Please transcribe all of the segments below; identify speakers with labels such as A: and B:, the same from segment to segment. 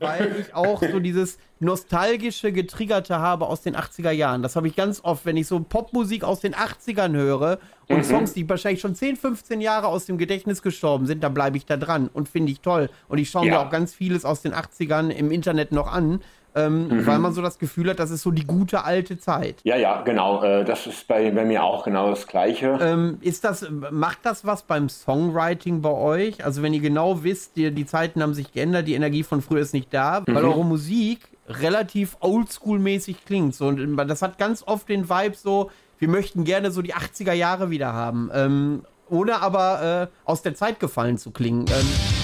A: weil ich auch so dieses nostalgische, getriggerte habe aus den 80er Jahren. Das habe ich ganz oft, wenn ich so Popmusik aus den 80ern höre und mhm. Songs, die wahrscheinlich schon 10, 15 Jahre aus dem Gedächtnis gestorben sind, da bleibe ich da dran und finde ich toll. Und ich schaue ja. mir auch ganz vieles aus den 80ern im Internet noch an ähm, mhm. weil man so das Gefühl hat, das ist so die gute alte Zeit.
B: Ja, ja, genau. Äh, das ist bei, bei mir auch genau das Gleiche.
A: Ähm, ist das, macht das was beim Songwriting bei euch? Also wenn ihr genau wisst, die, die Zeiten haben sich geändert, die Energie von früher ist nicht da, mhm. weil eure Musik relativ oldschool-mäßig klingt. So, und das hat ganz oft den Vibe so, wir möchten gerne so die 80er Jahre wieder haben. Ähm, ohne aber äh, aus der Zeit gefallen zu klingen. Ähm,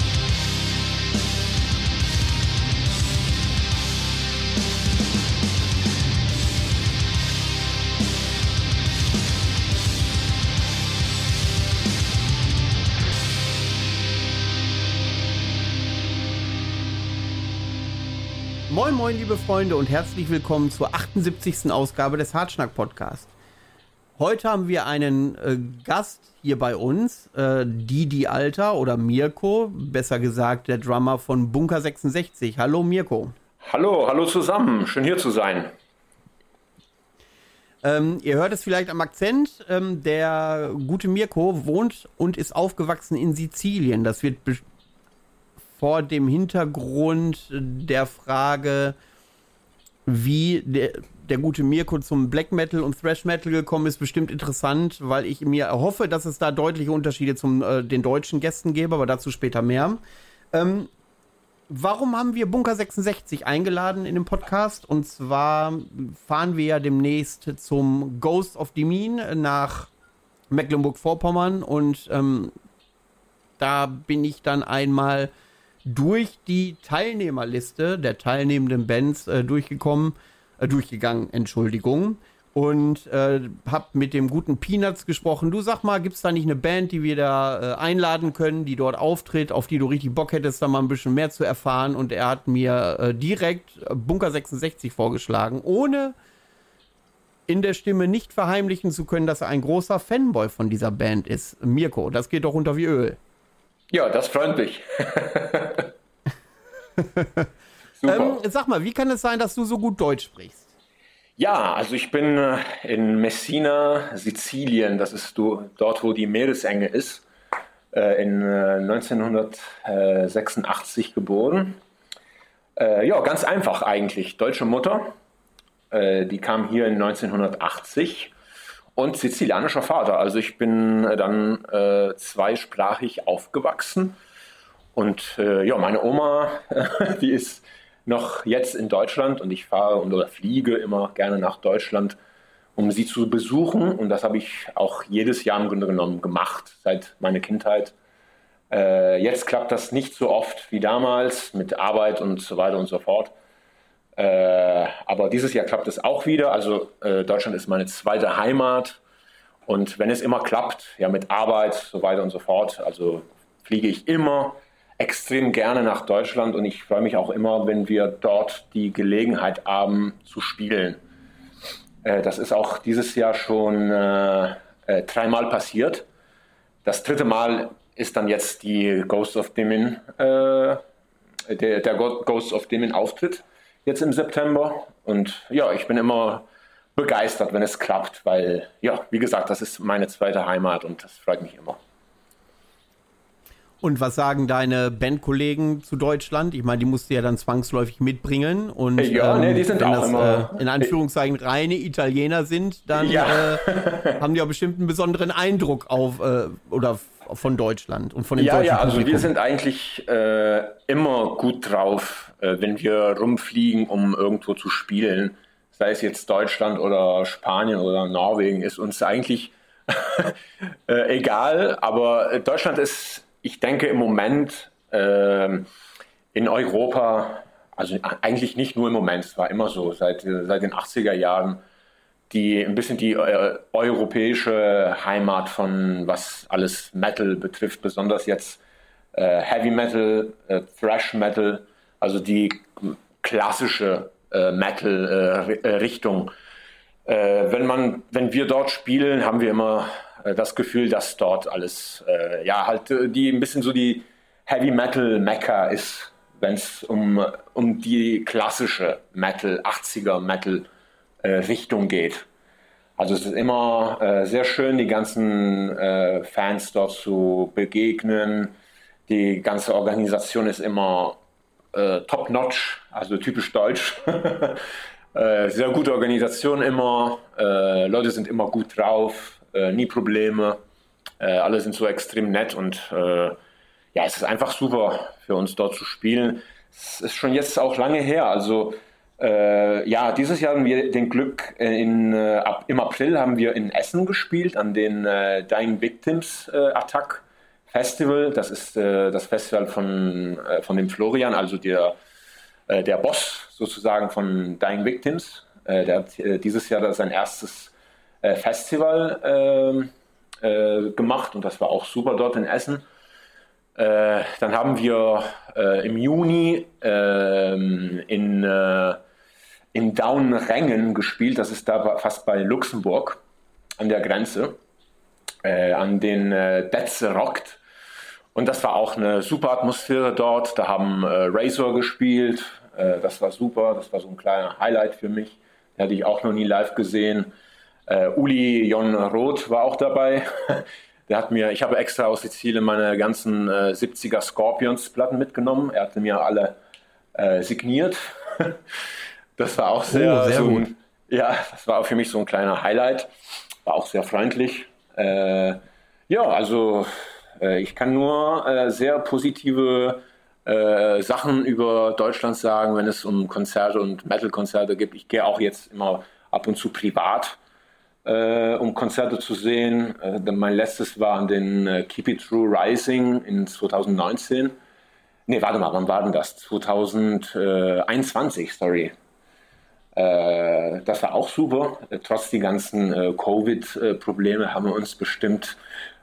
A: Moin, liebe Freunde und herzlich willkommen zur 78. Ausgabe des Hartschnack Podcast. Heute haben wir einen äh, Gast hier bei uns, äh, Didi Alter oder Mirko, besser gesagt der Drummer von Bunker 66. Hallo Mirko.
B: Hallo, hallo zusammen, schön hier zu sein.
A: Ähm, ihr hört es vielleicht am Akzent. Ähm, der gute Mirko wohnt und ist aufgewachsen in Sizilien. Das wird vor dem Hintergrund der Frage, wie der, der gute Mirko zum Black Metal und Thrash Metal gekommen ist, bestimmt interessant, weil ich mir hoffe, dass es da deutliche Unterschiede zum äh, den deutschen Gästen gäbe, aber dazu später mehr. Ähm, warum haben wir Bunker 66 eingeladen in dem Podcast? Und zwar fahren wir ja demnächst zum Ghost of Demin nach Mecklenburg-Vorpommern und ähm, da bin ich dann einmal durch die Teilnehmerliste der teilnehmenden Bands äh, durchgekommen, äh, durchgegangen, Entschuldigung. Und äh, hab mit dem guten Peanuts gesprochen. Du sag mal, gibt's da nicht eine Band, die wir da äh, einladen können, die dort auftritt, auf die du richtig Bock hättest, da mal ein bisschen mehr zu erfahren? Und er hat mir äh, direkt Bunker 66 vorgeschlagen, ohne in der Stimme nicht verheimlichen zu können, dass er ein großer Fanboy von dieser Band ist. Mirko, das geht doch unter wie Öl.
B: Ja, das freut mich.
A: ähm, sag mal, wie kann es sein, dass du so gut Deutsch sprichst?
B: Ja, also ich bin äh, in Messina, Sizilien, das ist dort, wo die Meeresenge ist, äh, in 1986 äh, geboren. Ja, ganz einfach eigentlich. Deutsche Mutter, die kam hier in 1980 und sizilianischer Vater. Also ich bin äh, dann äh, zweisprachig aufgewachsen. Und äh, ja, meine Oma, die ist noch jetzt in Deutschland und ich fahre und oder fliege immer gerne nach Deutschland, um sie zu besuchen. Und das habe ich auch jedes Jahr im Grunde genommen gemacht, seit meiner Kindheit. Äh, jetzt klappt das nicht so oft wie damals mit Arbeit und so weiter und so fort. Äh, aber dieses Jahr klappt es auch wieder. Also äh, Deutschland ist meine zweite Heimat. Und wenn es immer klappt, ja mit Arbeit, so weiter und so fort, also fliege ich immer extrem gerne nach Deutschland und ich freue mich auch immer, wenn wir dort die Gelegenheit haben zu spielen. Äh, das ist auch dieses Jahr schon äh, dreimal passiert. Das dritte Mal ist dann jetzt die Ghost of Dimin, äh, der, der Ghost of Dimin Auftritt jetzt im September. Und ja, ich bin immer begeistert, wenn es klappt, weil, ja, wie gesagt, das ist meine zweite Heimat und das freut mich immer.
A: Und was sagen deine Bandkollegen zu Deutschland? Ich meine, die musst du ja dann zwangsläufig mitbringen. Und ja, ähm, nee, die sind wenn auch das, immer, äh, in Anführungszeichen reine Italiener sind, dann ja. äh, haben die ja bestimmt einen besonderen Eindruck auf äh, oder von Deutschland und von dem
B: ja,
A: deutschen
B: Ja, also wir sind eigentlich äh, immer gut drauf, äh, wenn wir rumfliegen, um irgendwo zu spielen. Sei es jetzt Deutschland oder Spanien oder Norwegen, ist uns eigentlich äh, egal. Aber Deutschland ist, ich denke, im Moment ähm, in Europa, also eigentlich nicht nur im Moment, es war immer so, seit, seit den 80er Jahren, die ein bisschen die äh, europäische Heimat von was alles Metal betrifft, besonders jetzt äh, Heavy Metal, äh, Thrash Metal, also die klassische äh, Metal-Richtung. Äh, äh, wenn man, wenn wir dort spielen, haben wir immer das Gefühl, dass dort alles, ja, halt die ein bisschen so die Heavy Metal Mecca ist, wenn es um, um die klassische Metal, 80er Metal äh, Richtung geht. Also es ist immer äh, sehr schön, die ganzen äh, Fans dort zu begegnen. Die ganze Organisation ist immer äh, top-notch, also typisch deutsch. Äh, sehr gute Organisation immer. Äh, Leute sind immer gut drauf, nie Probleme. alle sind so extrem nett und ja, es ist einfach super für uns dort zu spielen. Es ist schon jetzt auch lange her. Also äh, ja, dieses Jahr haben wir den Glück, in, äh, ab, im April haben wir in Essen gespielt an den äh, Dying Victims äh, Attack Festival. Das ist äh, das Festival von, äh, von dem Florian, also der, der Boss sozusagen von Dying Victims. der hat dieses Jahr sein erstes Festival ähm, gemacht und das war auch super dort in Essen. Äh, dann haben wir äh, im Juni äh, in, äh, in Daunrengen gespielt. Das ist da fast bei Luxemburg an der Grenze, äh, an den äh, Detze rockt. Und das war auch eine super Atmosphäre dort. Da haben Razor gespielt. das war super. Das war so ein kleiner Highlight für mich. Den hatte ich auch noch nie live gesehen. Uli Jon Roth war auch dabei. Der hat mir, ich habe extra aus Sizilien meine ganzen äh, 70er Scorpions-Platten mitgenommen. Er hatte mir alle äh, signiert. das war auch sehr, oh, sehr so gut. ja, das war auch für mich so ein kleiner Highlight. War auch sehr freundlich. Äh, ja, also äh, ich kann nur äh, sehr positive äh, Sachen über Deutschland sagen, wenn es um Konzerte und Metal-Konzerte geht. Ich gehe auch jetzt immer ab und zu privat äh, um Konzerte zu sehen. Äh, mein letztes war an den äh, Keep It True Rising in 2019. Nee, warte mal, wann war denn das? 2021, sorry. Äh, das war auch super. Äh, trotz die ganzen Covid-Probleme haben wir uns bestimmt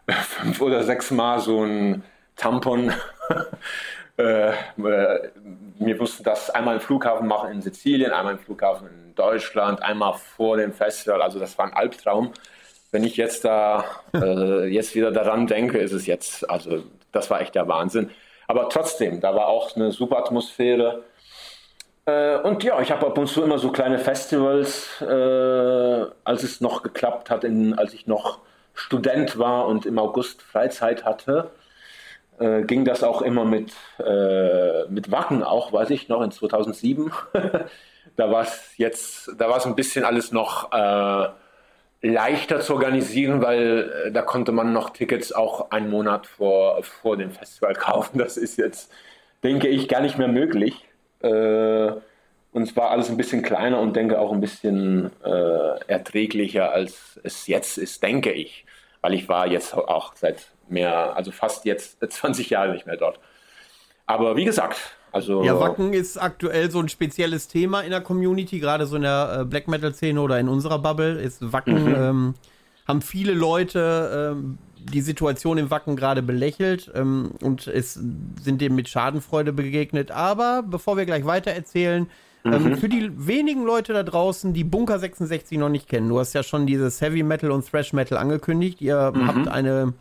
B: fünf oder sechs Mal so ein Tampon äh, wir mussten das einmal im Flughafen machen in Sizilien, einmal im Flughafen in Deutschland, einmal vor dem Festival. Also das war ein Albtraum. Wenn ich jetzt da äh, jetzt wieder daran denke, ist es jetzt, also das war echt der Wahnsinn. Aber trotzdem, da war auch eine super Atmosphäre. Äh, und ja, ich habe ab und zu immer so kleine Festivals, äh, als es noch geklappt hat, in, als ich noch Student war und im August Freizeit hatte äh, ging das auch immer mit, äh, mit Wacken auch, weiß ich noch, in 2007. da war es jetzt, da war es ein bisschen alles noch äh, leichter zu organisieren, weil äh, da konnte man noch Tickets auch einen Monat vor, vor dem Festival kaufen. Das ist jetzt, denke ich, gar nicht mehr möglich. Äh, und es war alles ein bisschen kleiner und denke auch ein bisschen äh, erträglicher, als es jetzt ist, denke ich. Weil ich war jetzt auch seit mehr, also fast jetzt 20 Jahre nicht mehr dort. Aber wie gesagt, also.
A: Ja, Wacken ist aktuell so ein spezielles Thema in der Community, gerade so in der äh, Black Metal-Szene oder in unserer Bubble ist Wacken, mhm. ähm, haben viele Leute ähm, die Situation im Wacken gerade belächelt ähm, und es sind dem mit Schadenfreude begegnet. Aber bevor wir gleich weiter erzählen, ähm, mhm. für die wenigen Leute da draußen, die Bunker 66 noch nicht kennen, du hast ja schon dieses Heavy Metal und Thrash Metal angekündigt. Ihr mhm. habt eine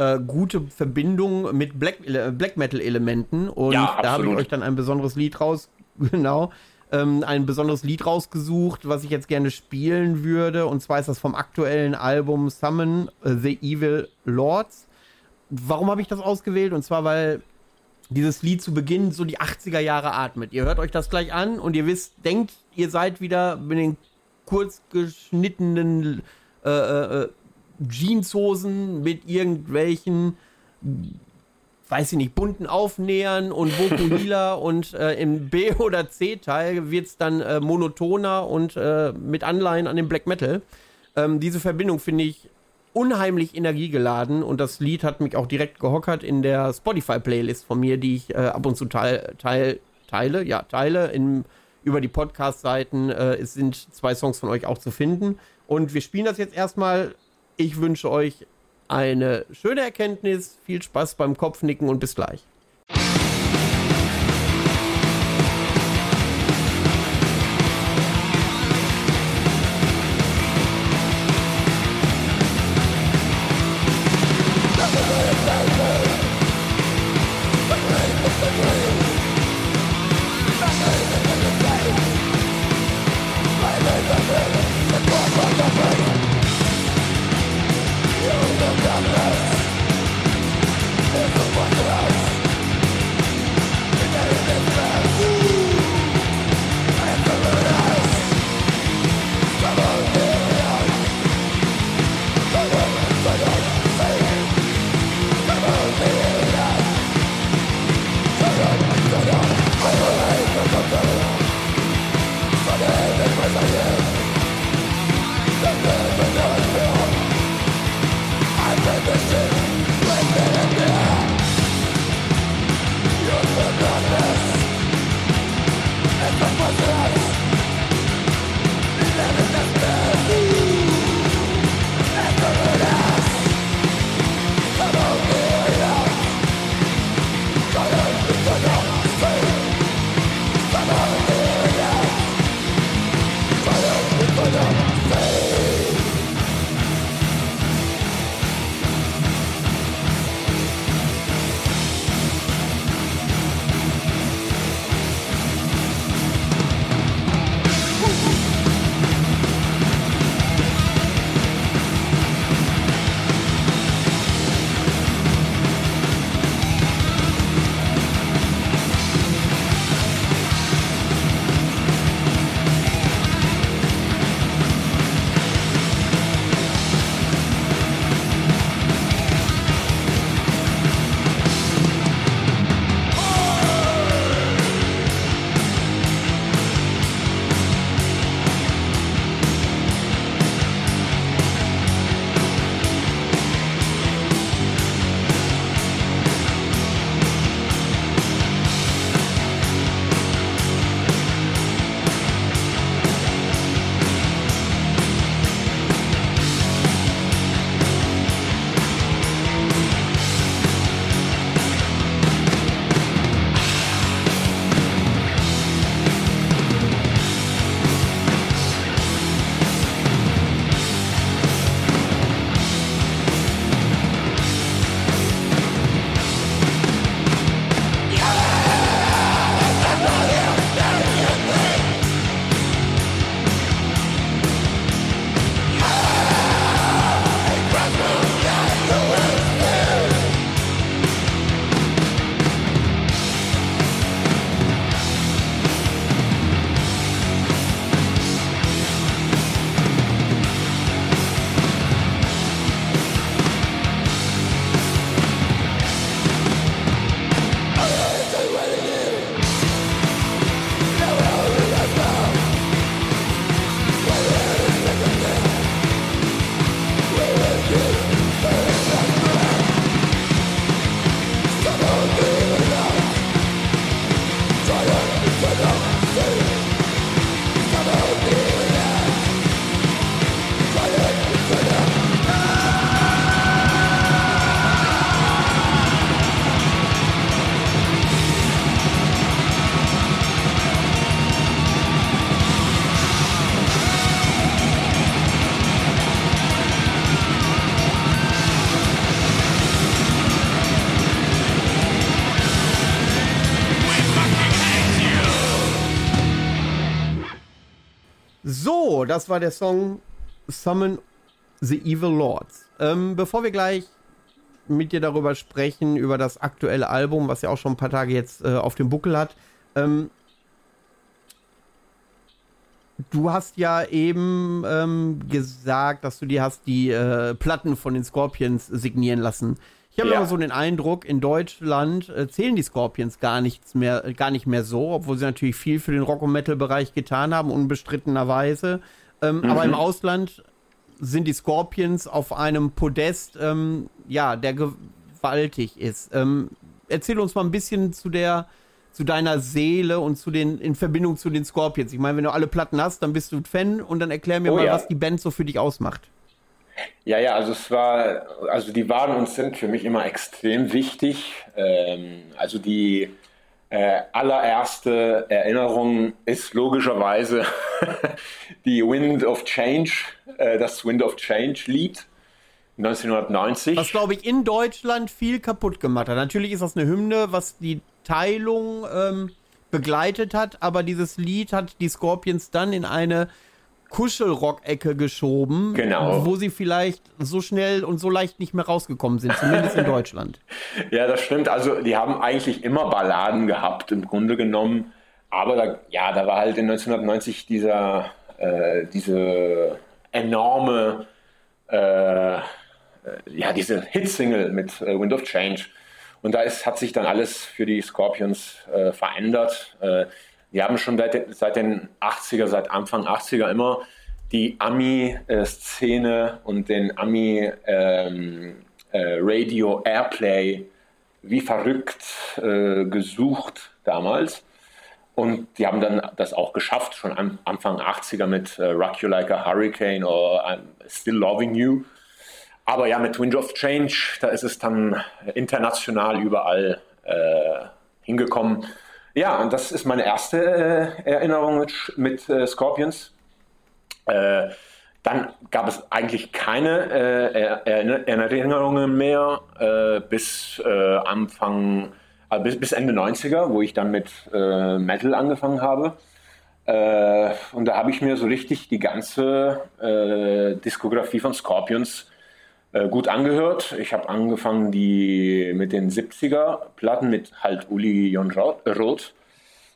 A: äh, gute Verbindung mit Black, äh, Black Metal-Elementen. Und ja, da habe ich euch dann ein besonderes Lied raus, genau, ähm, ein besonderes Lied rausgesucht, was ich jetzt gerne spielen würde. Und zwar ist das vom aktuellen Album Summon uh, the Evil Lords. Warum habe ich das ausgewählt? Und zwar, weil dieses Lied zu Beginn so die 80er Jahre atmet. Ihr hört euch das gleich an und ihr wisst, denkt, ihr seid wieder mit den kurz geschnittenen äh, äh, äh Jeanshosen mit irgendwelchen, weiß ich nicht, bunten Aufnähern und Vokuhila und äh, im B- oder C-Teil wird es dann äh, monotoner und äh, mit Anleihen an den Black Metal. Ähm, diese Verbindung finde ich unheimlich energiegeladen und das Lied hat mich auch direkt gehockert in der Spotify-Playlist von mir, die ich äh, ab und zu teil, teil, teile, ja, teile in, über die Podcast-Seiten. Äh, es sind zwei Songs von euch auch zu finden. Und wir spielen das jetzt erstmal ich wünsche euch eine schöne Erkenntnis, viel Spaß beim Kopfnicken und bis gleich. Das war der Song Summon the Evil Lords. Ähm, bevor wir gleich mit dir darüber sprechen, über das aktuelle Album, was ja auch schon ein paar Tage jetzt äh, auf dem Buckel hat, ähm, du hast ja eben ähm, gesagt, dass du dir hast die äh, Platten von den Scorpions signieren lassen. Ich habe ja. aber so den Eindruck, in Deutschland äh, zählen die Scorpions gar nichts mehr, gar nicht mehr so, obwohl sie natürlich viel für den Rock- und Metal-Bereich getan haben, unbestrittenerweise. Ähm, mhm. Aber im Ausland sind die Scorpions auf einem Podest, ähm, ja, der gewaltig ist. Ähm, erzähl uns mal ein bisschen zu der zu deiner Seele und zu den in Verbindung zu den Scorpions. Ich meine, wenn du alle Platten hast, dann bist du Fan und dann erklär mir oh, mal, ja. was die Band so für dich ausmacht.
B: Ja, ja, also es war, also die waren und sind für mich immer extrem wichtig. Ähm, also die äh, allererste Erinnerung ist logischerweise die Wind of Change, äh, das Wind of Change Lied. 1990.
A: Was, glaube ich, in Deutschland viel kaputt gemacht hat. Natürlich ist das eine Hymne, was die Teilung ähm, begleitet hat, aber dieses Lied hat die Scorpions dann in eine Kuschelrock-Ecke geschoben,
B: genau.
A: wo sie vielleicht so schnell und so leicht nicht mehr rausgekommen sind, zumindest in Deutschland.
B: Ja, das stimmt. Also die haben eigentlich immer Balladen gehabt, im Grunde genommen. Aber da, ja, da war halt in 1990 dieser, äh, diese enorme, äh, ja, diese Hitsingle mit äh, Wind of Change. Und da ist, hat sich dann alles für die Scorpions äh, verändert. Die haben schon seit, seit den 80er, seit Anfang 80er immer die Ami-Szene und den Ami ähm, äh, wie verrückt äh, gesucht damals. Und die haben dann das auch geschafft, schon am Anfang 80er mit äh, Rock You Like a Hurricane oder I'm Still Loving You. Aber ja, mit Wind of Change, da ist es dann international überall äh, hingekommen. Ja, und das ist meine erste äh, Erinnerung mit, mit äh, Scorpions. Äh, dann gab es eigentlich keine äh, Erinnerungen mehr äh, bis äh, Anfang, bis, bis, Ende 90er, wo ich dann mit Metal angefangen habe. und da habe ich mir so richtig die ganze Diskografie von Scorpions gut angehört. Ich habe angefangen die mit den 70er Platten mit halt Uli Jon Roth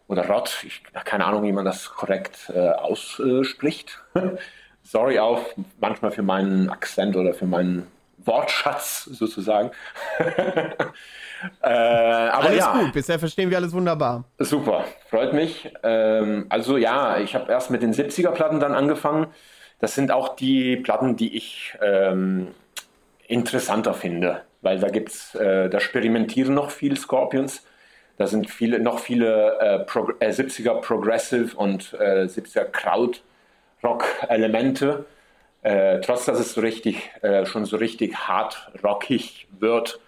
B: oder Rott, ich keine Ahnung, wie man das korrekt äh, ausspricht. Sorry auch manchmal für meinen Akzent oder für meinen Wortschatz sozusagen.
A: äh, aber alles ja. gut, bisher verstehen wir alles wunderbar.
B: Super, freut mich. Ähm, also ja, ich habe erst mit den 70er-Platten dann angefangen. Das sind auch die Platten, die ich ähm, interessanter finde, weil da gibt's, äh, da experimentieren noch viel Scorpions da sind viele, noch viele äh, Pro äh, 70er Progressive und äh, 70er Krautrock-Elemente. Äh, trotz dass es so richtig, äh, schon so richtig hart rockig wird.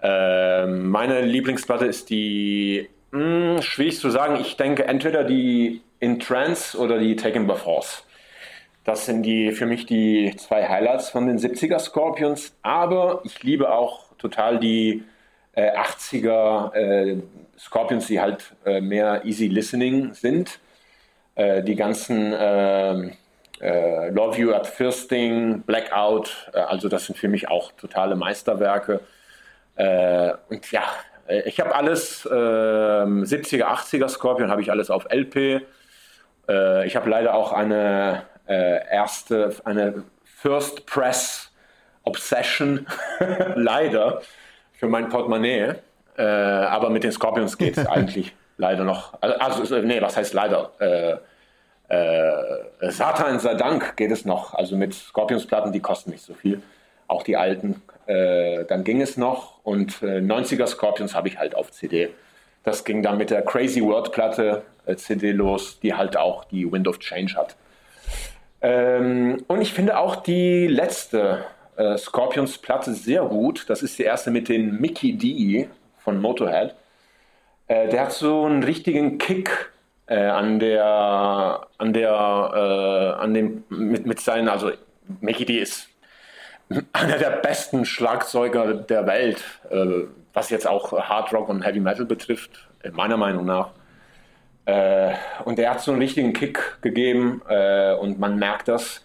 B: Ähm, meine Lieblingsplatte ist die, mh, hm, schwierig zu sagen, ich denke entweder die In Trance oder die Taken by Force. Das sind die für mich die zwei Highlights von den 70er Scorpions. Aber ich liebe auch total die äh, 80er äh, Scorpions, die halt äh, mehr easy listening sind. Äh, die ganzen ähm, äh, Love You at Firsting, Blackout, äh, also das sind für mich auch totale Meisterwerke. und ja, ich habe alles, 70er, 80er Scorpion habe ich alles auf LP. ich habe leider auch eine erste, eine First Press Obsession, leider für mein Portemonnaie. Äh, aber mit den Scorpions geht es eigentlich leider noch. Also, also, nee, was heißt leider? Äh, äh, Satan sei Dank geht es noch. Also mit Scorpions-Platten, die kosten nicht so viel. Auch die alten. Äh, dann ging es noch. Und 90er äh, Scorpions habe ich halt auf CD. Das ging dann mit der Crazy World Platte äh, CD los, die halt auch die Wind of Change hat. Ähm, und ich finde auch die letzte äh, Scorpions Platte sehr gut. Das ist die erste mit den Mickey D von Motorhead. Äh, der hat so einen richtigen Kick äh, an der, an der, äh, an dem, mit, mit seinen, also Mickey D ist einer der besten Schlagzeuger der Welt, äh, was jetzt auch Hard Rock und Heavy Metal betrifft, meiner Meinung nach. Äh, und der hat so einen richtigen Kick gegeben äh, und man merkt das.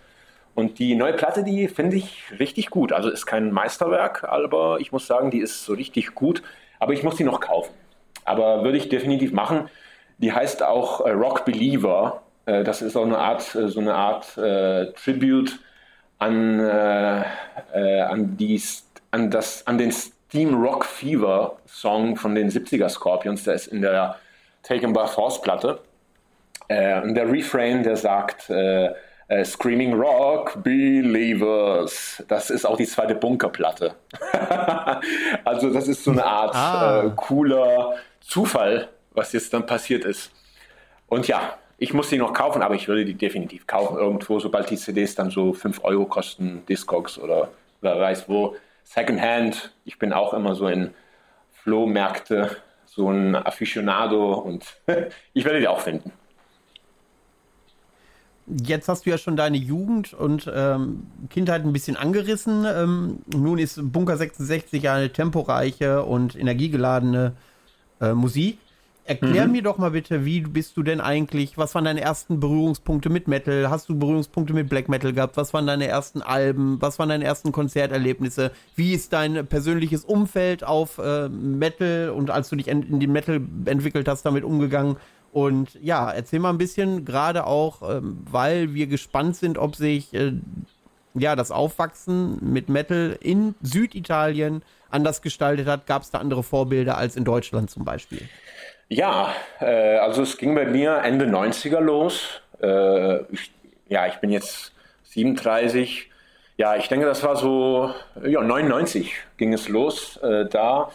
B: Und die neue Platte, die finde ich richtig gut. Also ist kein Meisterwerk, aber ich muss sagen, die ist so richtig gut. Aber ich muss die noch kaufen. Aber würde ich definitiv machen. Die heißt auch äh, Rock Believer. Äh, das ist auch eine Art, äh, so eine Art äh, Tribute an, an, die, an, das, an den Steam Rock Fever Song von den 70er Scorpions. Der ist in der Taken by Force Platte. und der Refrain, der sagt, äh, Screaming Rock Believers. Das ist auch die zweite Bunkerplatte. also das ist so eine Art ah. äh, cooler Zufall, was jetzt dann passiert ist. Und ja, ich muss die noch kaufen, aber ich würde die definitiv kaufen irgendwo, sobald die CDs dann so 5 Euro kosten, Discogs oder wer weiß wo. Secondhand, ich bin auch immer so in Flohmärkte, so ein Aficionado und ich werde die auch finden.
A: Jetzt hast du ja schon deine Jugend und ähm, Kindheit ein bisschen angerissen. Ähm, nun ist Bunker 66 ja eine temporeiche und energiegeladene äh, Musik. Erklär mhm. mir doch mal bitte, wie bist du denn eigentlich, was waren deine ersten Berührungspunkte mit Metal? Hast du Berührungspunkte mit Black Metal gehabt? Was waren deine ersten Alben? Was waren deine ersten Konzerterlebnisse? Wie ist dein persönliches Umfeld auf äh, Metal und als du dich in, den Metal entwickelt hast, damit umgegangen? Und ja, erzähl mal ein bisschen, gerade auch, ähm, weil wir gespannt sind, ob sich äh, ja das Aufwachsen mit Metal in Süditalien anders gestaltet hat. Gab es da andere Vorbilder als in Deutschland zum Beispiel?
B: Ja, äh, also es ging bei mir Ende 90er los. Äh, ich, ja, ich bin jetzt 37. Ja, ich denke, das war so, ja, 99 ging es los. Äh, da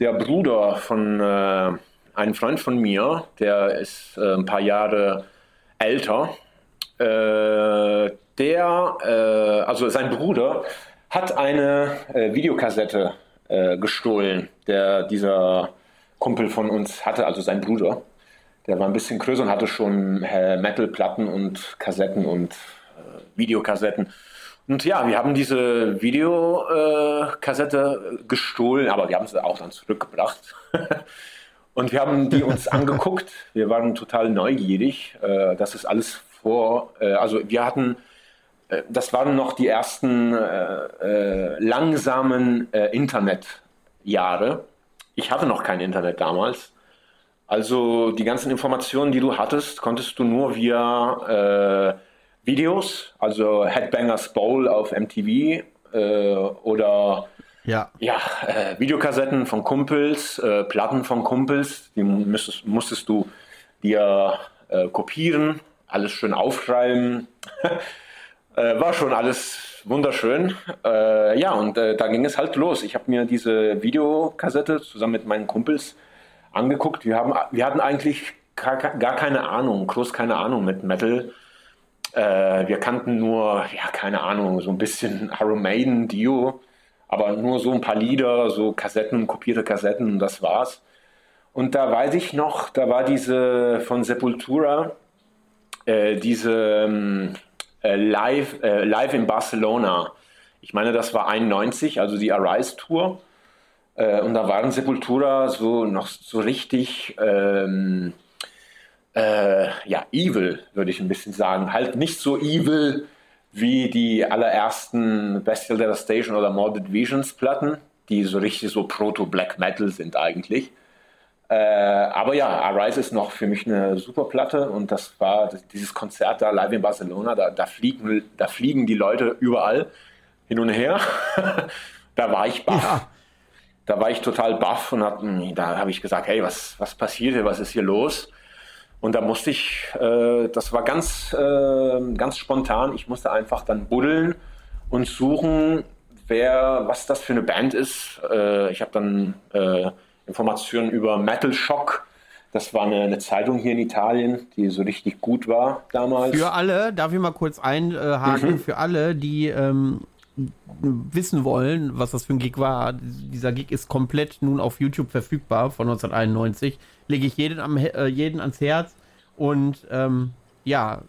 B: der Bruder von äh, ein Freund von mir, der ist äh, ein paar Jahre älter, äh, der, äh, also sein Bruder, hat eine Videokassette gestohlen, der dieser Kumpel von uns hatte, also sein Bruder. Der war ein bisschen größer und hatte schon äh, Metal-Platten und Kassetten und Videokassetten. Und ja, wir haben diese Videokassette gestohlen, aber wir haben sie auch dann zurückgebracht. Und wir haben die uns angeguckt. Wir waren total neugierig. Äh, das ist alles vor. Äh, also wir hatten, äh, das waren noch die ersten äh, äh langsamen äh, Internetjahre. Ich hatte noch kein Internet damals. Also die ganzen Informationen, die du hattest, konntest du nur via Videos, also Headbangers Bowl auf MTV oder ja, ja äh, Videokassetten von Kumpels, äh, Platten von Kumpels, die müsstest, musstest du dir äh, kopieren, alles schön aufschreiben. Äh, war schon alles wunderschön. Äh, ja, und äh, da ging es halt los. Ich habe mir diese Videokassette zusammen mit meinen Kumpels angeguckt. Wir, haben, wir hatten eigentlich gar, gar keine Ahnung, groß keine Ahnung mit Metal. wir kannten nur, ja, keine Ahnung, so ein bisschen Iron Maiden, Dio aber nur so ein paar Lieder, so Kassetten, kopierte Kassetten und das war's. Und da weiß ich noch, da war diese von Sepultura, äh, diese ähm, äh, live, äh, live in Barcelona. Ich meine, das war 91, also die Arise Tour. Äh, und da waren Sepultura so noch so richtig, ähm, äh, ja, evil, würde ich ein bisschen sagen. Halt nicht so evil wie die allerersten Bestial Devastation oder Morbid Visions Platten, die so richtig so Proto-Black Metal sind eigentlich. Äh, aber ja, Arise ist noch für mich eine super Platte und das war dieses Konzert da live in Barcelona, da, da, fliegen, da fliegen die Leute überall hin und her. da war ich baff. Ja. Da war ich total baff und hab, da habe ich gesagt, hey, was, was passiert hier, was ist hier los? Und da musste ich, äh, das war ganz, äh, ganz spontan, ich musste einfach dann buddeln und suchen, wer, was das für eine Band ist. Äh, ich habe dann äh, Informationen über Metal Shock. Das war eine, eine, Zeitung hier in Italien, die so richtig gut war damals.
A: Für alle, darf ich mal kurz einhaken, mhm. für alle, die ähm, wissen wollen, was das für ein Gig war. Dieser Gig ist komplett nun auf YouTube verfügbar von 1991 lege ich jeden, am, äh, jeden ans Herz. Und ähm, ja,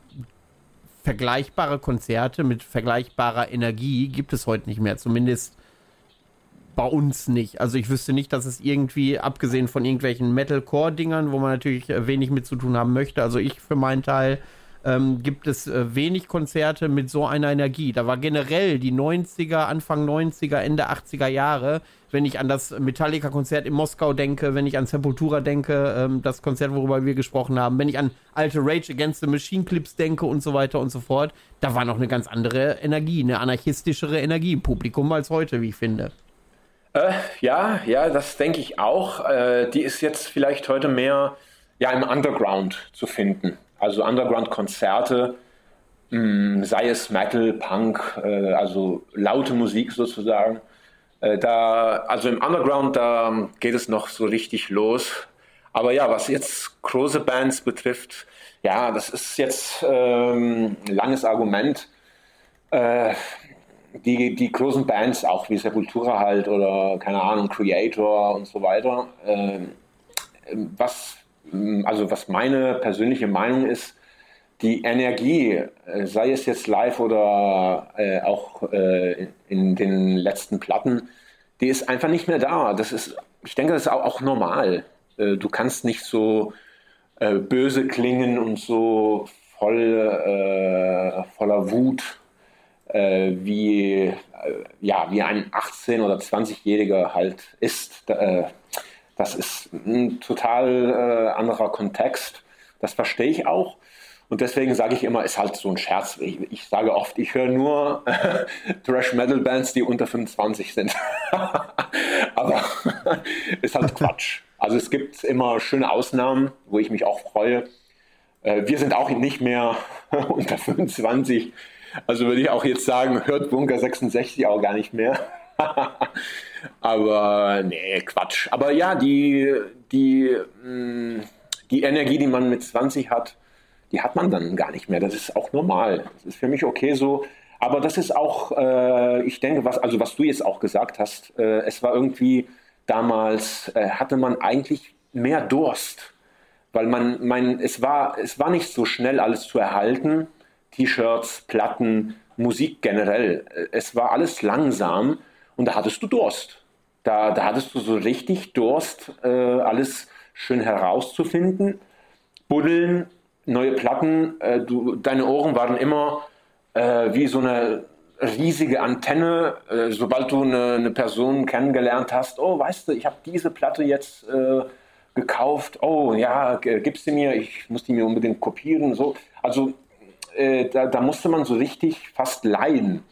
A: vergleichbare Konzerte mit vergleichbarer Energie gibt es heute nicht mehr. Zumindest bei uns nicht. Also ich wüsste nicht, dass es irgendwie, abgesehen von irgendwelchen Metalcore-Dingern, wo man natürlich äh, wenig mit zu tun haben möchte, also ich für meinen Teil, ähm, gibt es äh, wenig Konzerte mit so einer Energie. Da war generell die 90er, Anfang 90er, Ende 80er Jahre, wenn ich an das Metallica-Konzert in Moskau denke, wenn ich an Sepultura denke, ähm, das Konzert, worüber wir gesprochen haben, wenn ich an alte Rage Against the Machine Clips denke und so weiter und so fort, da war noch eine ganz andere Energie, eine anarchistischere Energie im Publikum als heute, wie ich finde.
B: Äh, ja, ja, das denke ich auch. Äh, die ist jetzt vielleicht heute mehr ja, im Underground zu finden. Also Underground-Konzerte, hm, sei es Metal, Punk, äh, also laute Musik sozusagen. Äh, da, also im Underground, da geht es noch so richtig los. Aber ja, was jetzt große Bands betrifft, ja, das ist jetzt ähm, ein langes Argument. Äh, die, die großen Bands, auch wie Sepultura halt oder keine Ahnung, Creator und so weiter, äh, was, also was meine persönliche Meinung ist, die Energie, äh, sei es jetzt live oder äh, auch äh, in den letzten Platten, die ist einfach nicht mehr da. Das ist, ich denke, das ist auch, auch normal. Äh, du kannst nicht so äh, böse klingen und so voll äh, voller Wut äh, wie, äh, ja, wie ein 18- oder 20-Jähriger halt ist. Äh, das ist ein total äh, anderer Kontext. Das verstehe ich auch. Und deswegen sage ich immer, ist halt so ein Scherz. Ich, ich sage oft, ich höre nur Thrash-Metal-Bands, die unter 25 sind. Aber ist halt Quatsch. Also es gibt immer schöne Ausnahmen, wo ich mich auch freue. Äh, wir sind auch nicht mehr unter 25. Also würde ich auch jetzt sagen, hört Bunker 66 auch gar nicht mehr. Aber nee, Quatsch. Aber ja, die, die, mm, die Energie, die man mit 20 hat, die hat man dann gar nicht mehr. Das ist auch normal. Das ist für mich okay so. Aber das ist auch, äh, ich denke, was, also was du jetzt auch gesagt hast, äh, es war irgendwie damals, äh, hatte man eigentlich mehr Durst. Weil man, mein, es war, es war nicht so schnell alles zu erhalten. T-Shirts, Platten, Musik generell. Es war alles langsam und da hattest du Durst. Da, da hattest du so richtig Durst, äh, alles schön herauszufinden. Buddeln, neue Platten, äh, du, deine Ohren waren immer äh, wie so eine riesige Antenne. Äh, sobald du eine, eine, Person kennengelernt hast, oh, weißt du, ich habe diese Platte jetzt äh, gekauft, oh ja, gib sie mir, ich muss die mir unbedingt kopieren. So. Also äh, da, da, musste man so richtig fast leihen,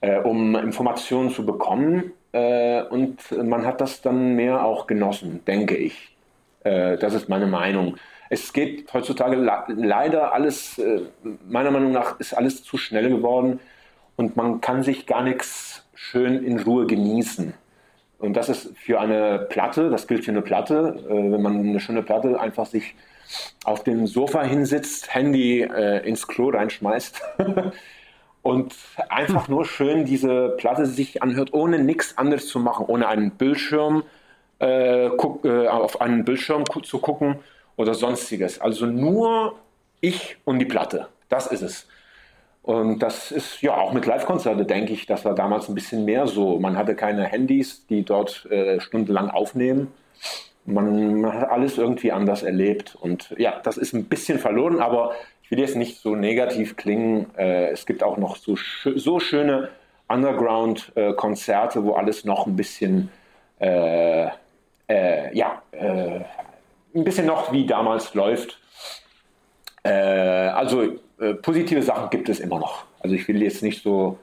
B: äh, um Informationen zu bekommen. Äh, und man hat das dann mehr auch genossen, denke ich. Äh, das ist meine Meinung. Es geht heutzutage leider alles, äh, meiner Meinung nach, ist alles zu schnell geworden und man kann sich gar nichts schön in Ruhe genießen. Und das ist für eine Platte, das gilt für eine Platte, äh, wenn man eine schöne Platte einfach sich auf dem Sofa hinsitzt, Handy äh, ins Klo reinschmeißt und einfach nur schön diese Platte sich anhört, ohne nichts anderes zu machen, ohne einen Bildschirm äh, guck, äh, auf einen Bildschirm zu gucken oder sonstiges. Also nur ich und die Platte. Das ist es. Und das ist ja auch mit Live-Konzerte, denke ich, das war damals ein bisschen mehr so. Man hatte keine Handys, die dort äh, stundenlang aufnehmen man, man, hat alles irgendwie anders erlebt. Und ja, das ist ein bisschen verloren, aber ich will jetzt nicht so negativ klingen. Äh, es gibt auch noch so, so schöne Underground-Konzerte, wo alles noch ein bisschen, äh, äh, ja, äh, ein bisschen noch wie damals läuft. Äh, also äh, positive Sachen gibt es immer noch. Also ich will jetzt nicht so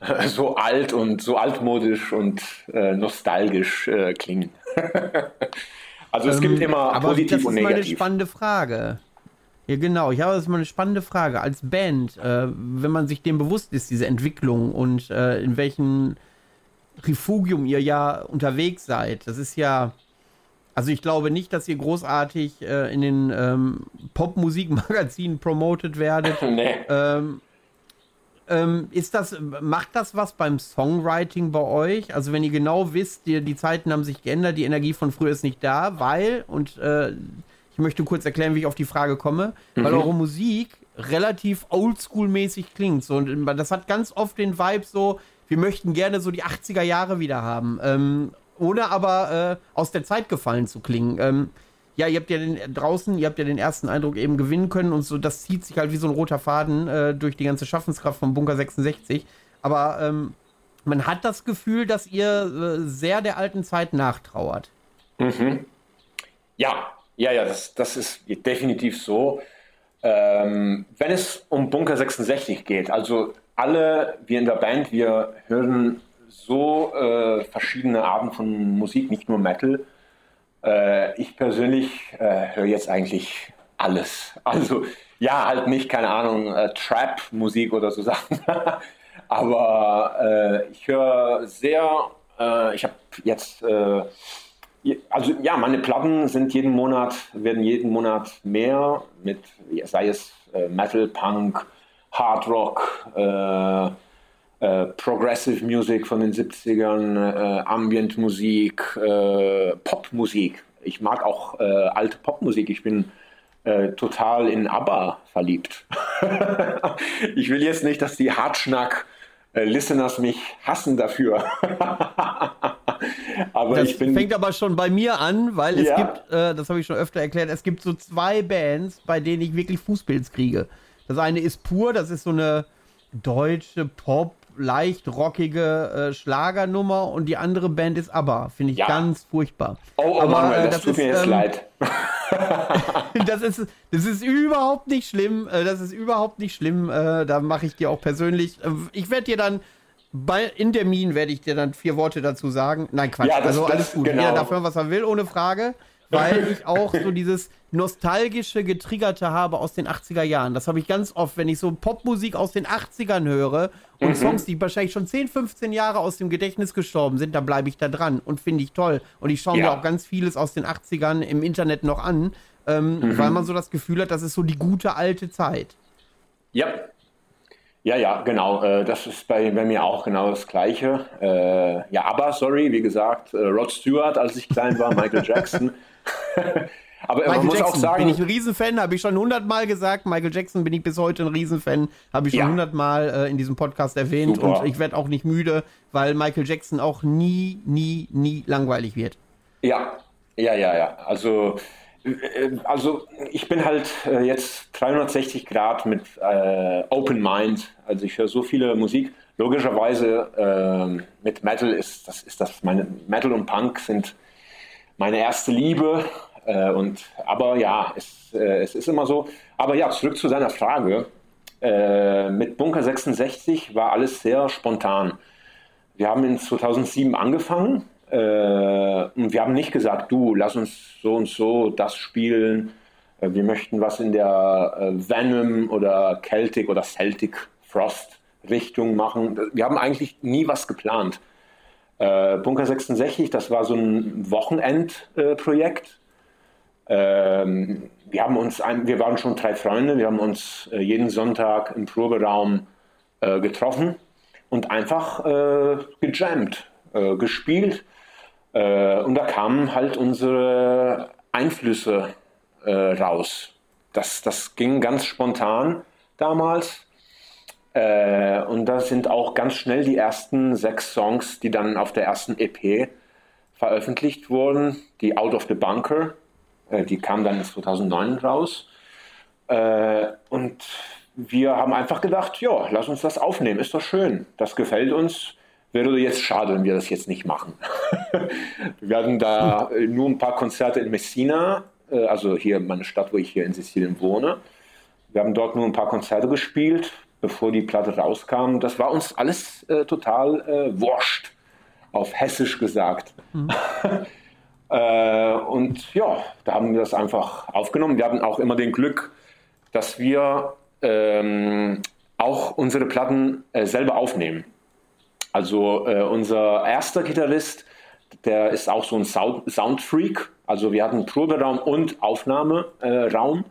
B: so alt und so altmodisch und nostalgisch klingen. also es ähm, gibt immer
A: aber positiv und negativ. Das ist mal eine spannende Frage. Ja, genau. Ich habe das mal eine spannende Frage. Als Band, äh, wenn man sich dem bewusst ist, diese Entwicklung und äh, in welchem Refugium ihr ja unterwegs seid, das ist ja. Also ich glaube nicht, dass ihr großartig äh, in den ähm, Popmusikmagazinen promotet werdet. nee. Ähm, ähm, ist das, macht das was beim Songwriting bei euch? Also wenn ihr genau wisst, die, die Zeiten haben sich geändert, die Energie von früher ist nicht da, weil, und äh, ich möchte kurz erklären, wie ich auf die Frage komme, mhm. weil eure Musik relativ oldschool-mäßig klingt. So, und das hat ganz oft den Vibe so, wir möchten gerne so die 80er Jahre wieder haben, ähm, ohne aber äh, aus der Zeit gefallen zu klingen. Ähm, ja, ihr habt ja den, draußen, ihr habt ja den ersten Eindruck eben gewinnen können und so, das zieht sich halt wie so ein roter Faden äh, durch die ganze Schaffenskraft vom Bunker 66. Aber ähm, man hat das Gefühl, dass ihr äh, sehr der alten Zeit nachtrauert.
B: Mhm. Ja, ja, ja, das, das ist definitiv so. Ähm, wenn es um Bunker 66 geht, also alle, wir in der Band, wir hören so äh, verschiedene Arten von Musik, nicht nur Metal. Äh, ich persönlich äh, höre jetzt eigentlich alles. Also ja, halt nicht, keine Ahnung, äh, Trap-Musik oder so Sachen. Aber äh, ich höre sehr, äh, ich habe jetzt also ja, meine Platten sind jeden Monat, werden jeden Monat mehr mit, sei es äh, Metal, Punk, Hard Rock, äh, äh, Progressive Music von den 70ern, äh, Ambient Musik, äh, Popmusik. Ich mag auch äh, alte Popmusik. Ich bin total in ABBA verliebt. ich will jetzt nicht, dass die Hartschnack Listeners mich hassen dafür.
A: aber das ich bin. Fängt aber schon bei mir an, weil es ja. gibt, äh, das habe ich schon öfter erklärt, es gibt so zwei Bands, bei denen ich wirklich Fußpilz kriege. Das eine ist pur, das ist so eine deutsche Pop, leicht rockige äh, Schlagernummer und die andere Band ist ABBA. Finde ich ja. ganz furchtbar.
B: Oh, oh Aber, Manuel, das, das tut ist, mir jetzt ähm, leid.
A: das, ist, das ist überhaupt nicht schlimm. Äh, das ist überhaupt nicht schlimm. Äh, da mache ich dir auch persönlich. Äh, ich werde dir dann bei, in Termin werde ich dir dann vier Worte dazu sagen. Nein, Quatsch. Ja, das, also alles gut. Genau. Jeder darf hören, was er will, ohne Frage. Weil ich auch so dieses nostalgische, getriggerte habe aus den 80er Jahren. Das habe ich ganz oft, wenn ich so Popmusik aus den 80ern höre und mhm. Songs, die wahrscheinlich schon 10, 15 Jahre aus dem Gedächtnis gestorben sind, da bleibe ich da dran und finde ich toll. Und ich schaue ja. mir auch ganz vieles aus den 80ern im Internet noch an, ähm, mhm. weil man so das Gefühl hat, das ist so die gute alte Zeit.
B: Ja, ja, ja, genau. Äh, das ist bei, bei mir auch genau das Gleiche. Äh, ja, aber sorry, wie gesagt, äh, Rod Stewart, als ich klein war, Michael Jackson.
A: aber Michael man muss Jackson, auch sagen, bin ich ein Riesenfan, habe ich schon hundertmal gesagt. Michael Jackson bin ich bis heute ein Riesenfan, habe ich schon hundertmal ja. äh, in diesem Podcast erwähnt Super. und ich werde auch nicht müde, weil Michael Jackson auch nie, nie, nie langweilig wird.
B: Ja, ja, ja, ja. Also äh, also ich bin halt äh, jetzt 360 Grad mit äh, Open Mind. Also ich höre so viele Musik. Logischerweise äh, mit Metal ist das ist das meine Metal und Punk sind meine erste Liebe. Äh, und aber ja, es, äh, es ist immer so. Aber ja, zurück zu deiner Frage. mit Bunker 66 war alles sehr spontan. Wir haben in 2007 angefangen äh, und wir haben nicht gesagt, du, lass uns so und so das spielen. Äh, wir möchten was in der äh, Venom oder Celtic oder Celtic Frost Richtung machen. Wir haben eigentlich nie was geplant. Bunker 66, das war so ein Wochenendprojekt. Ähm, wir haben uns, ein, wir waren schon drei Freunde, wir haben uns jeden Sonntag im Proberaum getroffen und einfach gejammt, gespielt äh, und da kamen halt unsere Einflüsse äh, raus. Das, das ging ganz spontan damals. Äh, und da sind auch ganz schnell die ersten sechs Songs, die dann auf der ersten EP veröffentlicht wurden. Die Out of the Bunker, äh, die kam dann in 2009 raus. Äh, und wir haben einfach gedacht, ja, lass uns das aufnehmen, ist doch schön, das gefällt uns wäre jetzt schade, wenn wir das jetzt nicht machen. wir werden da hm. nur ein paar Konzerte in Messina, äh, also hier meine Stadt, wo ich hier in Sizilien wohne. Wir haben dort nur ein paar Konzerte gespielt, bevor die Platte rauskam. Das war uns alles äh, total äh, wurscht, auf Hessisch gesagt. Mhm. äh, und ja, da haben wir das einfach aufgenommen. Wir hatten auch immer den Glück, dass wir ähm, auch unsere Platten äh, selber aufnehmen. Also äh, unser erster Gitarrist, der ist auch so ein Sound Soundfreak. Also wir hatten Proberaum und Aufnahmeraum.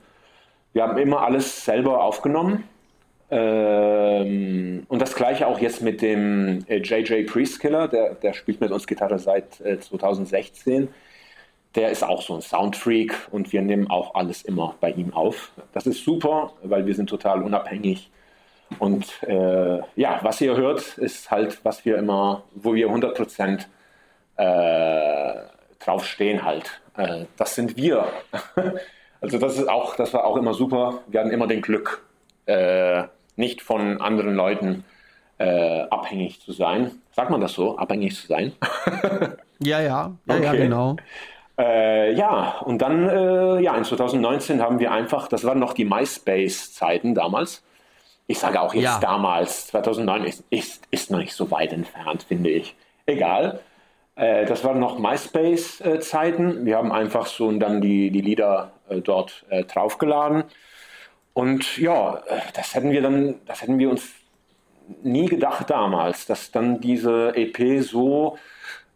B: Wir haben immer alles selber aufgenommen. Ähm, und das gleiche auch jetzt mit dem äh, JJ Priestkiller, der, der spielt mit uns Gitarre seit äh, 2016. Der ist auch so ein Soundfreak und wir nehmen auch alles immer bei ihm auf. Das ist super, weil wir sind total unabhängig Und äh, ja, was ihr hört, ist halt, was wir immer, wo wir 100 Prozent äh, drauf stehen halt. Äh, das sind wir. also das ist auch, das war auch immer super. Wir hatten immer den Glück, äh, nicht von anderen Leuten äh, abhängig zu sein. Sagt man das so? Abhängig zu sein?
A: ja, ja, ja, okay. ja genau.
B: Äh, ja, und dann, äh, ja, in 2019 haben wir einfach, das waren noch die MySpace-Zeiten damals. Ich sage auch jetzt ja. damals, 2009 ist, ist, ist noch nicht so weit entfernt, finde ich. Egal. Äh, das waren noch MySpace-Zeiten. Wir haben einfach so dann die, die Lieder äh, dort äh, draufgeladen. Und ja, das hätten wir dann, das hätten wir uns nie gedacht damals, dass dann diese EP so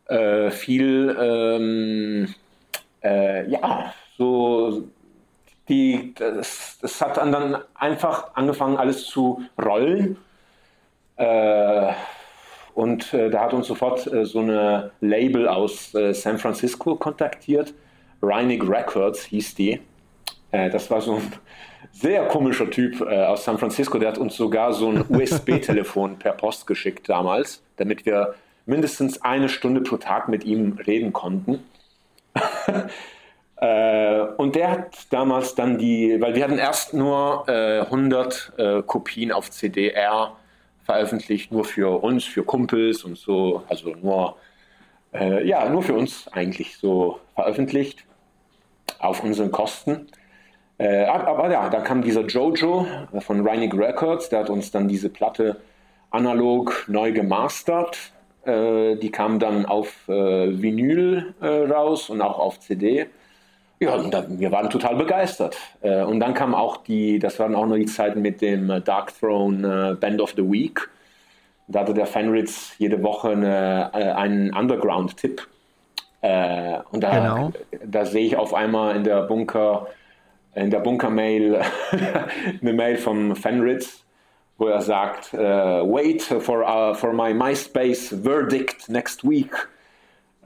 B: äh, viel, ähm, äh, ja, so die, das, das hat dann einfach angefangen, alles zu rollen. Äh, und äh, da hat uns sofort äh, so eine Label aus äh, San Francisco kontaktiert. Reinig Records hieß die. Äh, das war so ein sehr komischer Typ äh, aus San Francisco. Der hat uns sogar so ein USB-Telefon per Post geschickt damals, damit wir mindestens eine Stunde pro Tag mit ihm reden konnten. Äh, und der hat damals dann die, weil wir hatten erst nur 100 Kopien auf CDR veröffentlicht, nur für uns, für Kumpels und so, also nur, ja, nur für uns eigentlich so veröffentlicht, auf unseren Kosten. Äh, aber ja, da kam dieser Jojo von Reinig Records, der hat uns dann diese Platte analog neu gemastert. Äh, die kam dann auf äh, Vinyl äh, raus und auch auf CD. Ja, und da, wir waren total begeistert. Äh, und dann kam auch die, das waren auch noch die Zeiten mit dem äh, Dark Throne Band of the Week. Da hatte der Fanritz jede Woche eine, einen Underground-Tipp. Und da, genau. da sehe ich auf einmal in der Bunker, in der Bunker-Mail eine Mail vom Fanritz, wo er sagt, uh, wait for, uh, for my MySpace verdict next week.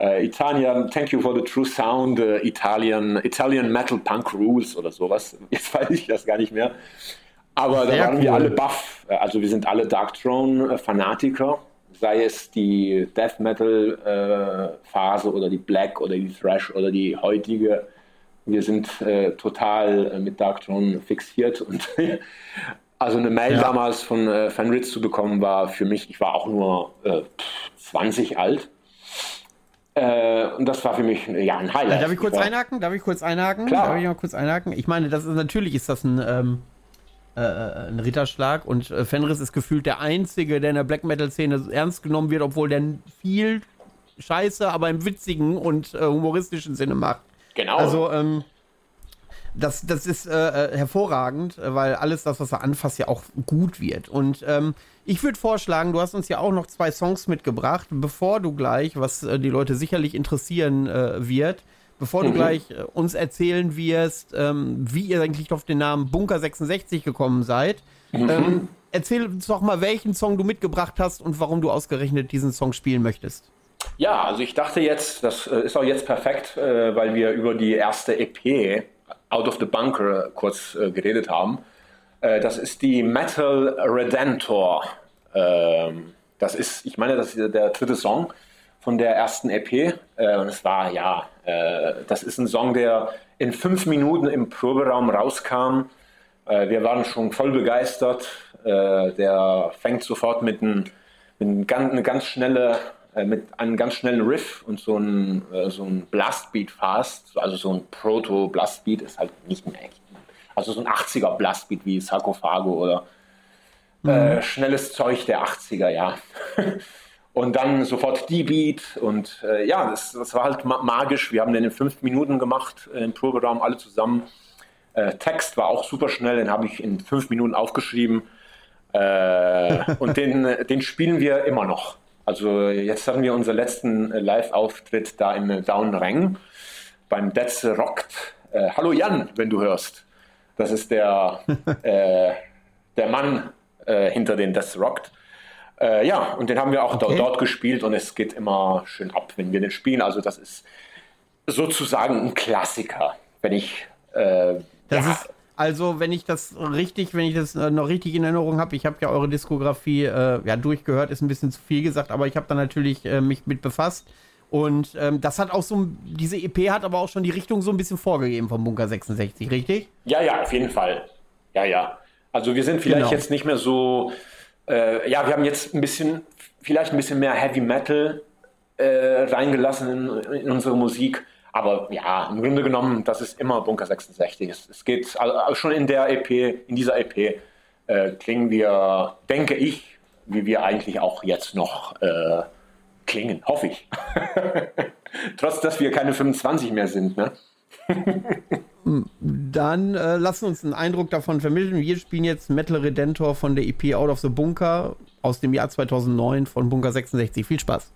B: Uh, Italian, thank you for the true sound, uh, Italian, Italian Metal Punk Rules oder sowas. Jetzt weiß ich das gar nicht mehr. Aber Sehr da waren cool. wir alle buff. Also wir sind alle Dark Throne Fanatiker, sei es die Death Metal äh, Phase oder die Black oder die Thrash oder die heutige. Wir sind äh, total äh, mit Dark Throne fixiert und also eine Mail ja. damals von äh, Fenritz zu bekommen war für mich, ich war auch nur 20 äh, alt äh, und das war für mich ja, ein Highlight.
A: Darf ich kurz einhaken? Darf ich kurz einhaken?
B: Klar.
A: Darf ich mal kurz einhaken? Ich meine, das ist natürlich ist das ein, ähm, äh, äh ein Ritterschlag und äh, Fenris ist gefühlt der Einzige, der in der Black Metal-Szene ernst genommen wird, obwohl der viel Scheiße, aber im witzigen und äh, humoristischen Sinne macht.
B: Genau.
A: Also, ähm, das, das ist äh, hervorragend, weil alles das, was er anfasst, ja auch gut wird. Und ähm, ich würde vorschlagen, du hast uns ja auch noch zwei Songs mitgebracht, bevor du gleich, was äh, die Leute sicherlich interessieren äh, wird, bevor mhm. du gleich äh, uns erzählen wirst, ähm, wie ihr eigentlich auf den Namen Bunker 66 gekommen seid. Mhm. Ähm, erzähl uns doch mal, welchen Song du mitgebracht hast und warum du ausgerechnet diesen Song spielen möchtest.
B: Ja, also ich dachte jetzt, das äh, ist auch jetzt perfekt, äh, weil wir über die erste EP Out of the Bunker kurz geredet haben. Äh, das ist die Metal Redentor. Ähm, das ist, ich meine, das ist der dritte Song von der ersten EP. Äh, und es war, ja, äh, das ist ein Song, der in fünf Minuten im Proberaum rauskam. wir waren schon voll begeistert. der fängt sofort mit, ein, mit ein ganz, eine ganz schnelle mit einem ganz schnellen Riff und so ein, so ein Blastbeat fast, also so ein Proto-Blastbeat ist halt nicht mehr echt also so ein 80er Blastbeat wie Sarkophago oder äh, mhm. äh, schnelles Zeug der 80er, ja. und dann sofort die Beat und äh, ja, das, das, war halt magisch. Wir haben den in fünf Minuten gemacht, äh, im Proberaum alle zusammen. Äh, Text war auch super schnell, den habe ich in fünf Minuten aufgeschrieben. Äh, und den, den spielen wir immer noch. Also jetzt hatten wir unseren letzten Live-Auftritt da im Down Reng beim Detz Rockt. hallo Jan, wenn du hörst. Das ist der, äh, der Mann äh, hinter den Death Rocked. Äh, ja, und den haben wir auch okay. dort, dort gespielt und es geht immer schön ab, wenn wir den spielen. Also das ist sozusagen ein Klassiker, wenn ich
A: äh, das ja, ist Also, wenn ich das richtig, wenn ich das äh, noch richtig in Erinnerung habe, ich habe ja eure Diskografie äh, ja durchgehört, ist ein bisschen zu viel gesagt, aber ich habe da natürlich äh, mich mit befasst. Und ähm, das hat auch so, diese EP hat aber auch schon die Richtung so ein bisschen vorgegeben vom Bunker 66, richtig?
B: Ja, ja, auf jeden Fall. Ja, ja. Also wir sind vielleicht genau. jetzt nicht mehr so, äh, ja, wir haben jetzt ein bisschen, vielleicht ein bisschen mehr Heavy Metal äh, reingelassen in, in, unsere Musik. Aber ja, im Grunde genommen, das ist immer Bunker 66. Es, es geht also schon in der EP, in dieser EP äh, klingen wir, denke ich, wie wir eigentlich auch jetzt noch äh, klingen, hoffe ich. Trotz, dass wir keine 25 mehr sind, ne?
A: Dann äh, lassen uns einen Eindruck davon vermitteln. Wir spielen jetzt Metal Redentor von der EP Out of the Bunker aus dem Jahr 2009 von Bunker 66. Viel Spaß.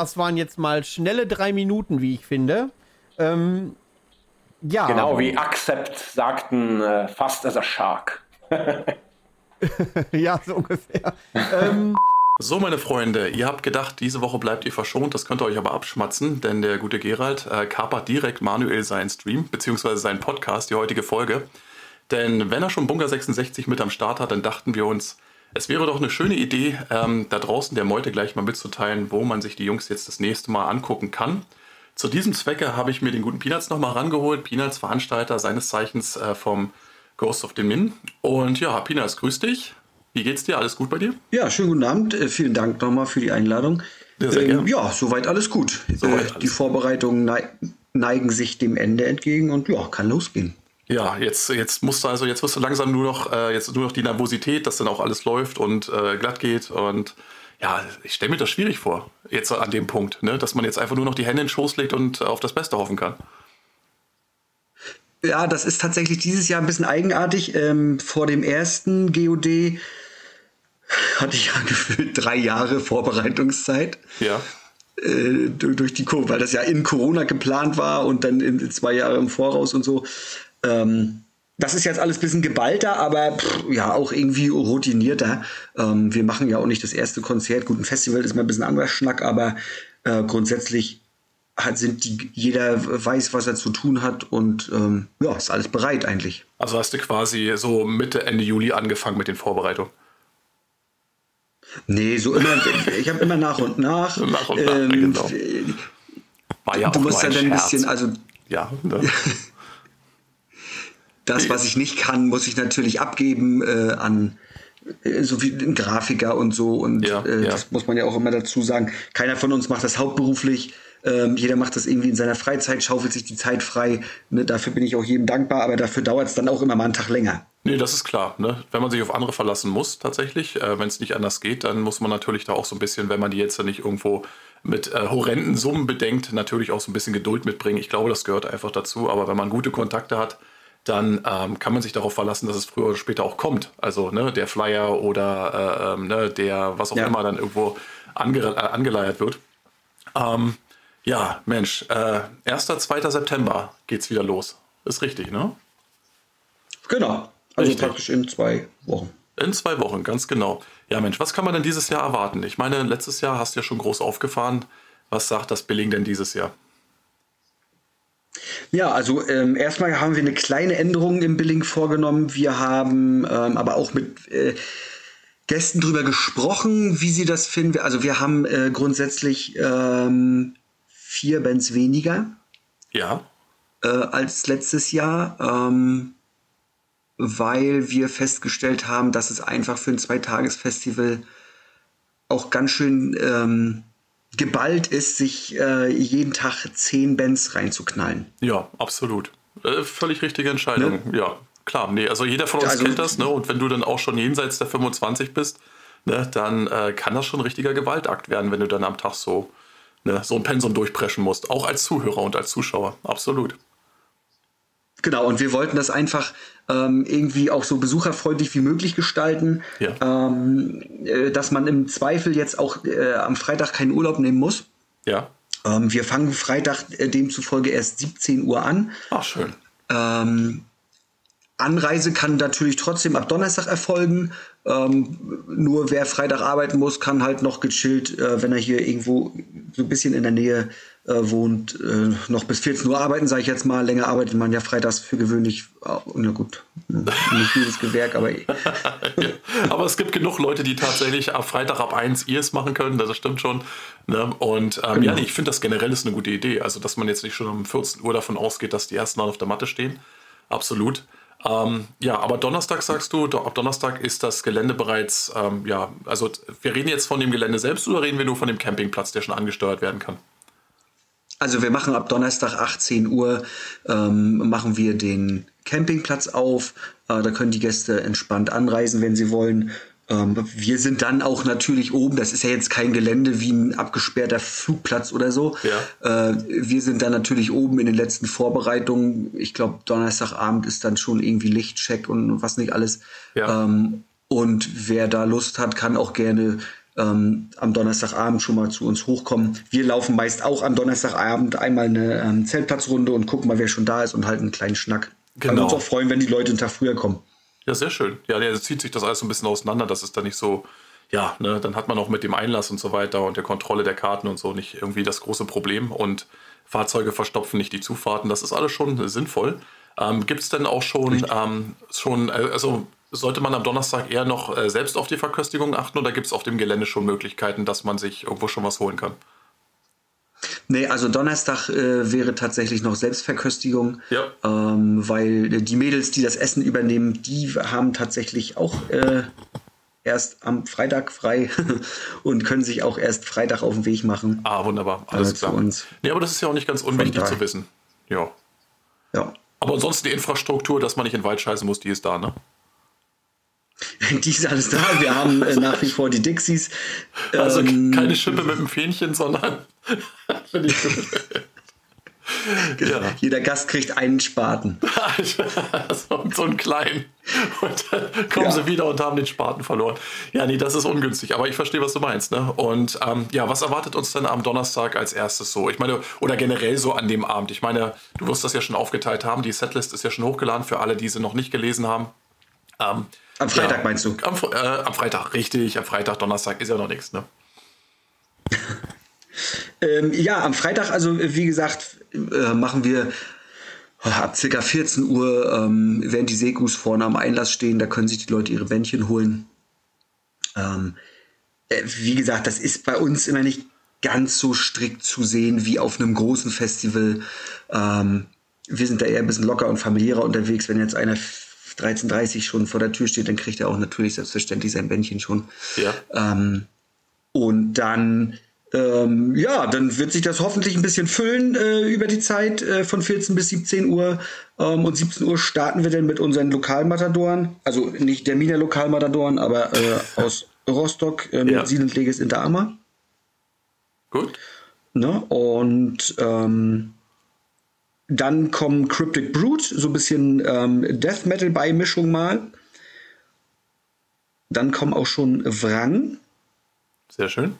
A: Das waren jetzt mal schnelle drei Minuten, wie ich finde. Ähm,
B: ja. Genau, wie Accept sagten, äh, fast as a shark.
A: ja, so ungefähr. ähm,
C: so, meine Freunde, ihr habt gedacht, diese Woche bleibt ihr verschont, das könnt ihr euch aber abschmatzen, denn der gute Gerald äh, kapert direkt manuell seinen Stream, beziehungsweise seinen Podcast, die heutige Folge. Denn wenn er schon Bunker 66 mit am Start hat, dann dachten wir uns, es wäre doch eine schöne Idee, ähm, da draußen der Meute gleich mal mitzuteilen, wo man sich die Jungs jetzt das nächste Mal angucken kann. Zu diesem Zwecke habe ich mir den guten Peanuts nochmal rangeholt. Peanuts, Veranstalter seines Zeichens äh, vom Ghost of the Min. Und ja, Peanuts, grüß dich. Wie geht's dir? Alles gut bei dir?
D: Ja, schönen guten Abend. Äh, vielen Dank nochmal für die Einladung. Ja, ähm, ja soweit alles gut. Soweit äh, alles die Vorbereitungen neigen sich dem Ende entgegen und ja, kann losgehen.
C: Ja, jetzt, jetzt musst du also, jetzt wirst du langsam nur noch, äh, jetzt nur noch die Nervosität, dass dann auch alles läuft und äh, glatt geht. Und ja, ich stelle mir das schwierig vor, jetzt an dem Punkt, ne? dass man jetzt einfach nur noch die Hände in den Schoß legt und auf das Beste hoffen kann.
D: Ja, das ist tatsächlich dieses Jahr ein bisschen eigenartig. Ähm, vor dem ersten GOD hatte ich ja gefühlt drei Jahre Vorbereitungszeit.
C: Ja.
D: Äh, durch die Kurve, weil das ja in Corona geplant war und dann in zwei Jahre im Voraus und so. Ähm, das ist jetzt alles ein bisschen geballter, aber pff, ja, auch irgendwie routinierter. Ähm, wir machen ja auch nicht das erste Konzert. Gut, ein Festival ist mal ein bisschen anderer Schnack, aber äh, grundsätzlich hat, sind die, jeder weiß, was er zu tun hat und ähm, ja, ist alles bereit eigentlich.
C: Also hast du quasi so Mitte, Ende Juli angefangen mit den Vorbereitungen?
D: Nee, so immer, ich habe immer nach und nach.
C: Nach und nach, ähm, genau.
D: War ja du auch musst ja dann ein bisschen, also.
C: Ja, ne?
D: das, was ich nicht kann, muss ich natürlich abgeben äh, an äh, so wie ein Grafiker und so. Und ja, äh, ja. das muss man ja auch immer dazu sagen. Keiner von uns macht das hauptberuflich. Ähm, jeder macht das irgendwie in seiner Freizeit, schaufelt sich die Zeit frei. Ne, dafür bin ich auch jedem dankbar, aber dafür dauert es dann auch immer mal einen Tag länger.
C: Nee, das ist klar. Ne? Wenn man sich auf andere verlassen muss, tatsächlich, äh, wenn es nicht anders geht, dann muss man natürlich da auch so ein bisschen, wenn man die jetzt nicht irgendwo mit äh, horrenden Summen bedenkt, natürlich auch so ein bisschen Geduld mitbringen. Ich glaube, das gehört einfach dazu. Aber wenn man gute Kontakte hat, dann ähm, kann man sich darauf verlassen, dass es früher oder später auch kommt. Also ne, der Flyer oder äh, ähm, ne, der, was auch ja. immer dann irgendwo ange äh, angeleiert wird. Ähm, ja, Mensch, äh, 1. 2. September geht's wieder los. Ist richtig, ne?
D: Genau. Also richtig. praktisch in zwei Wochen.
C: In zwei Wochen, ganz genau. Ja, Mensch, was kann man denn dieses Jahr erwarten? Ich meine, letztes Jahr hast du ja schon groß aufgefahren. Was sagt das Billing denn dieses Jahr?
D: Ja, also ähm, erstmal haben wir eine kleine Änderung im Billing vorgenommen. Wir haben ähm, aber auch mit äh, Gästen drüber gesprochen, wie sie das finden. Also wir haben äh, grundsätzlich ähm, vier Bands weniger.
C: Ja.
D: Äh, als letztes Jahr, ähm, weil wir festgestellt haben, dass es einfach für ein Zweitagesfestival auch ganz schön ähm, geballt ist, sich äh, jeden Tag zehn Bands reinzuknallen.
C: Ja, absolut. Äh, völlig richtige Entscheidung. Ne? Ja, klar. Nee, also jeder von uns also, kennt das, ne? Und wenn du dann auch schon jenseits der 25 bist, ne, dann äh, kann das schon ein richtiger Gewaltakt werden, wenn du dann am Tag so, ne, so ein Pensum durchpreschen musst. Auch als Zuhörer und als Zuschauer. Absolut.
D: Genau, und wir wollten das einfach ähm, irgendwie auch so besucherfreundlich wie möglich gestalten, ja. ähm, äh, dass man im Zweifel jetzt auch äh, am Freitag keinen Urlaub nehmen muss.
C: Ja.
D: Ähm, wir fangen Freitag äh, demzufolge erst 17 Uhr an.
C: Ach, schön.
D: Ähm, Anreise kann natürlich trotzdem ab Donnerstag erfolgen. Ähm, nur wer Freitag arbeiten muss, kann halt noch gechillt, äh, wenn er hier irgendwo so ein bisschen in der Nähe äh, wohnt, äh, noch bis 14 Uhr arbeiten, sage ich jetzt mal. Länger arbeitet man ja freitags für gewöhnlich, äh, na gut, nicht jedes Gewerk, aber.
C: aber es gibt genug Leute, die tatsächlich ab Freitag ab 1 ihrs machen können, das stimmt schon. Ne? Und ähm, genau. ja, ich finde das generell ist eine gute Idee. Also, dass man jetzt nicht schon um 14 Uhr davon ausgeht, dass die ersten auf der Matte stehen. Absolut. Ähm, ja, aber Donnerstag sagst du, ab Donnerstag ist das Gelände bereits, ähm, ja, also wir reden jetzt von dem Gelände selbst oder reden wir nur von dem Campingplatz, der schon angesteuert werden kann?
D: Also wir machen ab Donnerstag 18 Uhr, ähm, machen wir den Campingplatz auf. Äh, da können die Gäste entspannt anreisen, wenn sie wollen. Ähm, wir sind dann auch natürlich oben, das ist ja jetzt kein Gelände wie ein abgesperrter Flugplatz oder so. Ja. Äh, wir sind dann natürlich oben in den letzten Vorbereitungen. Ich glaube, Donnerstagabend ist dann schon irgendwie Lichtcheck und was nicht alles. Ja. Ähm, und wer da Lust hat, kann auch gerne ähm, am Donnerstagabend schon mal zu uns hochkommen. Wir laufen meist auch am Donnerstagabend einmal eine ähm, Zeltplatzrunde und gucken mal, wer schon da ist und halten einen kleinen Schnack. Genau. Kann uns auch freuen, wenn die Leute einen Tag früher kommen.
C: Ja, sehr schön. Ja, der zieht sich das alles so ein bisschen auseinander. Das ist dann nicht so, ja, ne, dann hat man auch mit dem Einlass und so weiter und der Kontrolle der Karten und so nicht irgendwie das große Problem und Fahrzeuge verstopfen nicht die Zufahrten. Das ist alles schon sinnvoll. Ähm, Gibt es denn auch schon, ähm, schon, äh, also sollte man am Donnerstag eher noch äh, selbst auf die Verköstigung achten oder gibt es auf dem Gelände schon Möglichkeiten, dass man sich irgendwo schon was holen kann?
D: Nee, also Donnerstag äh, wäre tatsächlich noch Selbstverköstigung,
C: ja.
D: ähm, weil die Mädels, die das Essen übernehmen, die haben tatsächlich auch äh, erst am Freitag frei und können sich auch erst Freitag auf den Weg machen.
C: Ah, wunderbar, alles äh, klar. Uns nee, aber das ist ja auch nicht ganz unwichtig zu wissen. Ja.
D: Ja.
C: Aber ansonsten die Infrastruktur, dass man nicht in den Wald scheißen muss, die ist da, ne?
D: Die ist alles da. Wir haben äh, nach wie vor die Dixies.
C: Also ähm, keine Schippe mit dem Fähnchen, sondern.
D: ja. Jeder Gast kriegt einen Spaten.
C: so einen kleinen. Und dann kommen ja. sie wieder und haben den Spaten verloren. Ja, nee, das ist ungünstig. Aber ich verstehe, was du meinst. Ne? Und ähm, ja, was erwartet uns denn am Donnerstag als erstes so? Ich meine, oder generell so an dem Abend. Ich meine, du wirst das ja schon aufgeteilt haben. Die Setlist ist ja schon hochgeladen für alle, die sie noch nicht gelesen haben.
D: Ähm, am Freitag ja, meinst du?
C: Am, äh, am, Freitag, richtig. Am Freitag, Donnerstag ist ja noch nichts, ne?
D: ähm, ja, am Freitag, also wie gesagt, äh, machen wir oh, ab circa 14 Uhr, ähm, während die Sekus vorne am Einlass stehen, da können sich die Leute ihre Bändchen holen. Ähm, äh, wie gesagt, das ist bei uns immer nicht ganz so strikt zu sehen wie auf einem großen Festival. Ähm, wir sind da eher ein bisschen locker und familiärer unterwegs. Wenn jetzt einer 13.30 schon vor der Tür steht, dann kriegt er auch natürlich selbstverständlich sein Bändchen schon.
C: Ja.
D: Ähm, und dann, ähm, ja, dann wird sich das hoffentlich ein bisschen füllen äh, über die Zeit äh, von 14 bis 17 Uhr. Ähm, und 17 Uhr starten wir dann mit unseren Lokalmatadoren. Also nicht der Miner Lokalmatadoren, aber äh, aus Rostock äh, mit ja. Siedendleges in der Ammer.
C: Gut.
D: Ne? Und ähm, dann kommen Cryptic Brute, so ein bisschen ähm, Death Metal Beimischung mal. Dann kommen auch schon Wrang.
C: Sehr schön.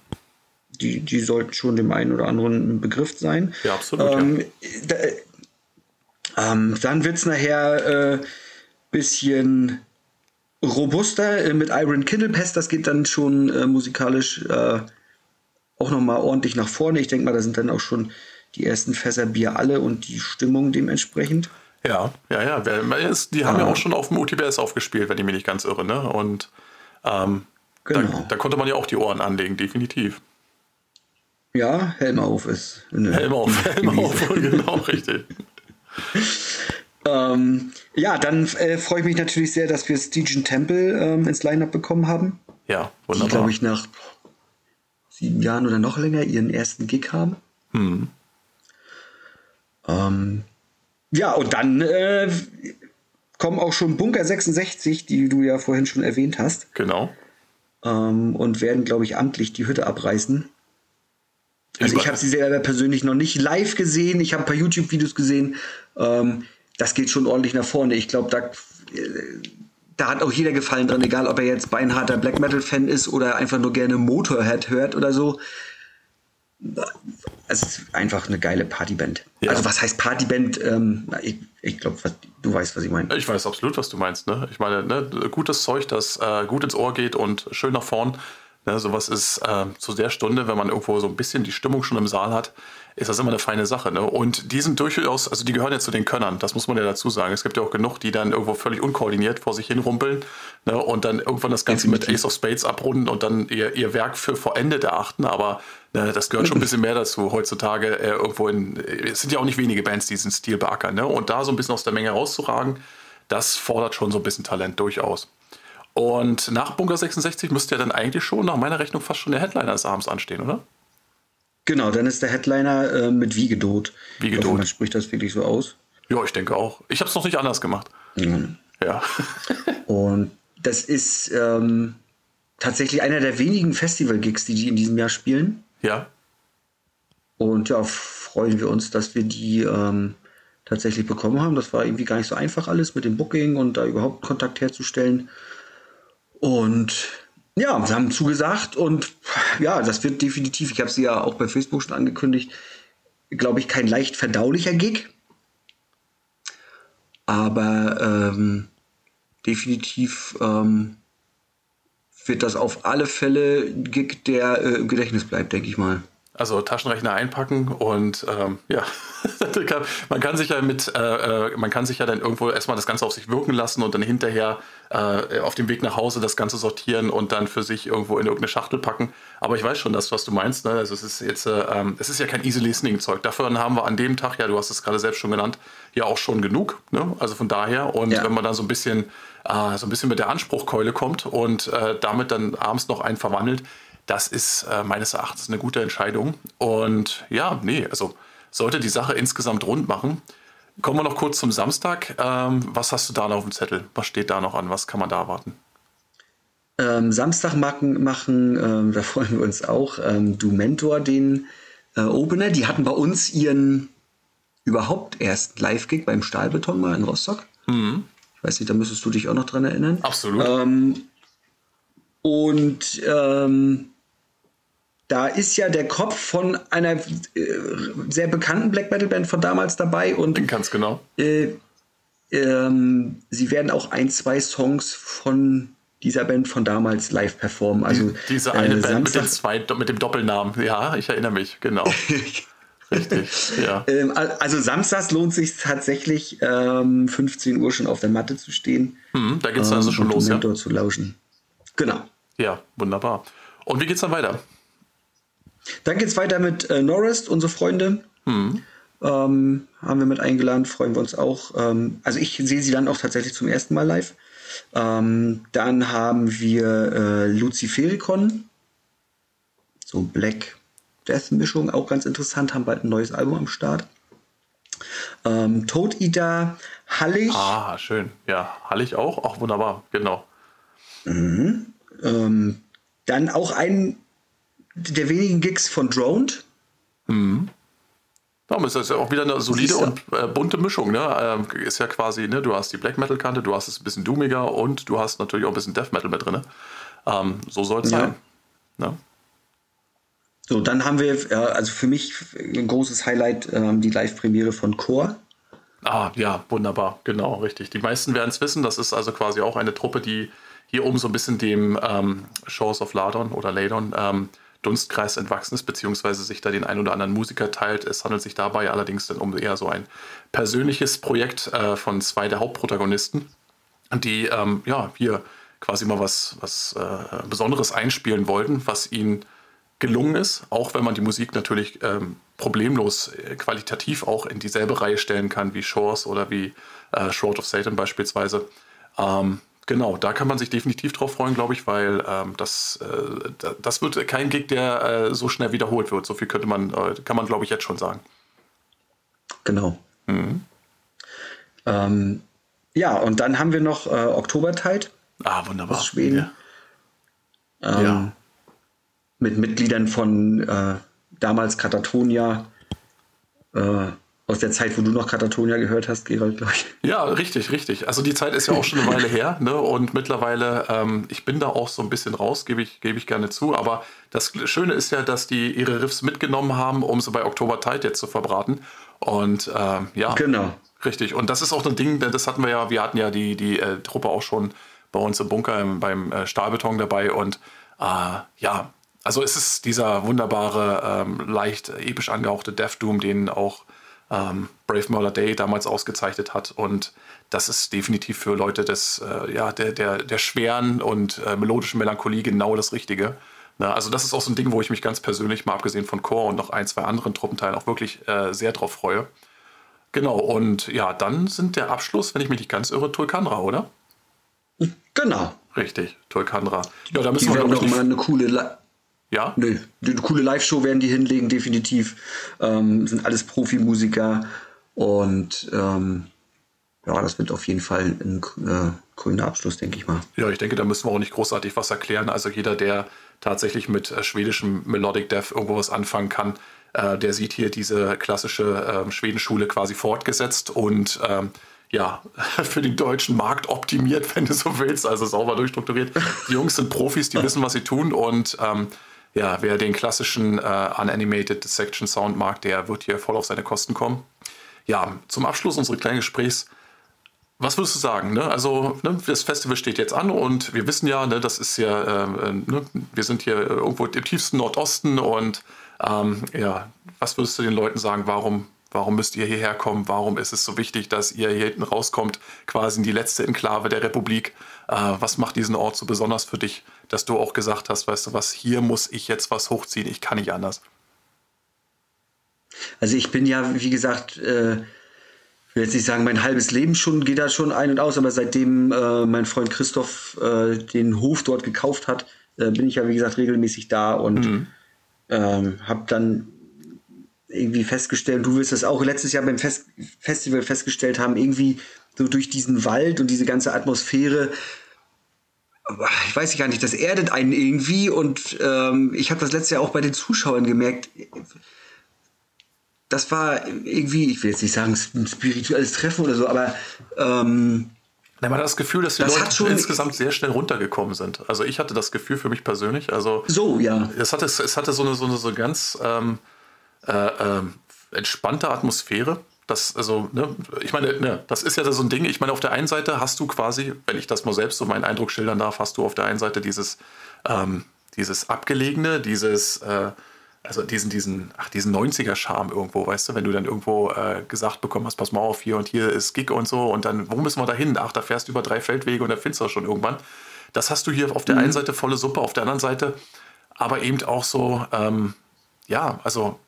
D: Die, die sollten schon dem einen oder anderen ein Begriff sein.
C: Ja, absolut. Ähm, ja.
D: Da, ähm, dann wird es nachher ein äh, bisschen robuster äh, mit Iron Kindle Pest. Das geht dann schon äh, musikalisch äh, auch nochmal ordentlich nach vorne. Ich denke mal, da sind dann auch schon die ersten Fässer Bier alle und die Stimmung dementsprechend.
C: Ja, ja, ja. Die haben ah. ja auch schon auf dem UTBS aufgespielt, wenn ich mich nicht ganz irre. Ne? Und ähm, genau. da, da, konnte man ja auch die Ohren anlegen, definitiv.
D: Ja, Helm auf ist.
C: Helm auf, Helm auf, genau, richtig.
D: ähm, ja, dann äh, freue ich mich natürlich sehr, dass wir Stygian Temple ähm, ins Line-Up bekommen haben.
C: Ja, wunderbar.
D: Die, glaube ich, nach sieben Jahren oder noch länger ihren ersten Gig haben.
C: Hm.
D: Ähm, ja, und dann äh, kommen auch schon Bunker 66, die du ja vorhin schon erwähnt hast.
C: Genau.
D: Ähm, und werden, glaube ich, amtlich die Hütte abreißen. Also ich, ich habe sie selber persönlich noch nicht live gesehen. Ich habe ein paar YouTube-Videos gesehen. Ähm, das geht schon ordentlich nach vorne. Ich glaube, da, äh, da hat auch jeder Gefallen dran, egal ob er jetzt beinharter Black Metal-Fan ist oder einfach nur gerne Motorhead hört oder so es ist einfach eine geile Partyband. Ja. Also was heißt Partyband? Ähm, ich, ich glaube, du weißt, was ich meine.
C: Ich weiß absolut, was du meinst. Ne? Ich meine, ne, gutes Zeug, das äh, gut ins Ohr geht und schön nach vorn. Ne, sowas ist äh, zu der Stunde, wenn man irgendwo so ein bisschen die Stimmung schon im Saal hat, ist das immer eine feine Sache. Ne? Und die sind durchaus, also die gehören ja zu den Könnern, das muss man ja dazu sagen. Es gibt ja auch genug, die dann irgendwo völlig unkoordiniert vor sich hin rumpeln ne? und dann irgendwann das Ganze mit Ace of Spades abrunden und dann ihr, ihr Werk für vollendet erachten. Aber ne, das gehört schon ein bisschen mehr dazu heutzutage. Äh, irgendwo in, es sind ja auch nicht wenige Bands, die diesen Stil beackern. Ne? Und da so ein bisschen aus der Menge rauszuragen, das fordert schon so ein bisschen Talent durchaus. Und nach Bunker 66 müsste ja dann eigentlich schon, nach meiner Rechnung, fast schon der Headliner des Abends anstehen, oder?
D: Genau, dann ist der Headliner äh, mit Wiegedot.
C: Wiegedot.
D: Man spricht das wirklich so aus.
C: Ja, ich denke auch. Ich habe es noch nicht anders gemacht.
D: Mhm.
C: Ja.
D: Und das ist ähm, tatsächlich einer der wenigen Festival-Gigs, die die in diesem Jahr spielen.
C: Ja.
D: Und ja, freuen wir uns, dass wir die ähm, tatsächlich bekommen haben. Das war irgendwie gar nicht so einfach alles mit dem Booking und da überhaupt Kontakt herzustellen. Und ja, sie haben zugesagt und ja, das wird definitiv, ich habe sie ja auch bei Facebook schon angekündigt, glaube ich, kein leicht verdaulicher Gig. Aber ähm, definitiv ähm, wird das auf alle Fälle ein Gig, der äh, im Gedächtnis bleibt, denke ich mal.
C: Also Taschenrechner einpacken und ähm, ja, man kann sich ja mit, äh, äh, man kann sich ja dann irgendwo erstmal das Ganze auf sich wirken lassen und dann hinterher äh, auf dem Weg nach Hause das Ganze sortieren und dann für sich irgendwo in irgendeine Schachtel packen. Aber ich weiß schon das, was du meinst. Ne? Also es ist jetzt, äh, ähm, es ist ja kein Easy Listening Zeug. Dafür haben wir an dem Tag, ja, du hast es gerade selbst schon genannt, ja auch schon genug. Ne? Also von daher und ja. wenn man dann so ein bisschen, äh, so ein bisschen mit der Anspruchkeule kommt und äh, damit dann abends noch einen verwandelt das ist äh, meines Erachtens eine gute Entscheidung. Und ja, nee, also sollte die Sache insgesamt rund machen. Kommen wir noch kurz zum Samstag. Ähm, was hast du da noch auf dem Zettel? Was steht da noch an? Was kann man da erwarten?
D: Ähm, Samstag machen, machen ähm, da freuen wir uns auch, ähm, Du Mentor, den äh, Opener. Die hatten bei uns ihren überhaupt ersten Live-Gig beim Stahlbeton mal in Rostock. Mhm. Ich weiß nicht, da müsstest du dich auch noch dran erinnern.
C: Absolut.
D: Ähm, und ähm, da ist ja der Kopf von einer äh, sehr bekannten Black Metal Band von damals dabei und
C: ganz genau.
D: Äh, ähm, sie werden auch ein, zwei Songs von dieser Band von damals live performen. Also,
C: Die, diese eine äh, Band mit, den zwei, mit dem Doppelnamen. Ja, ich erinnere mich, genau. Richtig, ja.
D: Ähm, also samstags lohnt sich tatsächlich, ähm, 15 Uhr schon auf der Matte zu stehen.
C: Mhm, da geht es also schon los,
D: ja? Dort zu lauschen. Genau.
C: Ja, wunderbar. Und wie geht's dann weiter?
D: Dann geht's weiter mit äh, Norris, unsere Freunde. Mhm. Ähm, haben wir mit eingeladen, freuen wir uns auch. Ähm, also ich sehe sie dann auch tatsächlich zum ersten Mal live. Ähm, dann haben wir äh, Lucifericon, so Black Death Mischung, auch ganz interessant, haben bald ein neues Album am Start. Ähm, Toad Eater, Hallig.
C: Ah, schön. Ja, Hallig auch, auch wunderbar, genau.
D: Mhm. Ähm, dann auch ein der wenigen Gigs von Droned.
C: Mhm. Darum ist das ja auch wieder eine solide und äh, bunte Mischung. Ne? Ähm, ist ja quasi, ne? du hast die Black Metal Kante, du hast es ein bisschen doomiger und du hast natürlich auch ein bisschen Death Metal mit drin. Ähm, so soll es ja. sein. Ne?
D: So, dann haben wir, äh, also für mich ein großes Highlight, äh, die Live-Premiere von Core.
C: Ah, ja, wunderbar, genau, richtig. Die meisten werden es wissen, das ist also quasi auch eine Truppe, die hier oben so ein bisschen dem ähm, Shows of Ladon oder Ladon ähm, Dunstkreis entwachsen ist, beziehungsweise sich da den ein oder anderen Musiker teilt. Es handelt sich dabei allerdings dann um eher so ein persönliches Projekt äh, von zwei der Hauptprotagonisten, die ähm, ja hier quasi mal was, was äh, Besonderes einspielen wollten, was ihnen gelungen ist, auch wenn man die Musik natürlich ähm, problemlos äh, qualitativ auch in dieselbe Reihe stellen kann wie Shores oder wie äh, Shroud of Satan beispielsweise. Ähm, Genau, da kann man sich definitiv drauf freuen, glaube ich, weil ähm, das, äh, das wird kein Gig, der äh, so schnell wiederholt wird. So viel könnte man, äh, kann man, glaube ich, jetzt schon sagen.
D: Genau. Mhm. Ähm, ja, und dann haben wir noch äh, Oktobertide.
C: Ah, wunderbar.
D: Aus Schweden. Ja. Ähm, ja. Mit Mitgliedern von äh, damals Katatonia, äh, aus der Zeit, wo du noch Katatonia gehört hast, Gerald, glaube ich.
C: Ja, richtig, richtig. Also die Zeit ist ja auch schon eine Weile her, ne? Und mittlerweile, ähm, ich bin da auch so ein bisschen raus, gebe ich, gebe ich gerne zu. Aber das Schöne ist ja, dass die ihre Riffs mitgenommen haben, um sie bei Oktober Tide jetzt zu verbraten. Und ähm, ja.
D: Genau.
C: Richtig. Und das ist auch ein Ding, das hatten wir ja, wir hatten ja die, die äh, Truppe auch schon bei uns im Bunker im, beim äh, Stahlbeton dabei. Und äh, ja, also es ist dieser wunderbare, ähm, leicht episch angehauchte Death Doom, den auch ähm, Brave Murder Day damals ausgezeichnet hat. Und das ist definitiv für Leute des, äh, ja, der, der, der schweren und äh, melodischen Melancholie genau das Richtige. Na, also das ist auch so ein Ding, wo ich mich ganz persönlich, mal abgesehen von Chor und noch ein, zwei anderen Truppenteilen, auch wirklich äh, sehr drauf freue. Genau, und ja, dann sind der Abschluss, wenn ich mich nicht ganz irre, Tulkanra, oder?
D: Genau.
C: Richtig, Tulkanra. Ja, da müssen
D: die
C: wir,
D: glaube ich, mal eine coole,
C: ja?
D: Nö, eine coole Live-Show werden die hinlegen, definitiv. Ähm, sind alles Profimusiker und ähm, ja, das wird auf jeden Fall ein äh, grüner Abschluss, denke ich mal.
C: Ja, ich denke, da müssen wir auch nicht großartig was erklären. Also jeder, der tatsächlich mit äh, schwedischem Melodic Death irgendwo was anfangen kann, äh, der sieht hier diese klassische äh, Schwedenschule quasi fortgesetzt und ähm, ja, für den deutschen Markt optimiert, wenn du so willst, also sauber durchstrukturiert. Die Jungs sind Profis, die wissen, was sie tun und ähm, ja, wer den klassischen äh, Unanimated Dissection Sound mag, der wird hier voll auf seine Kosten kommen. Ja, zum Abschluss unseres kleinen Gesprächs, was würdest du sagen? Ne? Also, ne, das Festival steht jetzt an und wir wissen ja, ne, das ist ja, äh, ne, wir sind hier irgendwo im tiefsten Nordosten und ähm, ja, was würdest du den Leuten sagen, warum, warum müsst ihr hierher kommen? Warum ist es so wichtig, dass ihr hier hinten rauskommt, quasi in die letzte Enklave der Republik? Äh, was macht diesen Ort so besonders für dich? Dass du auch gesagt hast, weißt du was, hier muss ich jetzt was hochziehen, ich kann nicht anders.
D: Also ich bin ja, wie gesagt, äh, ich will jetzt nicht sagen, mein halbes Leben schon geht da schon ein und aus, aber seitdem äh, mein Freund Christoph äh, den Hof dort gekauft hat, äh, bin ich ja, wie gesagt, regelmäßig da und mhm. ähm, habe dann irgendwie festgestellt, du wirst das auch letztes Jahr beim Fest Festival festgestellt haben, irgendwie so durch diesen Wald und diese ganze Atmosphäre ich weiß gar nicht, das erdet einen irgendwie und ähm, ich habe das letzte Jahr auch bei den Zuschauern gemerkt. das war irgendwie, ich will jetzt nicht sagen ein spirituelles Treffen oder so, aber ähm,
C: man hat das Gefühl, dass die
D: Das
C: Leute insgesamt sehr schnell runtergekommen sind. Also ich hatte das Gefühl für mich persönlich. Also
D: so, ja.
C: es hatte, es hatte so eine, so eine so ganz ähm, äh, ähm, entspannte Atmosphäre. Das, also, ne, ich meine, ne, das ist ja so ein Ding. Ich meine, auf der einen Seite hast du quasi, wenn ich das mal selbst so meinen Eindruck schildern darf, hast du auf der einen Seite dieses, ähm, dieses Abgelegene, dieses, äh, also diesen, diesen, ach, diesen 90er-Charme irgendwo, weißt du, wenn du dann irgendwo äh, gesagt bekommen hast, pass mal auf, hier und hier ist Gig und so und dann, wo müssen wir da hin? Ach, da fährst du über drei Feldwege und da findest du das schon irgendwann. Das hast du hier auf der einen Seite volle Suppe, auf der anderen Seite aber eben auch so, ähm, ja, also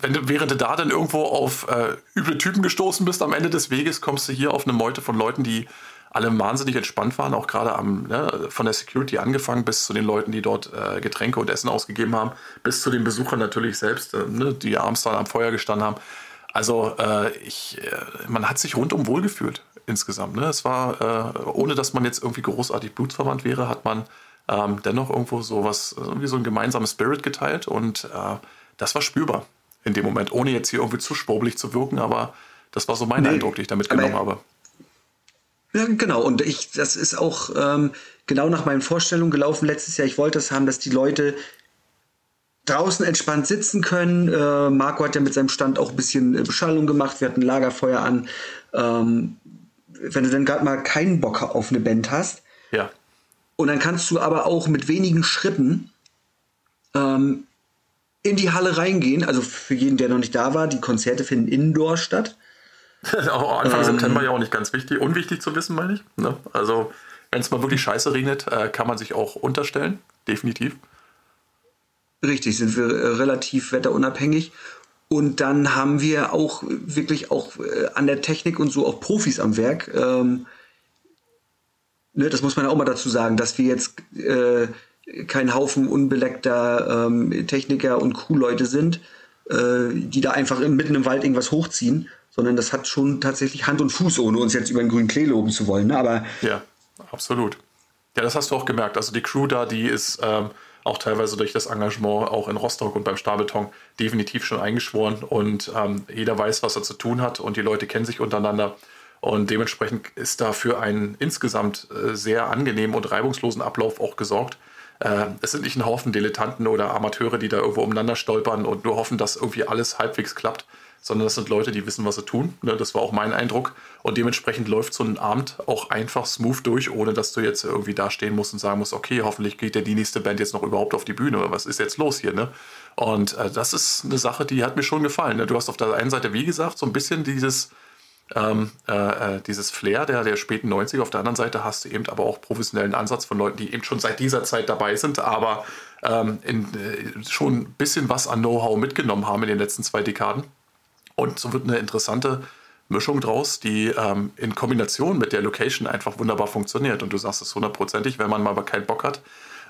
C: wenn du, während du da dann irgendwo auf äh, üble Typen gestoßen bist am Ende des Weges, kommst du hier auf eine Meute von Leuten, die alle wahnsinnig entspannt waren, auch gerade am, ne, von der Security angefangen bis zu den Leuten, die dort äh, Getränke und Essen ausgegeben haben, bis zu den Besuchern natürlich selbst, äh, ne, die abends dann am Feuer gestanden haben. Also äh, ich, äh, man hat sich rundum wohlgefühlt insgesamt. Ne? Es war, äh, ohne dass man jetzt irgendwie großartig blutsverwandt wäre, hat man ähm, dennoch irgendwo so was, irgendwie so ein gemeinsames Spirit geteilt und äh, das war spürbar in dem Moment, ohne jetzt hier irgendwie zu schwurbelig zu wirken, aber das war so mein
D: Nee,
C: Eindruck, den ich da
D: aber-
C: mitgenommen habe.
D: Ja, genau. Und ich, das ist auch ähm, genau nach meinen Vorstellungen gelaufen letztes Jahr. Ich wollte es haben, dass die Leute draußen entspannt sitzen können. Äh, Marco hat ja mit seinem Stand auch ein bisschen äh, Beschallung gemacht. Wir hatten Lagerfeuer an. Ähm, wenn du dann gerade mal keinen Bock auf eine Band hast,
C: Ja,
D: und dann kannst du aber auch mit wenigen Schritten ähm, in die Halle reingehen. Also für jeden, der noch nicht da war, die Konzerte finden indoor statt.
C: auch Anfang
D: Ähm.
C: September ja auch nicht ganz wichtig, unwichtig zu wissen, meine ich. Ne? Also wenn es mal wirklich scheiße regnet, äh, kann man sich auch unterstellen, definitiv.
D: Richtig, sind wir äh, relativ wetterunabhängig. Und dann haben wir auch wirklich auch äh, an der Technik und so auch Profis am Werk. Ähm, ne, das muss man ja auch mal dazu sagen, dass wir jetzt äh, kein Haufen unbeleckter ähm, Techniker und Crewleute sind, äh, die da einfach mitten im Wald irgendwas hochziehen, sondern das hat schon tatsächlich Hand und Fuß, ohne uns jetzt über den grünen Klee loben zu wollen. Ne? Aber
C: Ja, absolut. Ja, das hast du auch gemerkt. Also die Crew da, die ist ähm, auch teilweise durch das Engagement auch in Rostock und beim Stahlbeton definitiv schon eingeschworen und ähm, jeder weiß, was er zu tun hat und die Leute kennen sich untereinander. Und dementsprechend ist da für einen insgesamt äh, sehr angenehmen und reibungslosen Ablauf auch gesorgt. Äh, es sind nicht ein Haufen Dilettanten oder Amateure, die da irgendwo umeinander stolpern und nur hoffen, dass irgendwie alles halbwegs klappt, sondern das sind Leute, die wissen, was sie tun. Ne, das war auch mein Eindruck. Und dementsprechend läuft so ein Abend auch einfach smooth durch, ohne dass du jetzt irgendwie da stehen musst und sagen musst, okay, hoffentlich geht ja die nächste Band jetzt noch überhaupt auf die Bühne oder was ist jetzt los hier, ne? Und äh, das ist eine Sache, die hat mir schon gefallen. Ne? Du hast auf der einen Seite, wie gesagt, so ein bisschen dieses, ähm, äh, äh, dieses Flair der, der späten 90er. Auf der anderen Seite hast du eben aber auch professionellen Ansatz von Leuten, die eben schon seit dieser Zeit dabei sind, aber ähm, in, äh, schon ein bisschen was an Know-how mitgenommen haben in den letzten zwei Dekaden. Und so wird eine interessante Mischung draus, die ähm, in Kombination mit der Location einfach wunderbar funktioniert. Und du sagst es hundertprozentig, wenn man mal keinen Bock hat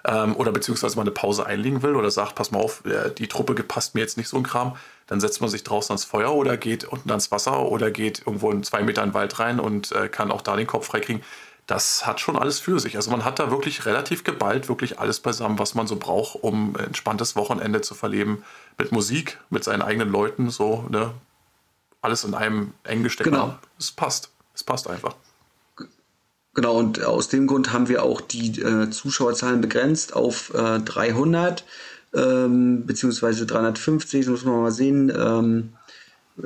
C: ähm, oder beziehungsweise mal eine Pause einlegen will oder sagt, pass mal auf, äh, die Truppe passt mir jetzt nicht so ein Kram, dann setzt man sich draußen ans Feuer oder geht unten ans Wasser oder geht irgendwo in zwei Meter in den Wald rein und äh, kann auch da den Kopf freikriegen. Das hat schon alles für sich. Also man hat da wirklich relativ geballt, wirklich alles beisammen, was man so braucht, um ein entspanntes Wochenende zu verleben. Mit Musik, mit seinen eigenen Leuten, so, ne? Alles in einem eng gesteckten
D: Genau.
C: Raum. Es passt. Es passt einfach.
D: Genau, und aus dem Grund haben wir auch die äh, Zuschauerzahlen begrenzt auf äh, 300 ähm, beziehungsweise 350, das muss man mal sehen, ähm, äh,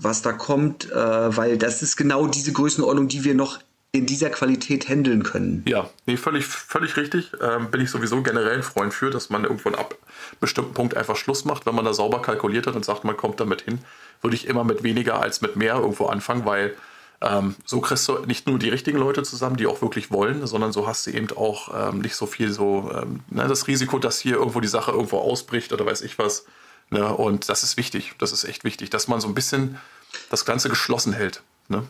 D: was da kommt, äh, weil das ist genau diese Größenordnung, die wir noch in dieser Qualität handeln können.
C: Ja, nee, völlig, völlig richtig. Ähm, bin ich sowieso generell ein Freund für, dass man irgendwo ab bestimmten Punkt einfach Schluss macht. Wenn man da sauber kalkuliert hat und sagt, man kommt damit hin, würde ich immer mit weniger als mit mehr irgendwo anfangen, weil ähm, so kriegst du nicht nur die richtigen Leute zusammen, die auch wirklich wollen, sondern so hast du eben auch ähm, nicht so viel so ähm, ne, das Risiko, dass hier irgendwo die Sache irgendwo ausbricht oder weiß ich was. Ne? Und das ist wichtig. Das ist echt wichtig, dass man so ein bisschen das Ganze geschlossen hält. Ne?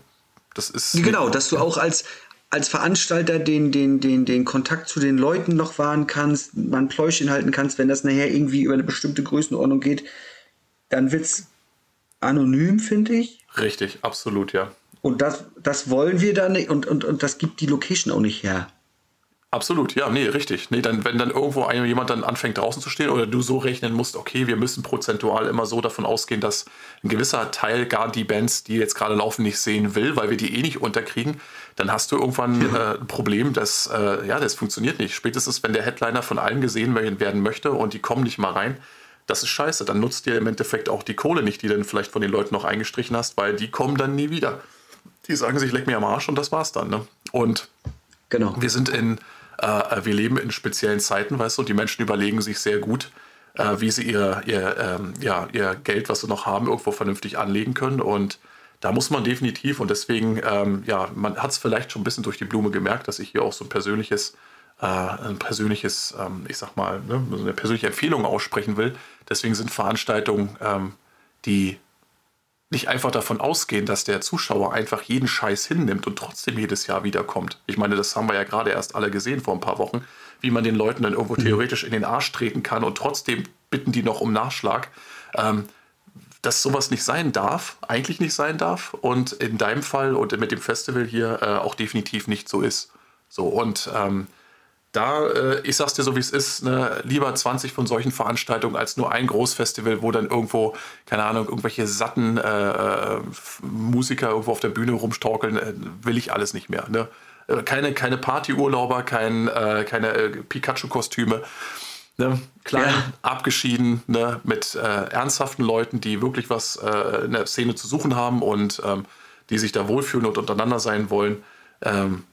C: Das ist
D: Genau, dass du auch als, als Veranstalter den, den, den, den Kontakt zu den Leuten noch wahren kannst, mal ein Pläuschen halten kannst, wenn das nachher irgendwie über eine bestimmte Größenordnung geht, dann wird's anonym, finde ich.
C: richtig, absolut, ja.
D: Und das, das wollen wir dann nicht und, und, und das gibt die Location auch nicht her.
C: Absolut, ja, nee, richtig. Nee, dann, wenn dann irgendwo ein, jemand dann anfängt draußen zu stehen oder du so rechnen musst, okay, wir müssen prozentual immer so davon ausgehen, dass ein gewisser Teil gar die Bands, die jetzt gerade laufen, nicht sehen will, weil wir die eh nicht unterkriegen, dann hast du irgendwann äh, ein Problem, dass, äh, ja, das funktioniert nicht. Spätestens, wenn der Headliner von allen gesehen werden möchte und die kommen nicht mal rein, das ist scheiße. Dann nutzt dir im Endeffekt auch die Kohle nicht, die du dann vielleicht von den Leuten noch eingestrichen hast, weil die kommen dann nie wieder. Die sagen sich, leck mir am Arsch und das war's dann. Ne? Und genau. wir sind in äh, wir leben in speziellen Zeiten, weißt du, die Menschen überlegen sich sehr gut, äh, wie sie ihr, ihr, ähm, ja, ihr Geld, was sie noch haben, irgendwo vernünftig anlegen können. Und da muss man definitiv, und deswegen, ähm, ja, man hat es vielleicht schon ein bisschen durch die Blume gemerkt, dass ich hier auch so ein persönliches, äh, ein persönliches, ähm, ich sag mal, ne, eine persönliche Empfehlung aussprechen will. Deswegen sind Veranstaltungen, ähm, die nicht einfach davon ausgehen, dass der Zuschauer einfach jeden Scheiß hinnimmt und trotzdem jedes Jahr wiederkommt. Ich meine, das haben wir ja gerade erst alle gesehen vor ein paar Wochen, wie man den Leuten dann irgendwo mhm. theoretisch in den Arsch treten kann und trotzdem bitten die noch um Nachschlag. Ähm, dass sowas nicht sein darf, eigentlich nicht sein darf und in deinem Fall und mit dem Festival hier äh, auch definitiv nicht so ist. So und ähm, da, äh, ich sag's dir so wie es ist, ne, lieber 20 von solchen Veranstaltungen als nur ein Großfestival, wo dann irgendwo, keine Ahnung, irgendwelche satten äh, äh Musiker irgendwo auf der Bühne rumstorkeln, äh, will ich alles nicht mehr. Ne? Äh, keine, keine Partyurlauber, kein, äh, keine Pikachu-Kostüme. Ne? Klein, ja. abgeschieden, ne? mit ernsthaften Leuten, die wirklich was in der Szene zu suchen haben und ähm, die sich da wohlfühlen und untereinander sein wollen. Ähm,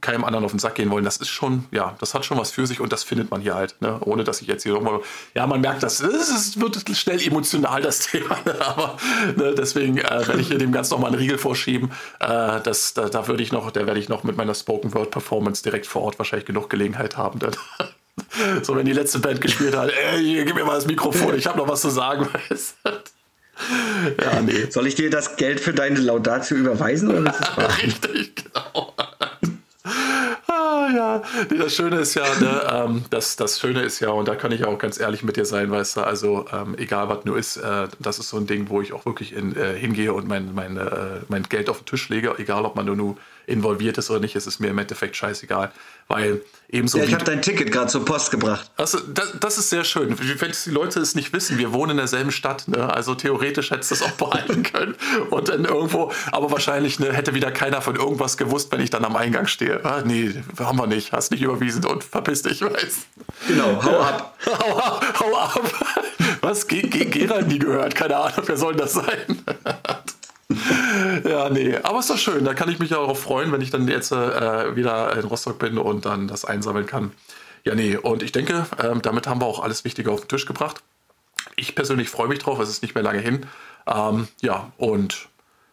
C: keinem anderen auf den Sack gehen wollen, das ist schon, ja, das hat schon was für sich und das findet man hier halt, ne? ohne dass ich jetzt hier nochmal, ja, man merkt, das es wird schnell emotional, das Thema, ne? aber ne, deswegen äh, werde ich hier dem Ganzen nochmal einen Riegel vorschieben, äh, das, da, da würde ich noch, da werde ich noch mit meiner Spoken Word Performance direkt vor Ort wahrscheinlich genug Gelegenheit haben, dann. so, wenn die letzte Band gespielt hat, ey, gib mir mal das Mikrofon, ich habe noch was zu sagen, weißt
D: Ja, nee. Soll ich dir das Geld für deine Laudatio überweisen oder
C: Richtig, genau ja, nee, das Schöne ist ja, ne, ähm, das, das Schöne ist ja, und da kann ich auch ganz ehrlich mit dir sein, weißt du, also ähm, egal was nur ist, äh, das ist so ein Ding, wo ich auch wirklich in, äh, hingehe und mein, mein, äh, mein Geld auf den Tisch lege, egal ob man nur, nur involviert ist oder nicht, ist es mir im Endeffekt scheißegal. Weil ebenso.
D: Ja, ich habe dein Ticket gerade zur Post gebracht.
C: Also, das, das ist sehr schön. Wenn die Leute es nicht wissen, wir wohnen in derselben Stadt. Ne? Also theoretisch hättest du es auch behalten können. Und dann irgendwo, aber wahrscheinlich ne, hätte wieder keiner von irgendwas gewusst, wenn ich dann am Eingang stehe. Ah, nee, haben wir nicht. Hast nicht überwiesen und verpiss dich, weiß.
D: Genau, hau ab.
C: hau ab, hau ab. Was? Ge Ge Gerald nie gehört. Keine Ahnung, wer soll das sein? ja, nee, aber ist doch schön. Da kann ich mich auch freuen, wenn ich dann jetzt äh, wieder in Rostock bin und dann das einsammeln kann. Ja, nee, und ich denke, ähm, damit haben wir auch alles Wichtige auf den Tisch gebracht. Ich persönlich freue mich drauf, es ist nicht mehr lange hin. Ähm, ja, und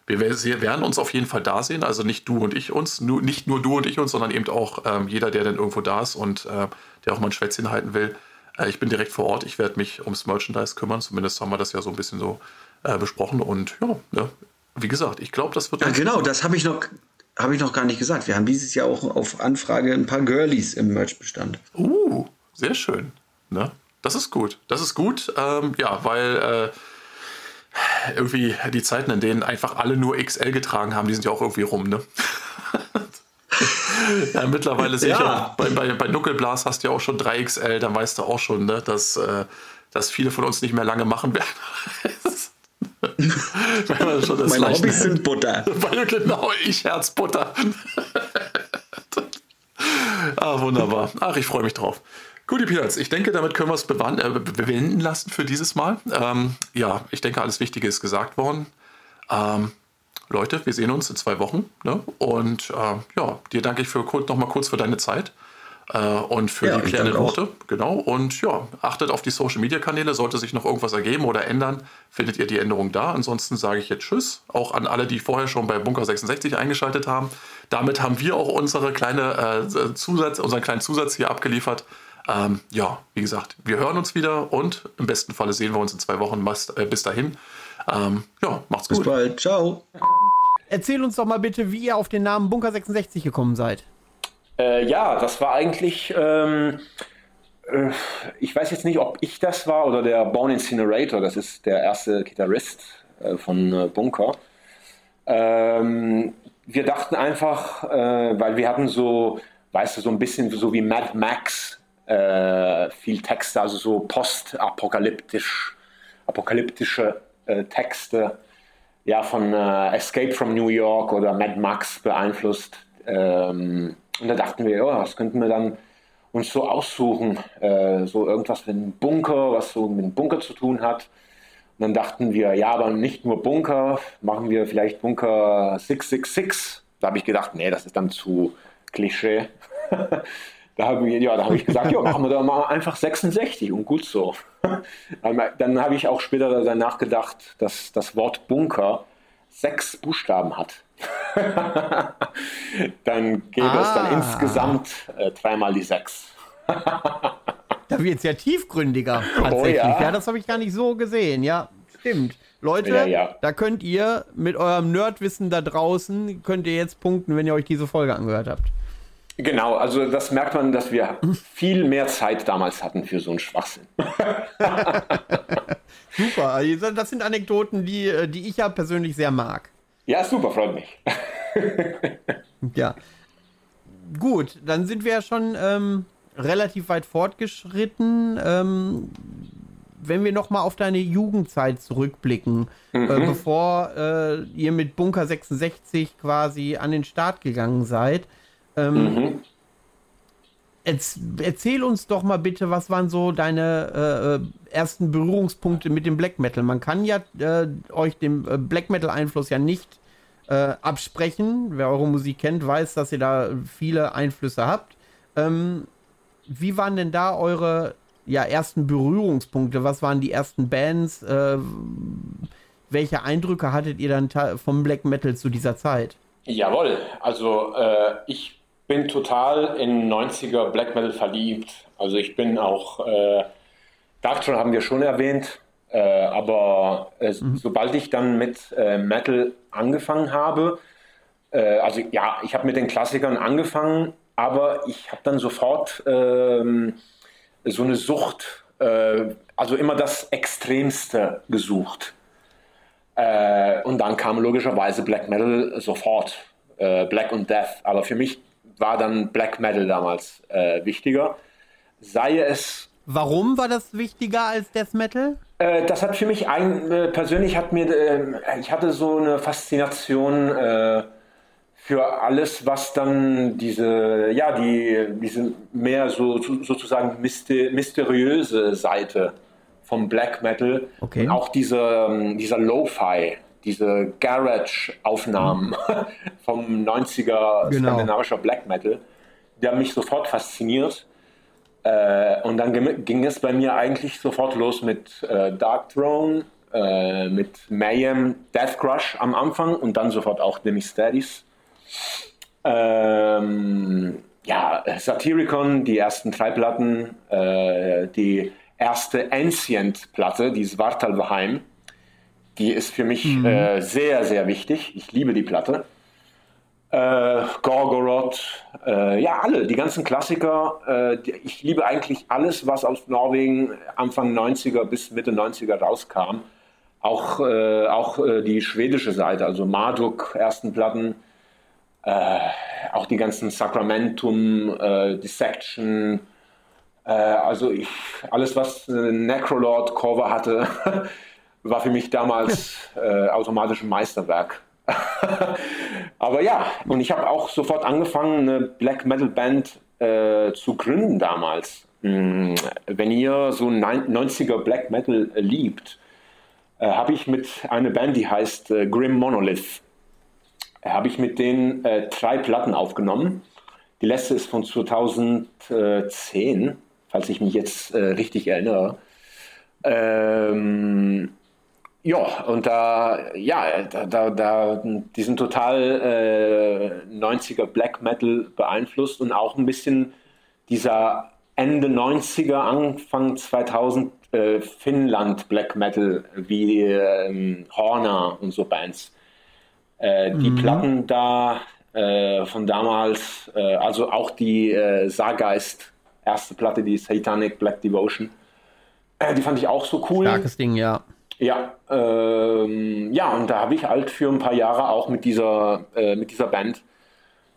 C: wir werden uns auf jeden Fall da sehen. Also nicht du und ich uns, nur, nicht nur du und ich uns, sondern eben auch ähm, jeder, der dann irgendwo da ist und äh, der auch mal ein Schwätzchen halten will. Äh, ich bin direkt vor Ort. Ich werde mich ums Merchandise kümmern. Zumindest haben wir das ja so ein bisschen so äh, besprochen. Und ja, ne, wie gesagt, ich glaube, das wird.
D: Ja, genau, das habe ich noch. Habe ich noch gar nicht gesagt. Wir haben dieses Jahr auch auf Anfrage ein paar Girlies im Merch-Bestand.
C: Uh, sehr schön. Ne? Das ist gut. Das ist gut, ähm, ja, weil äh, irgendwie die Zeiten, in denen einfach alle nur XL getragen haben, die sind ja auch irgendwie rum, ne? ja, mittlerweile sehe ja. ich auch, bei, bei, bei Nuckelblas hast du ja auch schon 3XL, dann weißt du auch schon, ne, dass, äh, dass viele von uns nicht mehr lange machen werden.
D: Meine Hobbys sind Butter.
C: Weil, genau, ich Herz Butter. ah, wunderbar. Ach, ich freue mich drauf. Gut, die Peanuts, ich denke, damit können wir es äh, bewenden lassen für dieses Mal. Ähm, ja, ich denke, alles Wichtige ist gesagt worden. Ähm, Leute, wir sehen uns in zwei Wochen. Ne? Und äh, ja, dir danke ich für noch mal kurz für deine Zeit. Äh, und für ja, die klärenden Worte. Genau. Und ja, achtet auf die Social Media Kanäle. Sollte sich noch irgendwas ergeben oder ändern, findet ihr die Änderung da. Ansonsten sage ich jetzt Tschüss. Auch an alle, die vorher schon bei Bunker 66 eingeschaltet haben. Damit haben wir auch unsere kleine äh, Zusatz, unseren kleinen Zusatz hier abgeliefert. Ähm, ja, wie gesagt, wir hören uns wieder und im besten Falle sehen wir uns in zwei Wochen. Äh, bis dahin. Ähm, ja, macht's gut.
D: Bis bald. Ciao.
A: Erzähl uns doch mal bitte, wie ihr auf den Namen Bunker 66 gekommen seid.
B: Äh, ja, das war eigentlich, ähm, äh, ich weiß jetzt nicht, ob ich das war oder der Bone Incinerator, das ist der erste Gitarrist äh, von äh, Bunker. Ähm, wir dachten einfach, äh, weil wir hatten so weißt du, so ein bisschen so wie Mad Max, äh, viel Texte, also so postapokalyptisch, apokalyptische Texte, ja, von Escape from New York oder Mad Max beeinflusst. Ähm, und da dachten wir, ja, das könnten wir dann uns so aussuchen, äh, so irgendwas mit einem Bunker, was so mit einem Bunker zu tun hat. Und dann dachten wir, ja, aber nicht nur Bunker, machen wir vielleicht Bunker 666. Da habe ich gedacht, nee, das ist dann zu Klischee. da habe ich, ja, hab ich gesagt, ja, machen wir da mal einfach 66 und gut so. dann habe ich auch später danach gedacht, dass das Wort Bunker sechs Buchstaben hat. dann gäbe ah. es dann ah. insgesamt äh, dreimal die sechs.
A: da wird es ja tiefgründiger tatsächlich. Oh, ja. ja, das habe ich gar nicht so gesehen. Ja, stimmt. Leute, ja, ja. da könnt ihr mit eurem Nerdwissen da draußen, könnt ihr jetzt punkten, wenn ihr euch diese Folge angehört habt.
B: Genau, also das merkt man, dass wir viel mehr Zeit damals hatten für so einen Schwachsinn.
A: super, also das sind Anekdoten, die, äh, die ich ja persönlich sehr mag.
B: Ja, super, freut mich.
A: ja. Gut, dann sind wir ja schon ähm, relativ weit fortgeschritten. Ähm, wenn wir nochmal auf deine Jugendzeit zurückblicken, äh, mhm. äh, bevor äh, ihr mit Bunker 66 quasi an den Start gegangen seid, ähm, mhm. Erzähl uns doch mal bitte, was waren so deine äh, ersten Berührungspunkte mit dem Black Metal? Man kann ja äh, euch den äh, Black Metal Einfluss ja nicht äh, absprechen. Wer eure Musik kennt, weiß, dass ihr da viele Einflüsse habt. Ähm, wie waren denn da eure ja, ersten Berührungspunkte? Was waren die ersten Bands? Äh, welche Eindrücke hattet ihr dann vom Black Metal zu dieser Zeit?
B: Jawohl, also äh, ich bin total in 90er Black Metal verliebt. Also ich bin auch, äh, Darkthrone haben wir schon erwähnt, äh, aber äh, mhm. sobald ich dann mit äh, Metal angefangen habe, äh, also ja, ich habe mit den Klassikern angefangen, aber ich habe dann sofort ähm, so eine Sucht, äh, also immer das Extremste gesucht. und dann kam logischerweise Black Metal sofort, Black und Death. Aber für mich war dann Black Metal damals äh, wichtiger. Sei es.
A: Warum war das wichtiger als Death Metal?
B: Äh, das hat für mich ein, äh, persönlich hat mir, äh, ich hatte so eine Faszination äh, für alles, was dann diese, ja, die, diese mehr so sozusagen mysteriöse Seite vom Black Metal okay. und auch diese, ähm, dieser Lo-Fi, diese Garage-Aufnahmen vom 90er genau. skandinavischer Black Metal, der mich sofort fasziniert. Äh, und dann ging es bei mir eigentlich sofort los mit äh, Dark Throne, äh, mit Mayhem, Death Crush am Anfang und dann sofort auch Demi Steadies. Ähm, ja, Satyricon, die ersten drei Platten, äh, die erste Ancient-Platte, die Svartalvaheim, die ist für mich mhm. äh, sehr, sehr wichtig. Ich liebe die Platte. Äh, Gorgoroth, äh, ja, alle, die ganzen Klassiker. Äh, die, ich liebe eigentlich alles, was aus Norwegen Anfang 90er bis Mitte 90er rauskam. Auch, äh, auch äh, die schwedische Seite, also Marduk, ersten Platten. auch die ganzen Sacramentum, Dissection, also ich, alles, was Necrolord Cover hatte, war für mich damals äh, automatisch ein Meisterwerk. Aber ja, und ich habe auch sofort angefangen, eine Black Metal Band äh, zu gründen damals. Hm, wenn ihr so 90er Black Metal äh, liebt, äh, habe ich mit einer Band, die heißt äh, Grim Monolith, äh, habe ich mit denen drei Platten aufgenommen. Die letzte ist von 2010, falls ich mich jetzt richtig erinnere. Ähm, ja, und da, ja, da, da, da die sind total äh, 90er Black Metal beeinflusst und auch ein bisschen dieser Ende 90er, Anfang 2000 äh, Finnland Black Metal wie äh, Horner und so Bands. Äh, die mhm. Platten da äh, von damals, äh, also auch die äh, Sargeist erste Platte, die Satanic Black Devotion, die fand ich auch so cool.
A: Starkes Ding, ja.
B: Ja, ähm, ja, und da habe ich halt für ein paar Jahre auch mit dieser, äh, mit dieser Band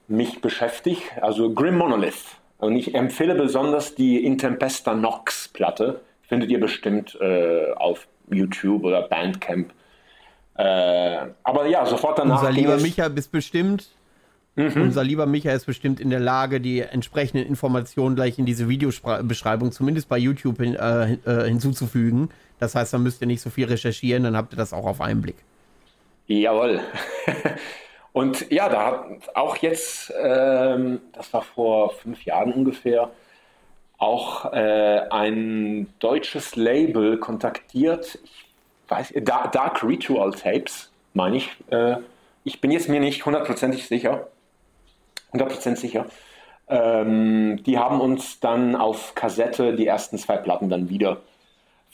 B: mich beschäftigt, also Grim Monolith. Und ich empfehle besonders die Intempesta Nox Platte. Findet ihr bestimmt äh, auf YouTube oder Bandcamp. Äh, aber ja, sofort danach.
A: Unser lieber Micha ist bestimmt. Mhm. Unser lieber Micha ist bestimmt in der Lage, die entsprechenden Informationen gleich in diese Videobeschreibung, zumindest bei YouTube, hin, äh, äh, hinzuzufügen. Das heißt, dann müsst ihr nicht so viel recherchieren, dann habt ihr das auch auf einen Blick.
B: Jawohl. Und ja, da hat auch jetzt, ähm, das war vor fünf Jahren ungefähr, auch äh, ein deutsches Label kontaktiert. Ich weiß, Dark Ritual Tapes, meine ich. Äh, ich bin jetzt mir nicht hundertprozentig sicher. 100% sicher. Ähm, die haben uns dann auf Kassette die ersten zwei Platten dann wieder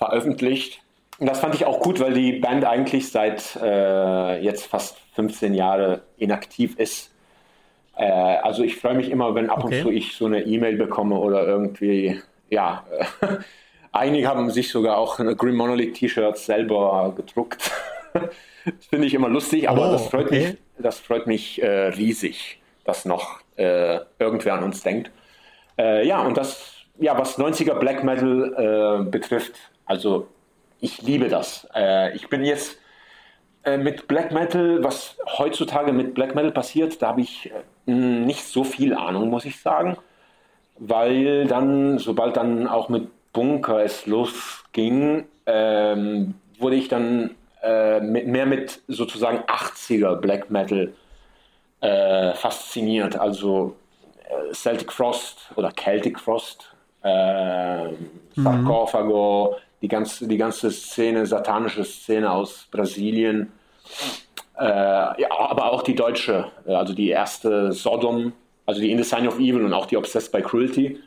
B: veröffentlicht. Und das fand ich auch gut, weil die Band eigentlich seit äh, jetzt fast 15 Jahre inaktiv ist. Äh, also ich freue mich immer, wenn ab okay. und zu ich so eine E-Mail bekomme oder irgendwie, ja, äh, einige haben sich sogar auch Green Monolith T-Shirts selber gedruckt. das finde ich immer lustig, aber oh, das freut okay. mich, das freut mich äh, riesig, dass noch äh, irgendwer an uns denkt. Äh, ja, und das, ja, was 90er Black Metal betrifft, also ich liebe das. Äh, ich bin jetzt äh, mit Black Metal, was heutzutage mit Black Metal passiert, da habe ich äh, nicht so viel Ahnung, muss ich sagen. Weil dann, sobald dann auch mit Bunker es losging, ähm, wurde ich dann äh, mit, mehr mit sozusagen 80er Black Metal äh, fasziniert. Also äh, Celtic Frost oder Celtic Frost, äh, Sarkophago, mhm die ganze, die ganze Szene, satanische Szene aus Brasilien, äh, ja, aber auch die deutsche, äh, also die erste Sodom, also die In the Sign of Evil und auch die Obsessed by Cruelty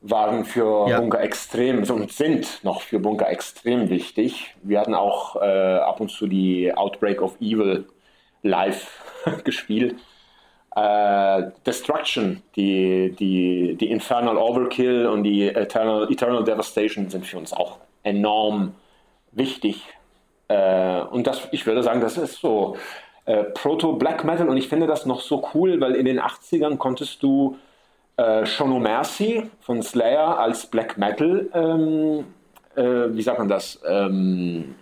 B: waren für ja. Bunker extrem und sind noch für Bunker extrem wichtig. Wir hatten auch äh, ab und zu die Outbreak of Evil live gespielt. Äh, Destruction, die, die, die Infernal Overkill und die Eternal, Eternal Devastation sind für uns auch enorm wichtig. Äh, und das, ich würde sagen, das ist so äh, Proto-Black Metal und ich finde das noch so cool, weil in den 80ern konntest du äh, Show No Mercy von Slayer als Black Metal, ähm, äh, wie sagt man das, ähm,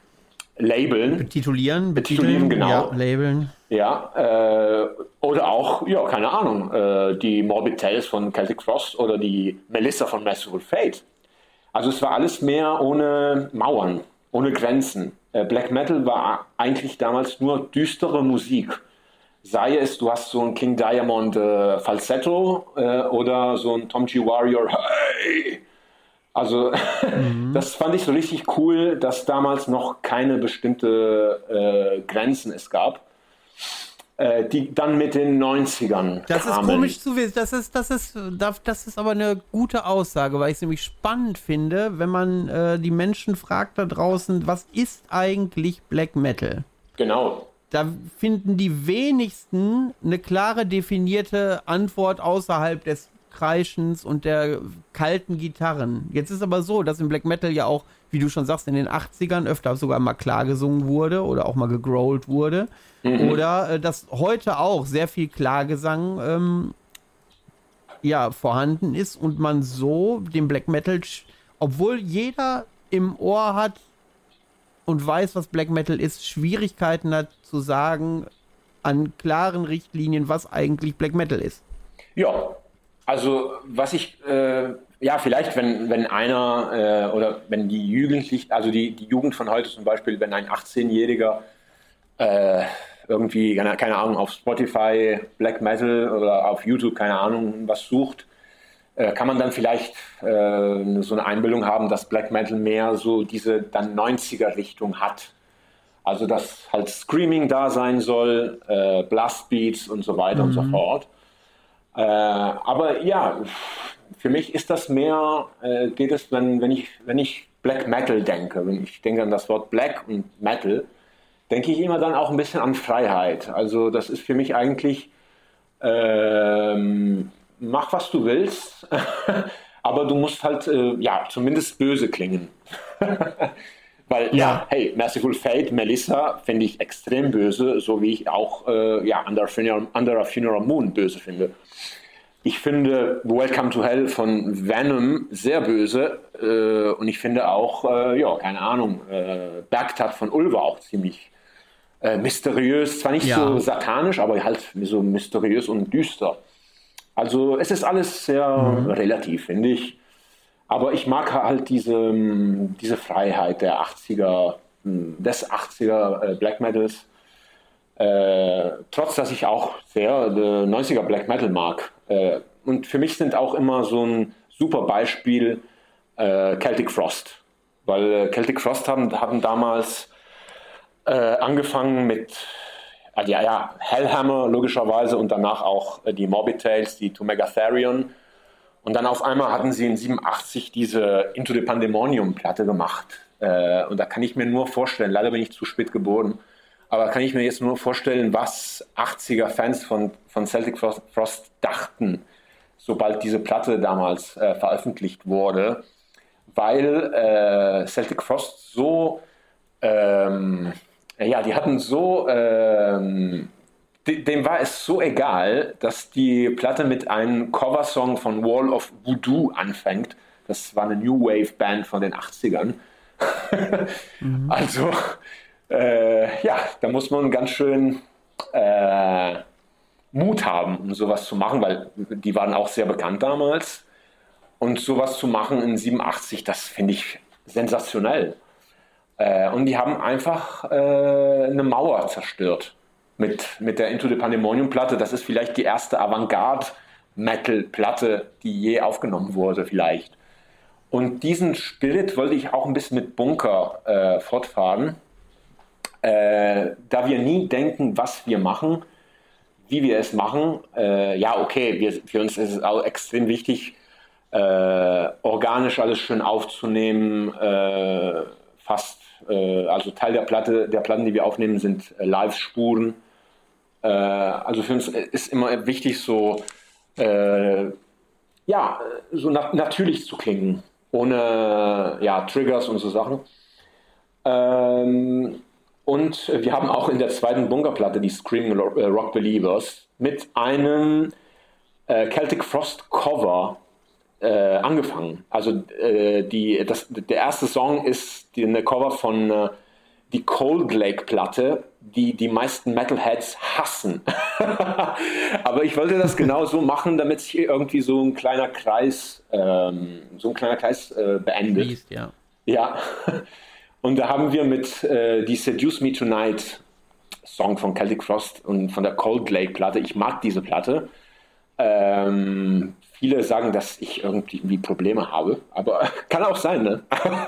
B: labeln.
A: Betitulieren, betitulieren,
B: genau.
A: Ja, labeln.
B: Ja, äh, oder auch, ja, keine Ahnung, äh, die Morbid Tales von Celtic Frost oder die Melissa von Merciful Fate. Also es war alles mehr ohne Mauern, ohne Grenzen. Äh, Black Metal war eigentlich damals nur düstere Musik. Sei es, du hast so ein King Diamond äh, Falsetto äh, oder so ein Tom G. Warrior, hey! Also mhm. das fand ich so richtig cool, dass damals noch keine bestimmte äh, Grenzen es gab. Äh, die dann mit den 90ern.
A: Das kamen. ist komisch zu wissen. Das ist, das, ist, das ist aber eine gute Aussage, weil ich es nämlich spannend finde, wenn man äh, die Menschen fragt da draußen, was ist eigentlich Black Metal?
B: Genau.
A: Da finden die wenigsten eine klare definierte Antwort außerhalb des Kreischens und der kalten Gitarren. Jetzt ist aber so, dass im Black Metal ja auch, wie du schon sagst, in den 80ern öfter sogar mal klar gesungen wurde oder auch mal gegrowlt wurde. Mhm. Oder äh, dass heute auch sehr viel Klagesang ähm, ja, vorhanden ist und man so den Black Metal, obwohl jeder im Ohr hat und weiß, was Black Metal ist, Schwierigkeiten hat zu sagen an klaren Richtlinien, was eigentlich Black Metal ist.
B: Ja, also was ich, äh, ja, vielleicht, wenn, wenn einer äh, oder wenn die Jugendlichen, also die, die Jugend von heute zum Beispiel, wenn ein 18-Jähriger äh, irgendwie, keine Ahnung, auf Spotify Black Metal oder auf YouTube, keine Ahnung, was sucht, äh, kann man dann vielleicht äh, so eine Einbildung haben, dass Black Metal mehr so diese dann 90er-Richtung hat. Also dass halt Screaming da sein soll, äh, Blastbeats und so weiter mhm. und so mhm. fort. Äh, aber ja, für mich ist das mehr, äh, geht es, wenn, wenn, ich, wenn ich Black Metal denke, wenn ich denke an das Wort Black und Metal, denke ich immer dann auch ein bisschen an Freiheit. Also das ist für mich eigentlich, ähm, mach was du willst, aber du musst halt, äh, ja, zumindest böse klingen. Weil, ja, ja hey, Merciful Fate, Melissa finde ich extrem böse, so wie ich auch äh, ja, Under, Funeral, Under a Funeral Moon böse finde. Ich finde Welcome to Hell von Venom sehr böse äh, und ich finde auch, äh, ja, keine Ahnung, äh, Bergtat von Ulva auch ziemlich äh, mysteriös, zwar nicht ja. so satanisch, aber halt so mysteriös und düster. Also es ist alles sehr mhm. relativ, finde ich. Aber ich mag halt diese, ähm, diese Freiheit der 80er, hm, des 80er äh, Black Metals. Äh, trotz dass ich auch sehr äh, 90er Black Metal mag. Äh, und für mich sind auch immer so ein super Beispiel äh, Celtic Frost. Weil äh, Celtic Frost haben, haben damals angefangen mit ja, ja, Hellhammer logischerweise und danach auch die Morbid Tales, die To Megatherion und dann auf einmal hatten sie in 87 diese Into the Pandemonium Platte gemacht. Äh, und da kann ich mir nur vorstellen, leider bin ich zu spät geboren, aber kann ich mir jetzt nur vorstellen, was 80er Fans von, von Celtic Frost dachten, sobald diese Platte damals äh, veröffentlicht wurde, weil äh, Celtic Frost so, ähm, ja, die hatten so ähm, dem war es so egal, dass die Platte mit einem Coversong von Wall of Voodoo anfängt. Das war eine New Wave Band von den 80ern. mhm. Also, äh, ja, da muss man ganz schön äh, Mut haben, um sowas zu machen, weil die waren auch sehr bekannt damals. Und sowas zu machen in 87, das finde ich sensationell. Äh, und die haben einfach äh, eine Mauer zerstört mit, mit der Into the Pandemonium Platte. Das ist vielleicht die erste Avantgarde-Metal-Platte, die je aufgenommen wurde, vielleicht. Und diesen Spirit wollte ich auch ein bisschen mit Bunker äh, fortfahren, äh, da wir nie denken, was wir machen, wie wir es machen. Äh, ja, okay, wir, für uns ist es auch extrem wichtig, äh, organisch alles schön aufzunehmen, äh, fast, äh, also Teil der Platte, der Platten, die wir aufnehmen, sind Live-Spuren äh, also für uns ist immer wichtig, so, äh, ja, so na natürlich zu klingen, ohne ja, Triggers und so Sachen. Ähm, und wir haben auch in der zweiten Bunkerplatte, die Screaming äh, Rock Believers, mit einem äh, Celtic Frost Cover äh, angefangen. Also äh, die, das, der erste Song ist die, eine Cover von äh, die Cold Lake Platte, die die meisten Metalheads hassen. Aber ich wollte das genau so machen, damit sich irgendwie so ein kleiner Kreis, ähm, so ein kleiner Kreis äh, beendet. Fließt, ja. Ja. Und da haben wir mit äh, die Seduce Me Tonight Song von Celtic Frost und von der Cold Lake Platte. Ich mag diese Platte. Ähm, viele sagen, dass ich irgendwie Probleme habe, aber kann auch sein, ne?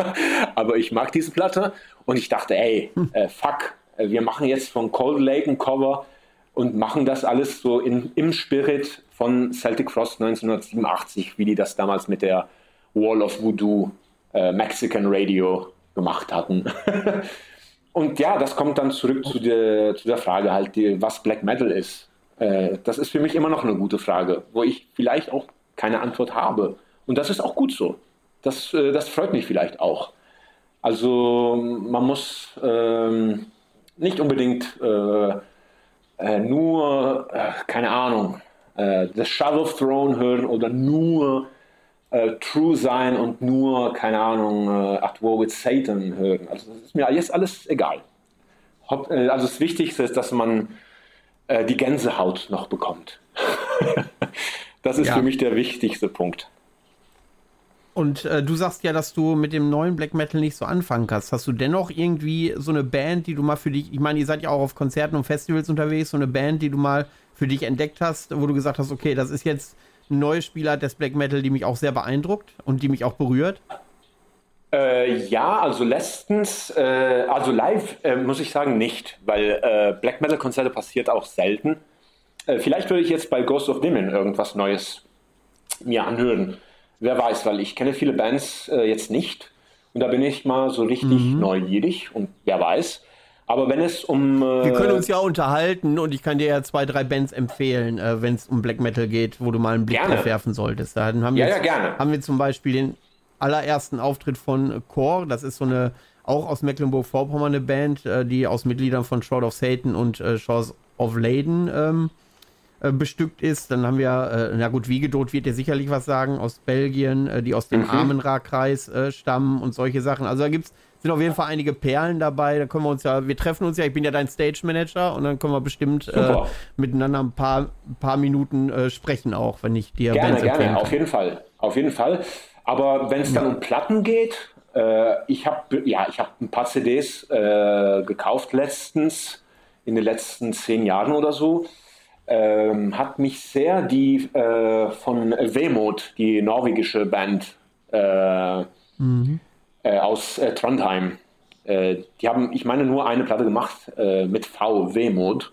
B: aber ich mag diese Platte und ich dachte, ey, äh, fuck, wir machen jetzt von Cold Lake ein Cover und machen das alles so in, im Spirit von Celtic Frost 1987, wie die das damals mit der Wall of Voodoo äh, Mexican Radio gemacht hatten. und ja, das kommt dann zurück zu der, zu der Frage halt, die, was Black Metal ist. Äh, das ist für mich immer noch eine gute Frage, wo ich vielleicht auch keine Antwort habe. Und das ist auch gut so. Das, äh, das freut mich vielleicht auch. Also man muss ähm, nicht unbedingt äh, äh, nur, äh, keine Ahnung, äh, The Shadow Throne hören oder nur äh, True sein und nur, keine Ahnung, äh, At War with Satan hören. Also das ist mir jetzt alles egal. also das Wichtigste ist, dass man die Gänsehaut noch bekommt. Das ist ja. für mich der wichtigste Punkt.
A: Und äh, du sagst ja, dass du mit dem neuen Black Metal nicht so anfangen kannst. Hast du dennoch irgendwie so eine Band, die du mal für dich, ich meine, ihr seid ja auch auf Konzerten und Festivals unterwegs, so eine Band, die du mal für dich entdeckt hast, wo du gesagt hast, okay, das ist jetzt eine neue Spielart des Black Metal, die mich auch sehr beeindruckt und die mich auch berührt?
B: Äh, ja, also letztens, äh, also live äh, muss ich sagen nicht, weil äh, Black Metal Konzerte passiert auch selten. Äh, vielleicht würde ich jetzt bei Ghost of Women irgendwas Neues mir anhören. Wer weiß, weil ich kenne viele Bands äh, jetzt nicht. Und da bin ich mal so richtig mhm. neugierig und wer weiß. Aber wenn es um.
A: Äh, wir können uns ja unterhalten und ich kann dir ja zwei, drei Bands empfehlen, äh, wenn es um Black Metal geht, wo du mal einen Blick gerne. drauf werfen solltest. Da haben wir,
B: ja, ja, gerne.
A: haben wir zum Beispiel den allerersten Auftritt von Core. Das ist so eine auch aus Mecklenburg-Vorpommern eine Band, äh, die aus Mitgliedern von Shroud of Satan und äh, Shores of Leyden ähm, äh, bestückt ist. Dann haben wir, äh, na gut, Wiegedot wird dir sicherlich was sagen, aus Belgien, äh, die aus dem mhm. Amenra-Kreis äh, stammen und solche Sachen. Also da gibt's sind auf jeden Fall einige Perlen dabei. Da können wir uns ja, wir treffen uns ja, ich bin ja dein Stage Manager und dann können wir bestimmt äh, miteinander ein paar, ein paar Minuten sprechen auch, wenn ich dir
B: Gerne, Bands gerne, auf jeden Fall. Auf jeden Fall. Aber wenn es dann ja. um Platten geht, ich habe ja, ich habe ein paar CDs gekauft letztens, in den letzten zehn Jahren oder so. Ähm, hat mich sehr die äh, von Wehmut, die norwegische Band, äh, mhm äh, aus äh, Trondheim. Äh, die haben, ich meine, nur eine Platte gemacht äh, mit V, Wehmut.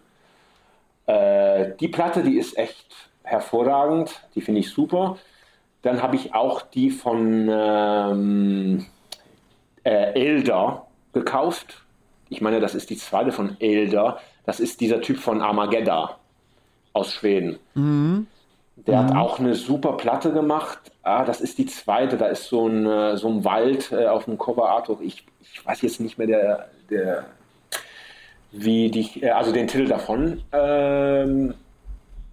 B: Äh, die Platte, die ist echt hervorragend, die finde ich super. Dann habe ich auch die von ähm, Elder gekauft. Ich meine, das ist die zweite von Elder. Das ist dieser Typ von Armageddon aus Schweden. Mhm. Der mhm. hat auch eine super Platte gemacht. Ah, das ist die zweite. Da ist so ein, äh, so ein Wald äh, auf dem Cover Art. Ich, ich weiß jetzt nicht mehr der, der wie die, äh, also den Titel davon. Ähm,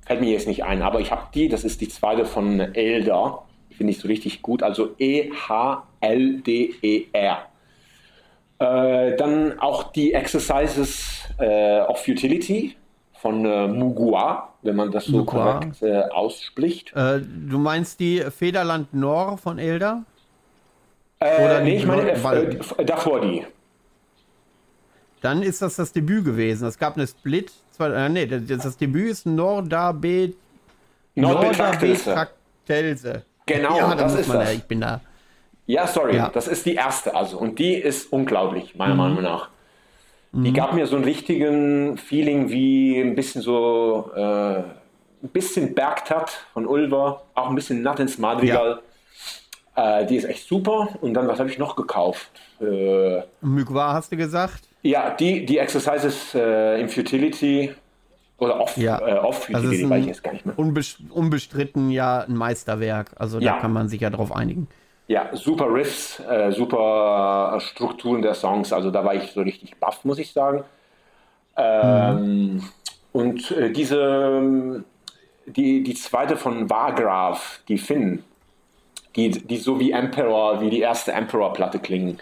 B: fällt mir jetzt nicht ein, aber ich habe die, das ist die zweite von Elder. Finde ich so richtig gut. Also E-H-L-D-E-R. Äh, dann auch die Exercises äh, of Futility von äh, Mugua, wenn man das so Mugua. korrekt äh, ausspricht.
A: Äh, du meinst die Federland Nor von Elder?
B: Äh, Oder nee, ich meine äh, davor die.
A: Dann ist das das Debüt gewesen. Es gab eine Split. Zwei, äh, nee, das, das Debüt ist Norda B.
B: Norda B.
A: Genau,
B: ja, das ist das.
A: Ja, ich bin da.
B: Ja, sorry, ja. das ist die erste also und die ist unglaublich, meiner mhm. Meinung nach. Die mhm. gab mir so einen richtigen Feeling wie ein bisschen so äh, ein bisschen Bergtat von Ulver, auch ein bisschen Nattens Madrigal. Ja. Äh, die ist echt super. Und dann, was habe ich noch gekauft?
A: Äh, Mugwa hast du gesagt?
B: Ja, die, die Exercises äh, in Futility oder Off,
A: ja.
B: äh, off
A: also Futility, weiß ich jetzt gar nicht mehr. unbestritten ja ein Meisterwerk. Also da ja. kann man sich ja drauf einigen.
B: Ja, super Riffs, äh, super Strukturen der Songs. Also da war ich so richtig baff, muss ich sagen. Ähm, mhm. Und äh, diese, die, die zweite von Wargraf, die Finn, die, die so wie Emperor, wie die erste Emperor-Platte klingen.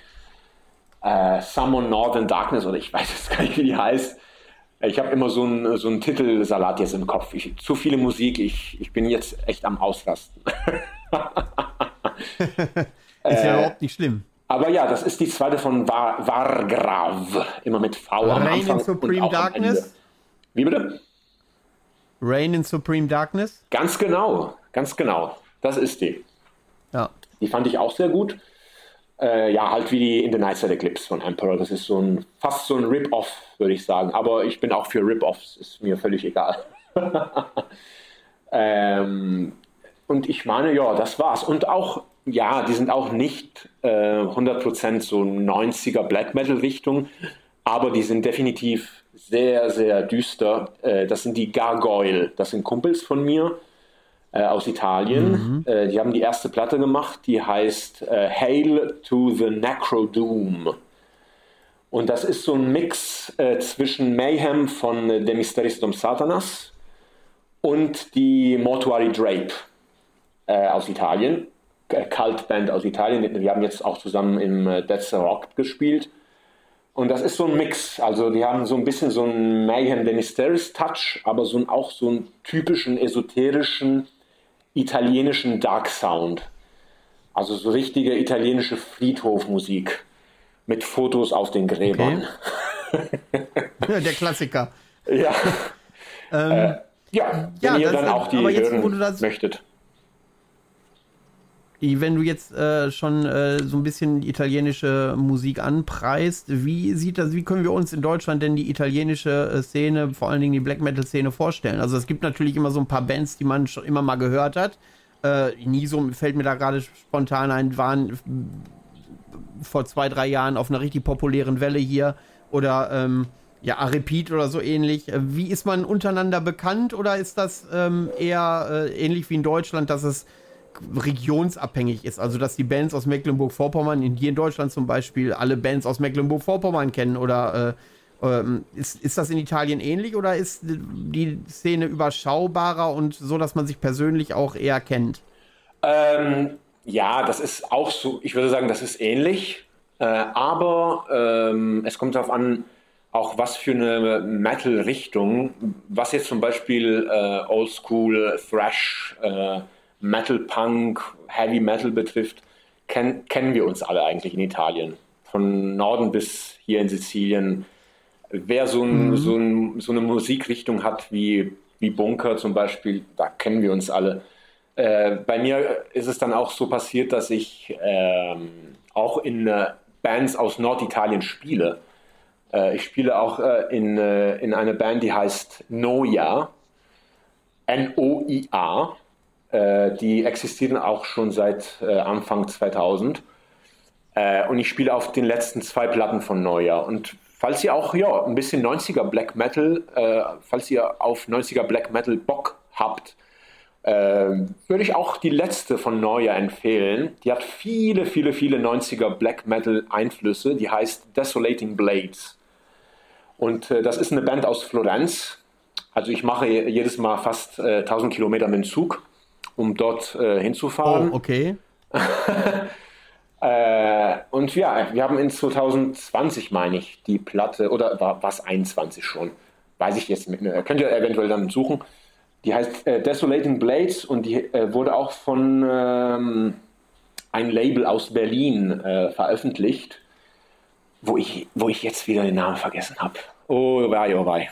B: Äh, Summon Northern Darkness, oder ich weiß jetzt gar nicht, wie die heißt. Ich habe immer so einen so Titelsalat jetzt im Kopf. Ich, zu viele Musik, ich, ich bin jetzt echt am Ausrasten.
A: ist ja äh, überhaupt nicht schlimm.
B: Aber ja, das ist die zweite von Var Vargrav. Immer mit V am
A: Rain Anfang in Supreme Darkness.
B: Wie bitte?
A: Rain in Supreme Darkness?
B: Ganz genau, ganz genau. Das ist die.
A: Ja.
B: Die fand ich auch sehr gut. Äh, ja, halt wie die In the Night Side Eclipse von Emperor. Das ist so ein, fast so ein Rip-Off, würde ich sagen. Aber ich bin auch für Rip-Offs, ist mir völlig egal. ähm, und ich meine, ja, das war's. Und auch, ja, die sind auch nicht äh, 100% so 90er Black Metal Richtung, aber die sind definitiv sehr, sehr düster. Äh, das sind die Gargoyle. Das sind Kumpels von mir äh, aus Italien. Mhm. Äh, die haben die erste Platte gemacht, die heißt äh, Hail to the Necro Doom. Und das ist so ein Mix äh, zwischen Mayhem von äh, De Dom Satanas und die Mortuary Drape äh, aus Italien, Cult-Band aus Italien. Wir haben jetzt auch zusammen im äh, Dead Rock gespielt. Und das ist so ein Mix. Also die haben so ein bisschen so einen Mayhem Denisteris Touch, aber so ein, auch so einen typischen esoterischen italienischen Dark Sound. Also so richtige italienische Friedhofmusik mit Fotos auf den Gräbern.
A: Okay. Der Klassiker.
B: Ja. Ähm, äh, ja, wenn ja, ihr dann auch die hören das, möchtet
A: wenn du jetzt äh, schon äh, so ein bisschen italienische Musik anpreist, wie sieht das, wie können wir uns in Deutschland denn die italienische äh, Szene, vor allen Dingen die Black Metal Szene vorstellen? Also es gibt natürlich immer so ein paar Bands, die man schon immer mal gehört hat. Äh, Niso fällt mir da gerade spontan ein, waren vor zwei, drei Jahren auf einer richtig populären Welle hier oder ähm, ja, Repeat oder so ähnlich. Äh, wie ist man untereinander bekannt oder ist das ähm, eher äh, ähnlich wie in Deutschland, dass es regionsabhängig ist. Also, dass die Bands aus Mecklenburg-Vorpommern, hier in Deutschland zum Beispiel, alle Bands aus Mecklenburg-Vorpommern kennen oder äh, ähm, ist, ist das in Italien ähnlich oder ist die Szene überschaubarer und so, dass man sich persönlich auch eher kennt?
B: Ähm, ja, das ist auch so, ich würde sagen, das ist ähnlich, äh, aber ähm, es kommt darauf an, auch was für eine Metal-Richtung, was jetzt zum Beispiel äh, Oldschool, Thrash, äh, Metal Punk, Heavy Metal betrifft, kenn, kennen wir uns alle eigentlich in Italien. Von Norden bis hier in Sizilien. Wer so, ein, mhm. so, ein, so eine Musikrichtung hat wie, wie Bunker zum Beispiel, da kennen wir uns alle. Äh, bei mir ist es dann auch so passiert, dass ich ähm, auch in äh, Bands aus Norditalien spiele. Äh, ich spiele auch äh, in, äh, in einer Band, die heißt Noia. N-O-I-A. Äh, die existieren auch schon seit äh, Anfang 2000. Äh, und ich spiele auf den letzten zwei Platten von Neujahr. Und falls ihr auch ja, ein bisschen 90er Black Metal, falls ihr auf 90er Black Metal Bock habt, würde ich auch die letzte von Neujahr empfehlen. Die hat viele, viele, viele 90er Black Metal Einflüsse. Die heißt Desolating Blades. Und das ist eine Band aus Florenz. Also ich mache jedes Mal fast äh, 1000 Kilometer mit dem Zug um dort äh, hinzufahren.
A: Oh, okay.
B: äh, und ja, wir haben in 2020, meine ich, die Platte, oder war es 21 schon? Weiß ich jetzt, äh, könnt ihr eventuell dann suchen. Die heißt äh, Desolating Blades und die äh, wurde auch von ähm, einem Label aus Berlin äh, veröffentlicht, wo ich, wo ich jetzt wieder den Namen vergessen habe. Oh, wei, oh, wei.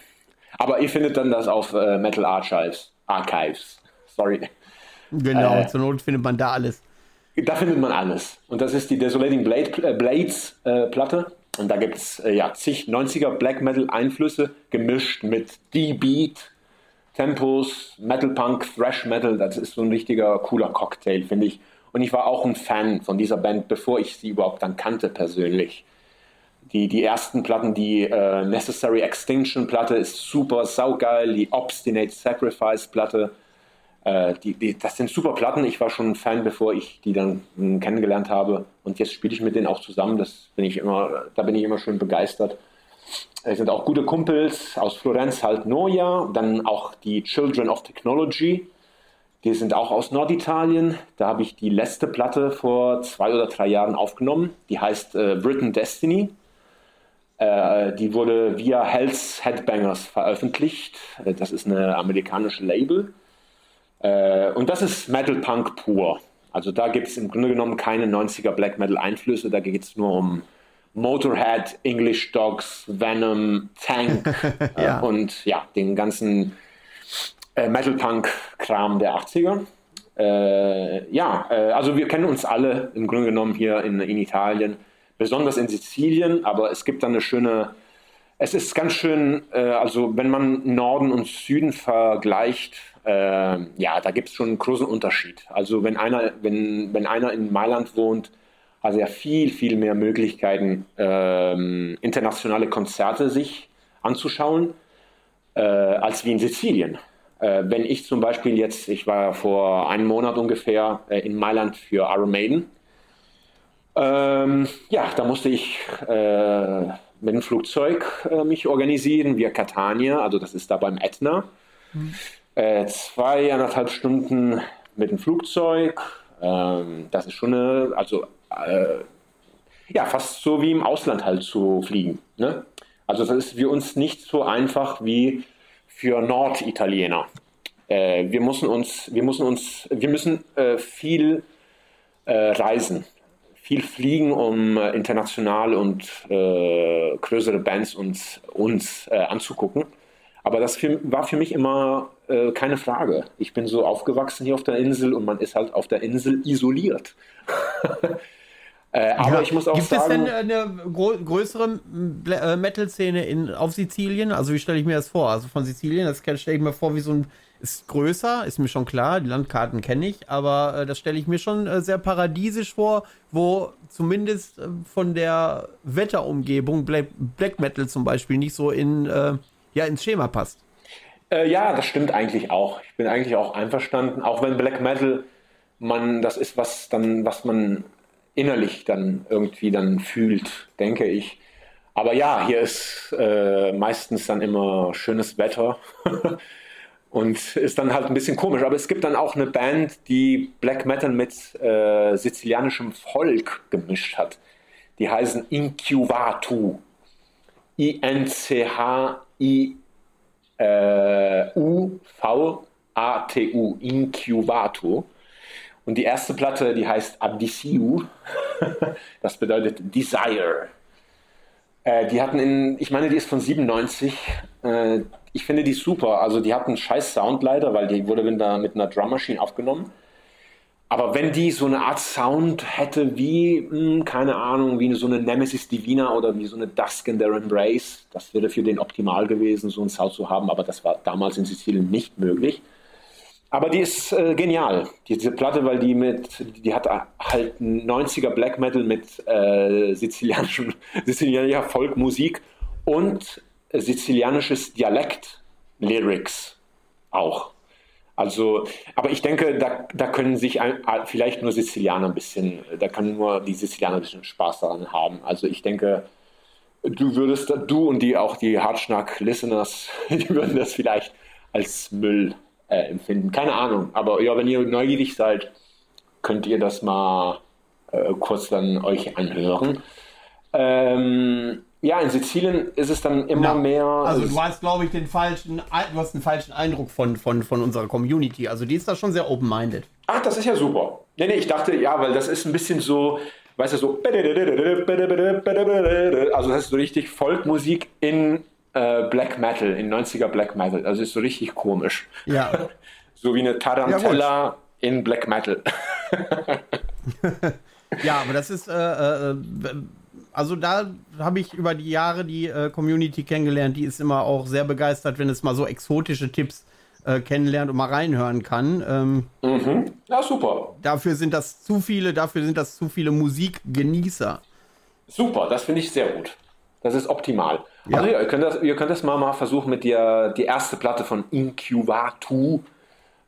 B: Aber ihr findet dann das auf äh, Metal Archives. Archives. Sorry.
A: Genau, äh, zur Not findet man da alles.
B: Da findet man alles. Und das ist die Desolating Blade, äh, Blades äh, Platte. Und da gibt es äh, ja, zig 90er Black Metal Einflüsse gemischt mit D-Beat, Tempos, Metal Punk, Thrash Metal. Das ist so ein richtiger cooler Cocktail, finde ich. Und ich war auch ein Fan von dieser Band, bevor ich sie überhaupt dann kannte persönlich. Die, die ersten Platten, die äh, Necessary Extinction Platte ist super saugeil, die Obstinate Sacrifice Platte die, die, das sind super Platten. Ich war schon ein Fan, bevor ich die dann mh, kennengelernt habe. Und jetzt spiele ich mit denen auch zusammen. Das bin ich immer, da bin ich immer schön begeistert. Es sind auch gute Kumpels aus Florenz, halt Noia, dann auch die Children of Technology. Die sind auch aus Norditalien. Da habe ich die letzte Platte vor zwei oder drei Jahren aufgenommen. Die heißt äh, Britain Destiny. Äh, die wurde via Hell's Headbangers veröffentlicht. Äh, das ist eine amerikanische Label. Äh, und das ist Metal Punk pur. Also da gibt es im Grunde genommen keine 90er Black Metal Einflüsse, da geht es nur um Motorhead, English Dogs, Venom, Tank ja. Äh, und ja, den ganzen äh, Metal Punk Kram der 80er. Äh, ja, äh, also wir kennen uns alle im Grunde genommen hier in, in Italien, besonders in Sizilien, aber es gibt dann eine schöne es ist ganz schön, äh, also wenn man Norden und Süden vergleicht, äh, ja, da gibt es schon einen großen Unterschied. Also wenn einer, wenn, wenn einer in Mailand wohnt, hat er viel, viel mehr Möglichkeiten, äh, internationale Konzerte sich anzuschauen, äh, als wie in Sizilien. Äh, wenn ich zum Beispiel jetzt, ich war vor einem Monat ungefähr äh, in Mailand für Iron Maiden, ähm, ja, da musste ich äh, mit dem Flugzeug äh, mich organisieren, via Catania, also das ist da beim Ätna. Mhm äh, zweieinhalb Stunden mit dem Flugzeug. Ähm, das ist schon eine, also äh, ja, fast so wie im Ausland halt zu fliegen. Ne? Also das ist für uns nicht so einfach wie für Norditaliener. Äh, wir müssen uns, wir müssen uns, wir müssen äh, viel äh, reisen, viel fliegen, um äh, international und größere Bands uns, uns anzugucken. Aber das für, war für mich immer äh, keine Frage. Ich bin so aufgewachsen hier auf der Insel und man ist halt auf der Insel isoliert. äh, aber ja. ich muss auch
A: Gibt
B: sagen.
A: Gibt es denn eine größere äh, Metal-Szene auf Sizilien? Also, wie stelle ich mir das vor? Also, von Sizilien, das stelle ich mir vor wie so ein. Ist größer, ist mir schon klar, die Landkarten kenne ich, aber äh, das stelle ich mir schon äh, sehr paradiesisch vor, wo zumindest äh, von der Wetterumgebung Black, Black, Metal zum Beispiel nicht so in ja ins Schema passt.
B: Äh, ja, das stimmt eigentlich auch. Ich bin eigentlich auch einverstanden, auch wenn Black Metal man, das ist was dann, was man innerlich dann irgendwie dann fühlt, denke ich. Aber ja, hier ist äh, meistens dann immer schönes Wetter und ist dann halt ein bisschen komisch. Aber es gibt dann auch eine Band, die Black Metal mit äh, sizilianischem Volk gemischt hat. Die heißen Incubatu. I-N-C-H-I-U-V-A-T-U. Incubatu. Und die erste Platte, die heißt Abdisiu. das bedeutet Desire. Äh, die hatten in, ich meine, die ist von 97. Äh, ich finde die super. Also die hatten einen scheiß Sound leider, weil die wurde mit einer, mit einer Drum Machine aufgenommen. Aber wenn die so eine Art Sound hätte wie, mh, hm, keine Ahnung, wie so eine Nemesis Divina oder wie so eine Dusk in Their Embrace, das wäre für den optimal gewesen, so einen Sound zu haben, aber das war damals in Sizilien nicht möglich. Aber die ist äh, genial, diese Platte, weil die mit, die hat halt 90er Black Metal mit äh, sizilianischem, sizilianischer Folkmusik und sizilianisches Dialekt Lyrics auch. Also, aber ich denke, da, da können sich ein, vielleicht nur Sizilianer ein bisschen, da kann nur die Sizilianer ein bisschen Spaß daran haben. Also ich denke, du würdest, du und die auch die Hartschnack-Listeners, die würden das vielleicht als Müll äh, empfinden. Keine Ahnung. Aber ja, wenn ihr neugierig seid, könnt ihr das mal äh, kurz dann euch anhören. Ähm, ja, in Sizilien ist es dann immer ja, mehr.
A: Also du hast, glaube ich, den falschen, du hast einen falschen Eindruck von, von, von unserer Community. Also die ist da schon sehr open-minded.
B: Ach, das ist ja super. Nee, nee, ich dachte, ja, weil das ist ein bisschen so, weißt du, so. Also das ist so richtig Folkmusik in äh, Black Metal, in 90er Black Metal. Also ist so richtig komisch.
A: Ja.
B: so wie eine Tarantella ja, in Black Metal.
A: ja, aber das ist, äh, äh, also da habe ich über die Jahre die äh, Community kennengelernt, die ist immer auch sehr begeistert, wenn es mal so exotische Tipps äh, kennenlernt und mal reinhören kann. Ähm,
B: mhm. Ja, super.
A: Dafür sind das zu viele, dafür sind das zu viele Musikgenießer.
B: Super, das finde ich sehr gut. Das ist optimal. Ja. Also ja, ihr könnt das, ihr könnt das mal, mal versuchen mit der die erste Platte von Incubatu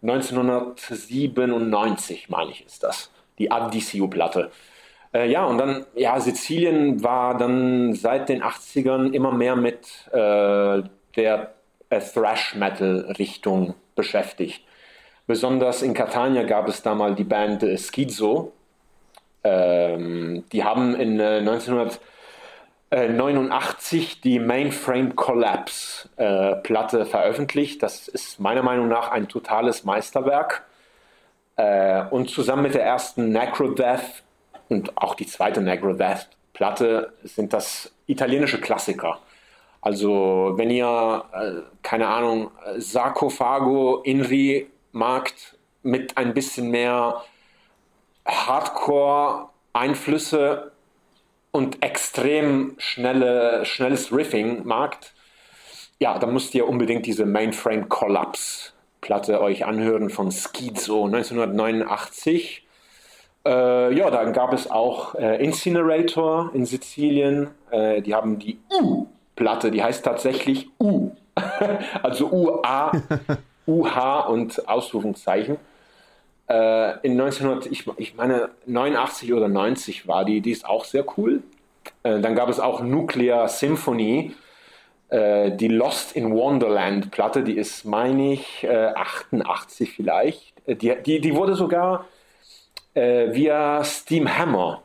B: 1997, meine ich, ist das. Die Addicio-Platte. Äh, ja, und dann, ja, Sizilien war dann seit den 80ern immer mehr mit äh, der äh, Thrash-Metal-Richtung beschäftigt. Besonders in Catania gab es da mal die Band äh, Schizo. Ähm, die haben in äh, 1900 89 die Mainframe Collapse äh, Platte veröffentlicht. Das ist meiner Meinung nach ein totales Meisterwerk. Äh, und zusammen mit der ersten Necrodeath und auch die zweite Necrodeath Platte sind das italienische Klassiker. Also wenn ihr, äh, keine Ahnung, Sarkophago Inri magt mit ein bisschen mehr Hardcore-Einflüsse und extrem schnelle, schnelles Riffing magt, ja, dann müsst ihr unbedingt diese Mainframe Collapse Platte euch anhören von Schizo 1989. Äh, ja, dann gab es auch äh, Incinerator in Sizilien. Äh, die haben die U-Platte, die heißt tatsächlich U. also U-A, U-H und Ausrufungszeichen äh, in 1900, ich, ich meine 89 oder 90 war die, die ist auch sehr cool. Äh, dann gab es auch Nuclear Symphony, äh, die Lost in Wonderland Platte, die ist, meine ich, 88 äh, vielleicht. Die, die, die wurde sogar via Steam Hammer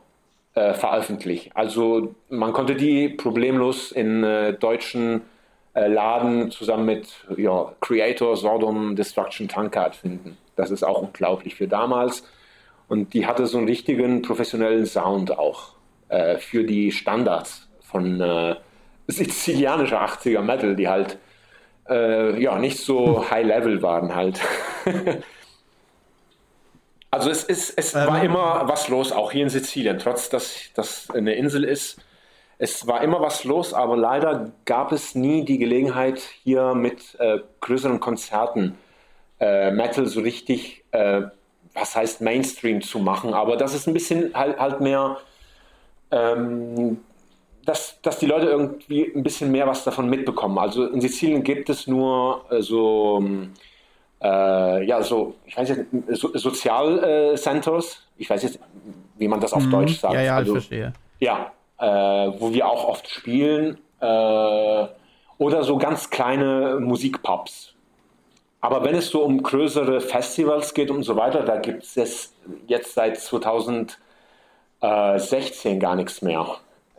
B: veröffentlicht. Also man konnte die problemlos in deutschen Laden zusammen mit ja, Creator, Sodom, Destruction, Tankard finden. Das ist auch unglaublich für damals. Und die hatte so einen richtigen professionellen Sound auch äh, für die Standards von äh, sizilianischer 80er Metal, die halt äh, ja nicht so High Level waren halt. also es, ist, es ähm. war immer was los, auch hier in Sizilien, trotz dass das eine Insel ist. Es war immer was los, aber leider gab es nie die Gelegenheit, hier mit äh, größeren Konzerten äh, Metal so richtig, äh, was heißt Mainstream zu machen, aber das ist ein bisschen halt, halt mehr, ähm, dass, dass die Leute irgendwie ein bisschen mehr was davon mitbekommen. Also in Sizilien gibt es nur äh, so äh, ja, so, ich weiß jetzt, so, Sozialcenters, ich weiß jetzt, wie man das auf mhm. Deutsch sagt.
A: Ja, ja, also, ich verstehe.
B: Ja, äh, wo wir auch oft spielen. Äh, oder so ganz kleine Musikpubs. Aber wenn es so um größere Festivals geht und so weiter, da gibt es jetzt seit 2016 gar nichts mehr.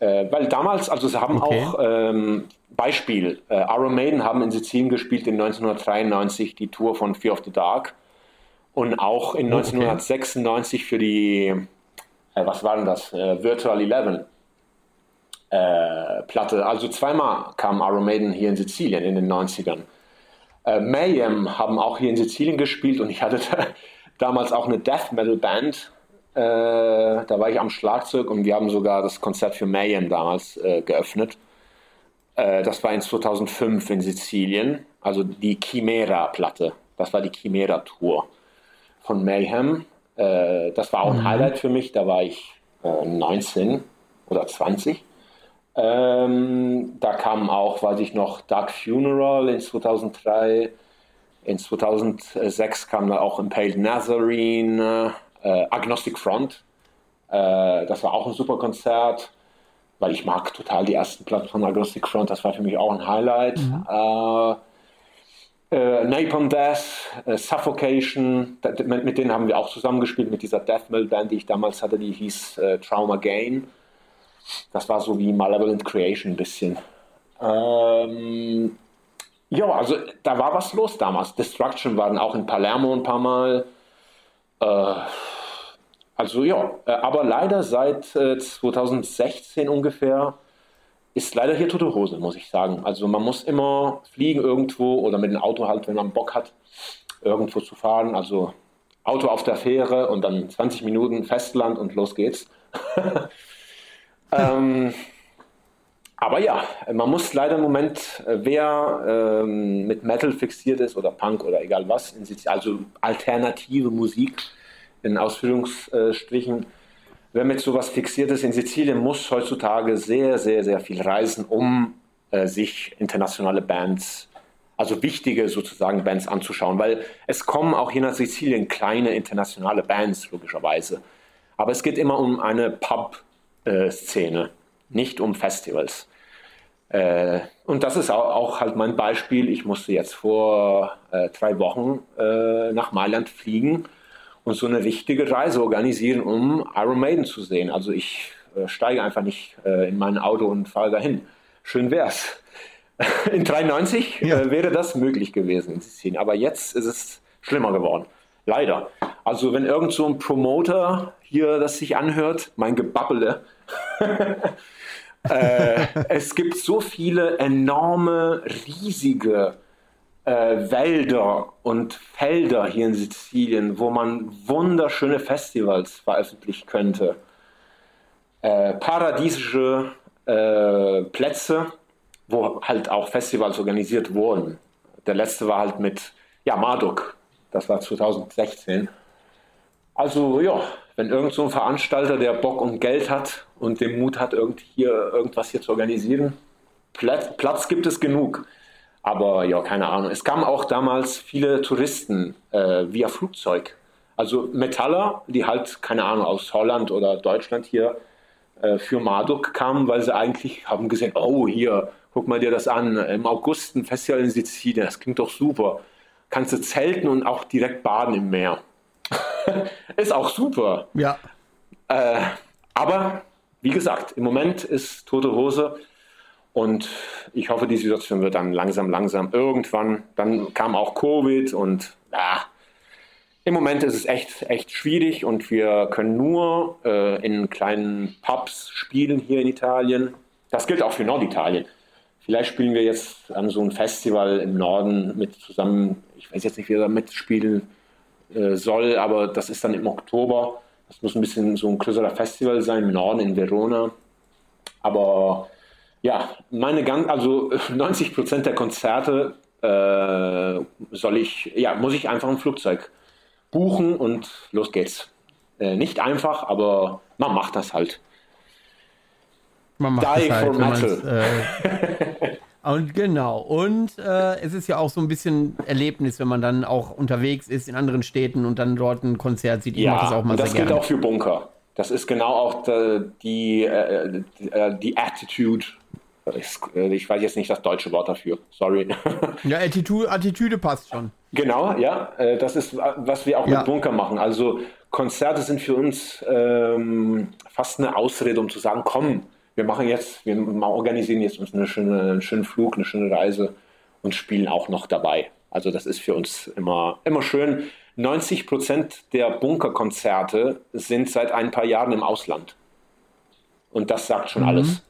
B: Äh, weil damals, also sie haben okay. auch ähm, Beispiel, äh, Iron Maiden haben in Sizilien gespielt in 1993 die Tour von Fear of the Dark und auch in oh, 1996 für die, äh, was war denn das, äh, Virtual Eleven äh, Platte. Also zweimal kam Iron Maiden hier in Sizilien in den 90ern. Äh, Mayhem haben auch hier in Sizilien gespielt und ich hatte da damals auch eine Death Metal Band. Äh, da war ich am Schlagzeug und wir haben sogar das Konzert für Mayhem damals äh, geöffnet. Äh, das war in 2005 in Sizilien, also die Chimera-Platte. Das war die Chimera-Tour von Mayhem. Äh, das war auch ein mhm. Highlight für mich. Da war ich 19 oder 20. Ähm, da kam auch, weiß ich noch, Dark Funeral in 2003. In 2006 kam da auch Impaled Nazarene, äh, Agnostic Front. Äh, das war auch ein super Konzert, weil ich mag total die ersten Platten von Agnostic Front. Das war für mich auch ein Highlight. Mhm. Äh, äh, Napalm Death, äh, Suffocation, mit, mit, denen haben wir auch zusammengespielt, mit dieser Death Metal Band, die ich damals hatte, die hieß äh, Trauma Gain. Das war so wie Malevolent Creation ein bisschen. Ähm, ja, also da war was los damals. Destruction waren auch in Palermo ein paar Mal. Äh, also ja, äh, aber leider seit äh, 2016 ungefähr ist leider hier tote Hose, muss ich sagen. Also man muss immer fliegen irgendwo oder mit dem Auto halt, wenn man Bock hat, irgendwo zu fahren. Also Auto auf der Fähre und dann 20 Minuten Festland und los geht's. ähm, aber ja, man muss leider im Moment, äh, wer ähm, mit Metal fixiert ist oder Punk oder egal was, also alternative Musik in Ausführungsstrichen, wer mit sowas fixiert ist in Sizilien, muss heutzutage sehr, sehr, sehr viel reisen, um äh, sich internationale Bands, also wichtige sozusagen Bands anzuschauen, weil es kommen auch hier nach Sizilien kleine internationale Bands, logischerweise. Aber es geht immer um eine Pub- äh, nicht um Festivals. Äh, und das ist auch, halt mein Beispiel. Ich musste jetzt vor äh, drei Wochen nach Mailand fliegen und so eine richtige Reise organisieren, um Iron Maiden zu sehen. Also ich äh, steige einfach nicht äh, in mein Auto und fahre dahin. Schön wär's. In 93 ja. wäre das möglich gewesen Aber jetzt ist es schlimmer geworden. Leider. Also wenn irgend so ein Promoter hier das sich anhört, mein Gebabbele. äh, es gibt so viele enorme, riesige äh, Wälder und Felder hier in Sizilien, wo man wunderschöne Festivals veröffentlichen könnte. Äh, paradiesische äh, Plätze, wo halt auch Festivals organisiert wurden. Der letzte war halt mit ja, Marduk, das war 2016. Also ja, wenn irgend so ein Veranstalter, der Bock und Geld hat und den Mut hat, irgend hier, irgendwas hier zu organisieren, Platz, Platz gibt es genug. Aber ja, keine Ahnung. Es kamen auch damals viele Touristen äh, via Flugzeug. Also Metaller, die halt, keine Ahnung, aus Holland oder Deutschland hier äh, für Marduk kamen, weil sie eigentlich haben gesehen, oh hier, guck mal dir das an, im August ein Festival in Sizilien, das klingt doch super. Kannst du zelten und auch direkt baden im Meer. ist auch super.
A: Ja.
B: Äh, aber wie gesagt, im Moment ist tote Hose und ich hoffe, die Situation wird dann langsam, langsam irgendwann. Dann kam auch Covid und ja, im Moment ist es echt, echt schwierig und wir können nur äh, in kleinen Pubs spielen hier in Italien. Das gilt auch für Norditalien. Vielleicht spielen wir jetzt an so einem Festival im Norden mit zusammen, ich weiß jetzt nicht, wer da mitspielen äh, soll, aber das ist dann im Oktober. Das muss ein bisschen so ein größerer Festival sein im Norden in Verona. Aber ja, meine ganz, also 90 Prozent der Konzerte äh, soll ich, ja, muss ich einfach ein Flugzeug buchen und los geht's. Äh, nicht einfach, aber man macht das halt.
A: Man macht Die das halt, for Metal. Äh, Und genau. Und äh, es ist ja auch so ein bisschen Erlebnis, wenn man dann auch unterwegs ist in anderen Städten und dann dort ein Konzert sieht.
B: Ich ja, das auch mal das gilt gerne. auch für Bunker. Das ist genau auch die, die, äh, äh, die Attitude. Äh, ich weiß jetzt nicht das deutsche Wort dafür. Sorry.
A: Ja, Attitude, Attitüde passt schon.
B: Genau, ja. Das ist, was wir auch ja. mit Bunker machen. Also Konzerte sind für uns ähm, fast eine Ausrede, um zu sagen, komm, wir machen jetzt, wir organisieren jetzt uns eine schöne, einen schönen Flug, eine schöne Reise und spielen auch noch dabei. Also das ist für uns immer, immer schön. 90 Prozent der Bunkerkonzerte sind seit ein paar Jahren im Ausland. Und das sagt schon mhm. alles.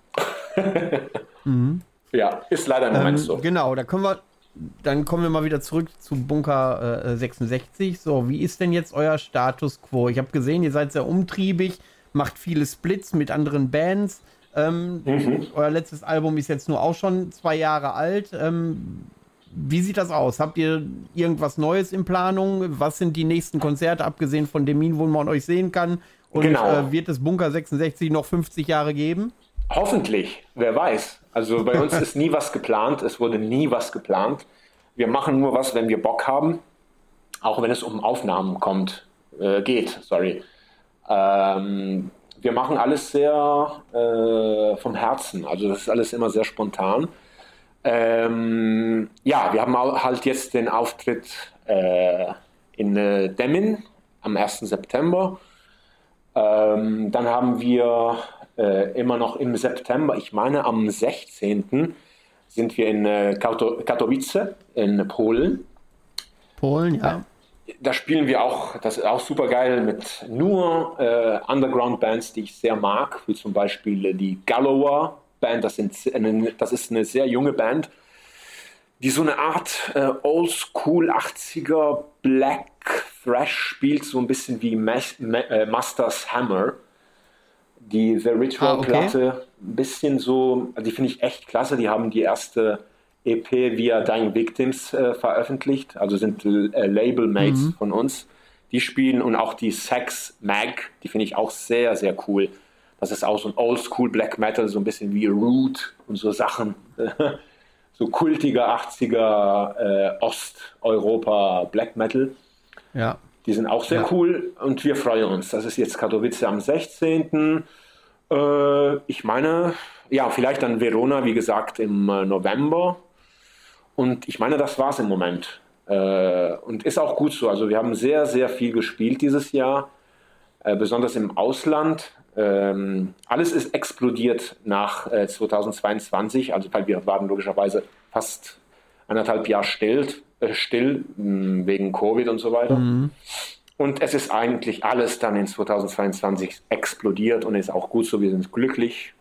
B: mhm. Ja, ist leider im Moment ähm, so.
A: Genau, da können wir, dann kommen wir mal wieder zurück zu Bunker äh, 66. So, wie ist denn jetzt euer Status quo? Ich habe gesehen, ihr seid sehr umtriebig, macht viele Splits mit anderen Bands. Ähm, mhm. Euer letztes Album ist jetzt nur auch schon zwei Jahre alt. Ähm, wie sieht das aus? Habt ihr irgendwas Neues in Planung? Was sind die nächsten Konzerte, abgesehen von Demin, wo man euch sehen kann? Und genau. äh, wird es Bunker 66 noch 50 Jahre geben?
B: Hoffentlich, wer weiß. Also bei uns ist nie was geplant, es wurde nie was geplant. Wir machen nur was, wenn wir Bock haben, auch wenn es um Aufnahmen kommt, äh, geht, sorry. Ähm, wir machen alles sehr äh, vom Herzen, also das ist alles immer sehr spontan. Ähm, ja, wir haben halt jetzt den Auftritt äh, in äh, Demmin am 1. September. Ähm, dann haben wir äh, immer noch im September, ich meine am 16. sind wir in äh, Katowice in Polen.
A: Polen, ja.
B: Da spielen wir auch, das ist auch super geil, mit nur äh, Underground-Bands, die ich sehr mag, wie zum Beispiel die Gallowa Band, das, sind das ist eine sehr junge Band, die so eine Art äh, Oldschool 80er Black Thrash spielt, so ein bisschen wie Mas Ma äh, Masters Hammer. Die The Ritual-Platte, ah, okay. ein bisschen so, die finde ich echt klasse. Die haben die erste EP via Dying Victims äh, veröffentlicht, also sind äh, Labelmates mhm. von uns. Die spielen und auch die Sex Mag, die finde ich auch sehr, sehr cool. Das ist auch so ein Oldschool Black Metal, so ein bisschen wie Root und so Sachen. so kultiger 80er äh, Osteuropa Black Metal.
A: Ja.
B: Die sind auch sehr ja. cool und wir freuen uns. Das ist jetzt Katowice am 16. Äh, ich meine, ja, vielleicht dann Verona, wie gesagt, im äh, November. Und ich meine, das war es im Moment. Äh, und ist auch gut so. Also wir haben sehr, sehr viel gespielt dieses Jahr, äh, besonders im Ausland. Ähm, alles ist explodiert nach äh, 2022, also weil wir waren logischerweise fast anderthalb Jahre still, äh, still mh, hm, wegen Covid und so weiter. Mhm. Und es ist eigentlich alles dann in 2022 explodiert und ist auch gut so, wir sind glücklich.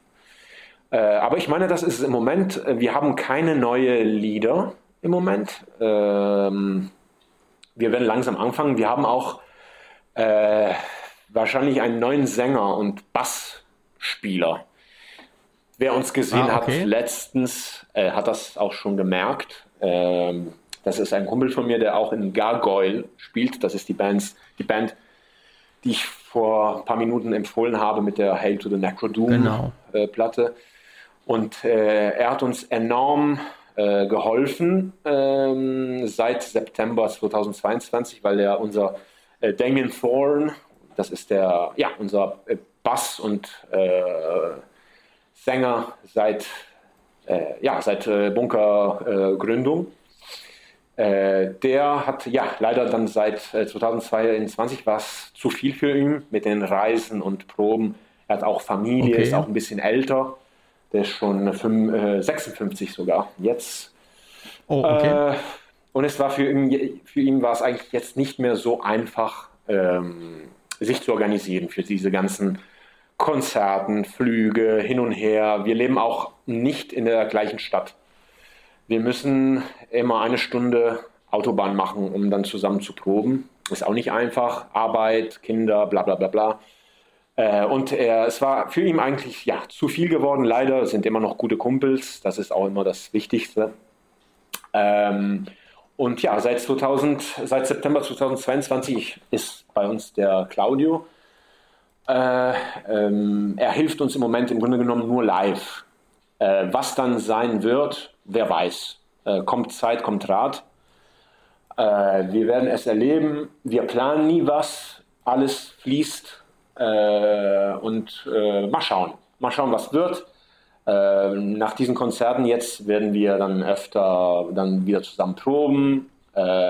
B: Äh, aber ich meine, das ist im Moment, äh, wir haben keine neue Lieder im Moment. Ähm, wir werden langsam anfangen. Wir haben auch äh, wahrscheinlich einen neuen Sänger und Bassspieler. Wer uns gesehen ah, okay. hat letztens, äh, hat das auch schon gemerkt. Ähm, das ist ein Kumpel von mir, der auch in Gargoyle spielt. Das ist die, Bands, die Band, die ich vor ein paar Minuten empfohlen habe mit der Hail to the Necro Doom genau. äh, Platte. Und äh, er hat uns enorm äh, geholfen ähm, seit September 2022, weil er unser äh, Damien Thorne das ist der, ja, unser äh, Bass und äh, Sänger seit, ja, seit äh, Bunker äh, der hat ja leider dann seit 2022 war es zu viel für ihn mit den Reisen und Proben. Er hat auch Familie, okay. ist auch ein bisschen älter. Der ist schon 5, 56 sogar jetzt. Oh, okay. und es war für ihn, für ihn war es eigentlich jetzt nicht mehr so einfach, ähm, sich zu organisieren für diese ganzen Konzerten, Flüge, hin und her. Wir leben auch nicht in der gleichen Stadt. Wir müssen immer eine Stunde Autobahn machen, um dann zusammen zu proben. Ist auch nicht einfach. Arbeit, Kinder, bla bla bla bla. Äh, und er, es war für ihn eigentlich ja, zu viel geworden. Leider sind immer noch gute Kumpels. Das ist auch immer das Wichtigste. Ähm, und ja, seit, 2000, seit September 2022 ist bei uns der Claudio. Äh, ähm, er hilft uns im Moment im Grunde genommen nur live. Äh, was dann sein wird, wer weiß. Äh, kommt Zeit, kommt Rat. Äh, wir werden es erleben. Wir planen nie was. Alles fließt. Äh, und mal schauen. Mal schauen, was wird. Nach diesen Konzerten jetzt werden wir dann öfter dann wieder zusammen proben.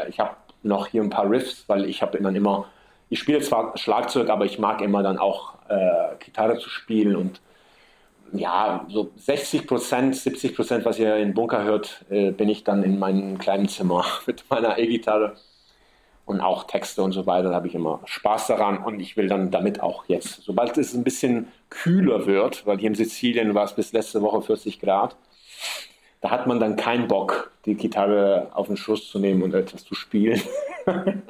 B: Ich habe noch hier ein paar Riffs, weil ich habe dann immer, ich spiele zwar Schlagzeug, aber ich mag immer dann auch Gitarre zu spielen und ja, so 60 Prozent, 70 Prozent, was ihr in Bunker hört, äh, bin ich dann in meinem kleinen Zimmer mit meiner E-Gitarre und auch Texte und so weiter. Da habe ich immer Spaß daran und ich will dann damit auch jetzt, sobald es ein bisschen kühler wird, weil hier in Sizilien war es bis letzte Woche 40 Grad, da hat man dann keinen Bock, die Gitarre auf den Schuss zu nehmen und etwas zu spielen.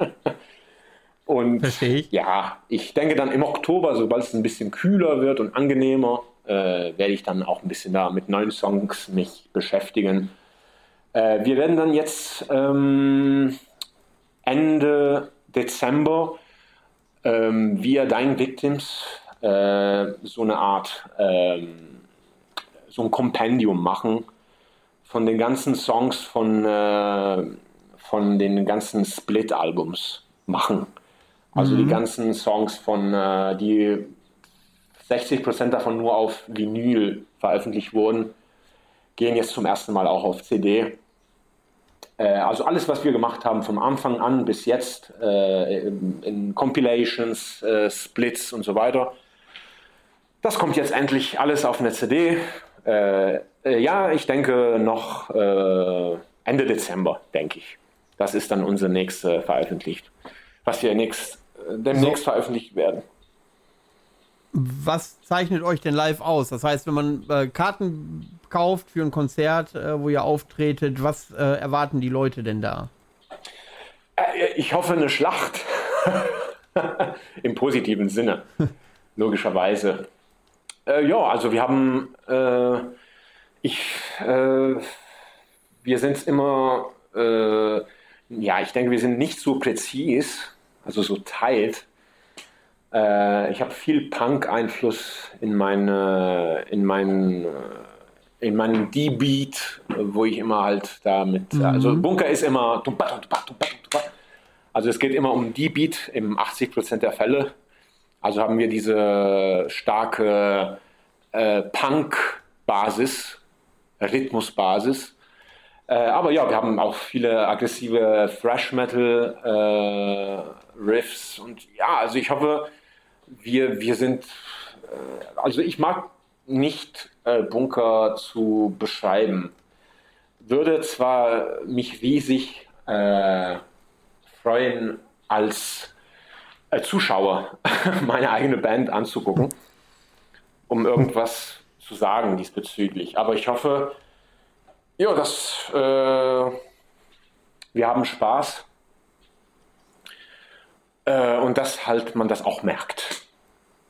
B: und
A: Verstehe ich.
B: ja, ich denke dann im Oktober, sobald es ein bisschen kühler wird und angenehmer, äh, werde ich dann auch ein bisschen da mit neuen Songs mich beschäftigen. Äh, wir werden dann jetzt ähm, Ende Dezember ähm, via Dein Victims äh, so eine Art, ähm, so ein Kompendium machen von den ganzen Songs von, äh, von den ganzen Split-Albums machen. Also mhm. die ganzen Songs von, äh, die 60 Prozent davon nur auf Vinyl veröffentlicht wurden, gehen jetzt zum ersten Mal auch auf CD. Äh, also alles, was wir gemacht haben vom Anfang an bis jetzt, äh, in Compilations, äh, Splits und so weiter, das kommt jetzt endlich alles auf eine CD. ja, ich denke noch Ende Dezember, denke ich. Das ist dann unsere nächste veröffentlicht, was wir nächst, demnächst so. veröffentlicht werden
A: was zeichnet euch denn live aus? Das heißt, wenn man äh, Karten kauft für ein Konzert, äh, wo ihr auftretet, was äh, erwarten die Leute denn da?
B: Äh, ich hoffe eine Schlacht. Im positiven Sinne, logischerweise. Äh, ja, also wir haben, äh, ich, wir sind immer, ja, ich denke, wir sind nicht so präzis, also so teilt äh, ich habe viel Punk-Einfluss in meine, in meinen, äh, in meinen D-Beat, wo ich immer halt damit, mhm. also Bunker ist immer, also es geht immer um D-Beat im 80% der Fälle. Also haben wir diese starke äh, Punk-Basis, Rhythmusbasis. Äh, aber ja, wir haben auch viele aggressive Thrash Metal äh, Riffs und ja, also ich hoffe, wir, wir sind, äh, also ich mag nicht äh, Bunker zu beschreiben. Würde zwar mich riesig äh, freuen, als Zuschauer meine eigene Band anzugucken, um irgendwas zu sagen diesbezüglich. Aber ich hoffe, ja, dass äh, wir haben Spaß äh, und dass halt man das auch merkt.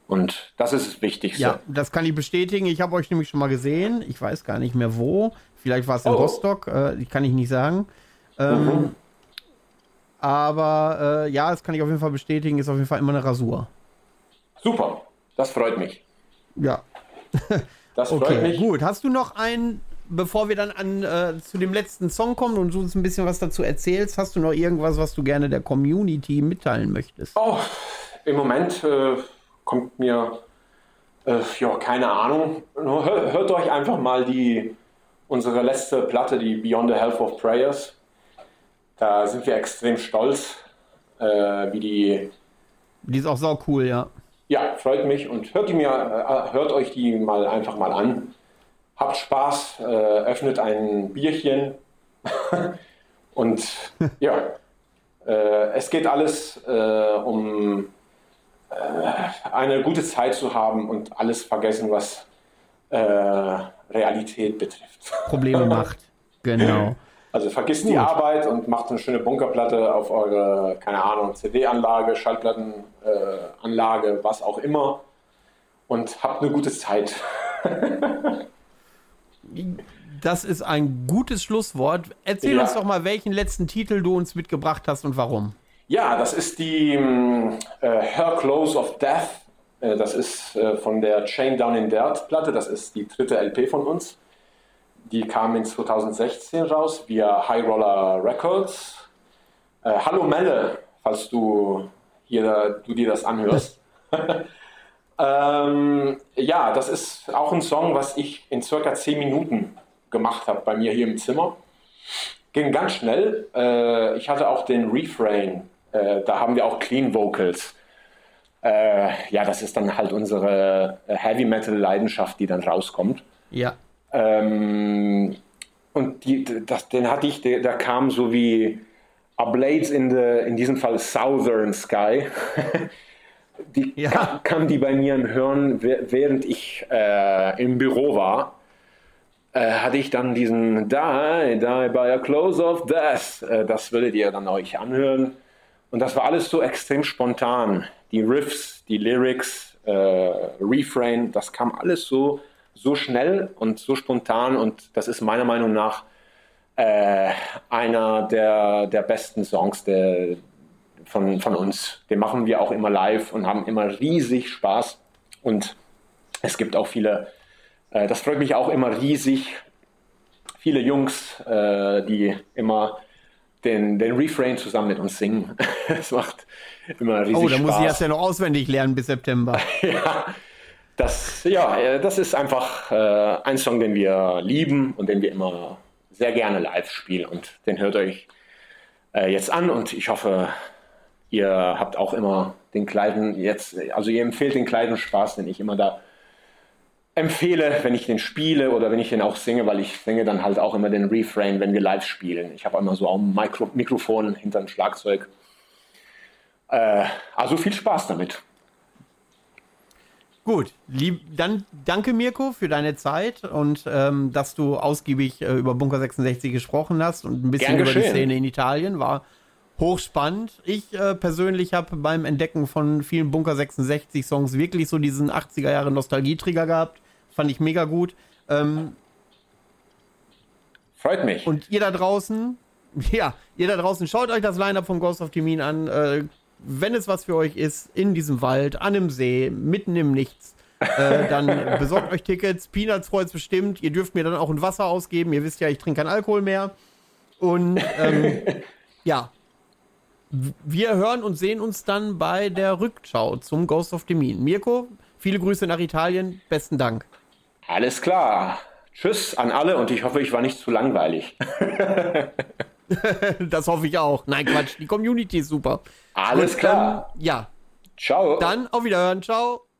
B: Und das ist das Wichtigste.
A: Ja, das kann ich bestätigen. Ich habe euch nämlich schon mal gesehen. Ich weiß gar nicht mehr wo. Vielleicht war es in oh. Rostock. Äh, ich kann ich nicht sagen. Ähm, mhm. Aber äh, ja, das kann ich auf jeden Fall bestätigen. Ist auf jeden Fall immer eine Rasur.
B: Super. Das freut mich.
A: Ja.
B: das freut okay, mich.
A: Gut. Hast du noch einen, bevor wir dann an, äh, zu dem letzten Song kommen und du uns ein bisschen was dazu erzählst, hast du noch irgendwas, was du gerne der Community mitteilen möchtest?
B: Oh, im Moment äh, kommt mir, äh, ja, keine Ahnung. Hört, hört euch einfach mal die, unsere letzte Platte, die Beyond the Health of Prayers. Da sind wir extrem stolz, äh, wie die.
A: Die ist auch sau cool, ja.
B: Ja, freut mich und hört, die mir, äh, hört euch die mal einfach mal an. Habt Spaß, äh, öffnet ein Bierchen und ja, äh, es geht alles äh, um äh, eine gute Zeit zu haben und alles vergessen, was äh, Realität betrifft.
A: Probleme macht, genau.
B: Also vergisst Gut. die Arbeit und macht eine schöne Bunkerplatte auf eure, keine Ahnung, CD-Anlage, Schallplattenanlage, was auch immer und habt eine gute Zeit.
A: Das ist ein gutes Schlusswort. Erzähl ja. uns doch mal, welchen letzten Titel du uns mitgebracht hast und warum.
B: Ja, das ist die äh, Her Close of Death. Äh, das ist äh, von der Chain Down in Dirt Platte. Das ist die dritte LP von uns. Die kam in 2016 raus via High Roller Records. Äh, Hallo Melle, falls du, hier, du dir das anhörst. ähm, ja, das ist auch ein Song, was ich in circa 10 Minuten gemacht habe bei mir hier im Zimmer. Ging ganz schnell. Äh, ich hatte auch den Refrain. Äh, da haben wir auch Clean Vocals. Äh, ja, das ist dann halt unsere Heavy Metal Leidenschaft, die dann rauskommt.
A: Ja.
B: Ähm, und die, das, den hatte ich, der, der kam so wie A Blades in, the, in diesem Fall Southern Sky. die ja. kam, kam, die bei mir im Hören, während ich äh, im Büro war. Äh, hatte ich dann diesen Die, Die by a Close of Death. Äh, das würdet ihr dann euch anhören. Und das war alles so extrem spontan. Die Riffs, die Lyrics, äh, Refrain, das kam alles so so schnell und so spontan und das ist meiner Meinung nach äh, einer der, der besten Songs der, von, von uns. Den machen wir auch immer live und haben immer riesig Spaß und es gibt auch viele, äh, das freut mich auch immer riesig, viele Jungs, äh, die immer den, den Refrain zusammen mit uns singen. Es macht immer riesig Spaß. Oh,
A: da muss ich erst ja noch auswendig lernen bis September.
B: ja, das, ja, äh, das ist einfach äh, ein Song, den wir lieben und den wir immer sehr gerne live spielen. Und den hört euch äh, jetzt an und ich hoffe, ihr habt auch immer den kleinen, jetzt, also ihr empfehlt den kleinen Spaß, den ich immer da empfehle, wenn ich den spiele oder wenn ich den auch singe, weil ich singe dann halt auch immer den Refrain, wenn wir live spielen. Ich habe immer so ein Mikro Mikrofon hinter dem Schlagzeug. Äh, also viel Spaß damit.
A: Gut, lieb, dann danke Mirko für deine Zeit und ähm, dass du ausgiebig äh, über Bunker 66 gesprochen hast und ein bisschen über die Szene in Italien. War hochspannend. Ich äh, persönlich habe beim Entdecken von vielen Bunker 66 Songs wirklich so diesen 80er Jahre Nostalgietrigger gehabt. Fand ich mega gut. Ähm,
B: Freut mich.
A: Und ihr da draußen, ja, ihr da draußen, schaut euch das Line-Up von Ghost of Timin an. Äh, wenn es was für euch ist, in diesem Wald, an einem See, mitten im Nichts, äh, dann besorgt euch Tickets. Peanuts freut es bestimmt. Ihr dürft mir dann auch ein Wasser ausgeben. Ihr wisst ja, ich trinke keinen Alkohol mehr. Und ähm, ja, wir hören und sehen uns dann bei der Rückschau zum Ghost of the Mean. Mirko, viele Grüße nach Italien. Besten Dank.
B: Alles klar. Tschüss an alle und ich hoffe, ich war nicht zu langweilig.
A: das hoffe ich auch. Nein, Quatsch, die Community ist super.
B: Alles Und, klar.
A: Ähm, ja.
B: Ciao.
A: Dann auf Wiederhören. Ciao.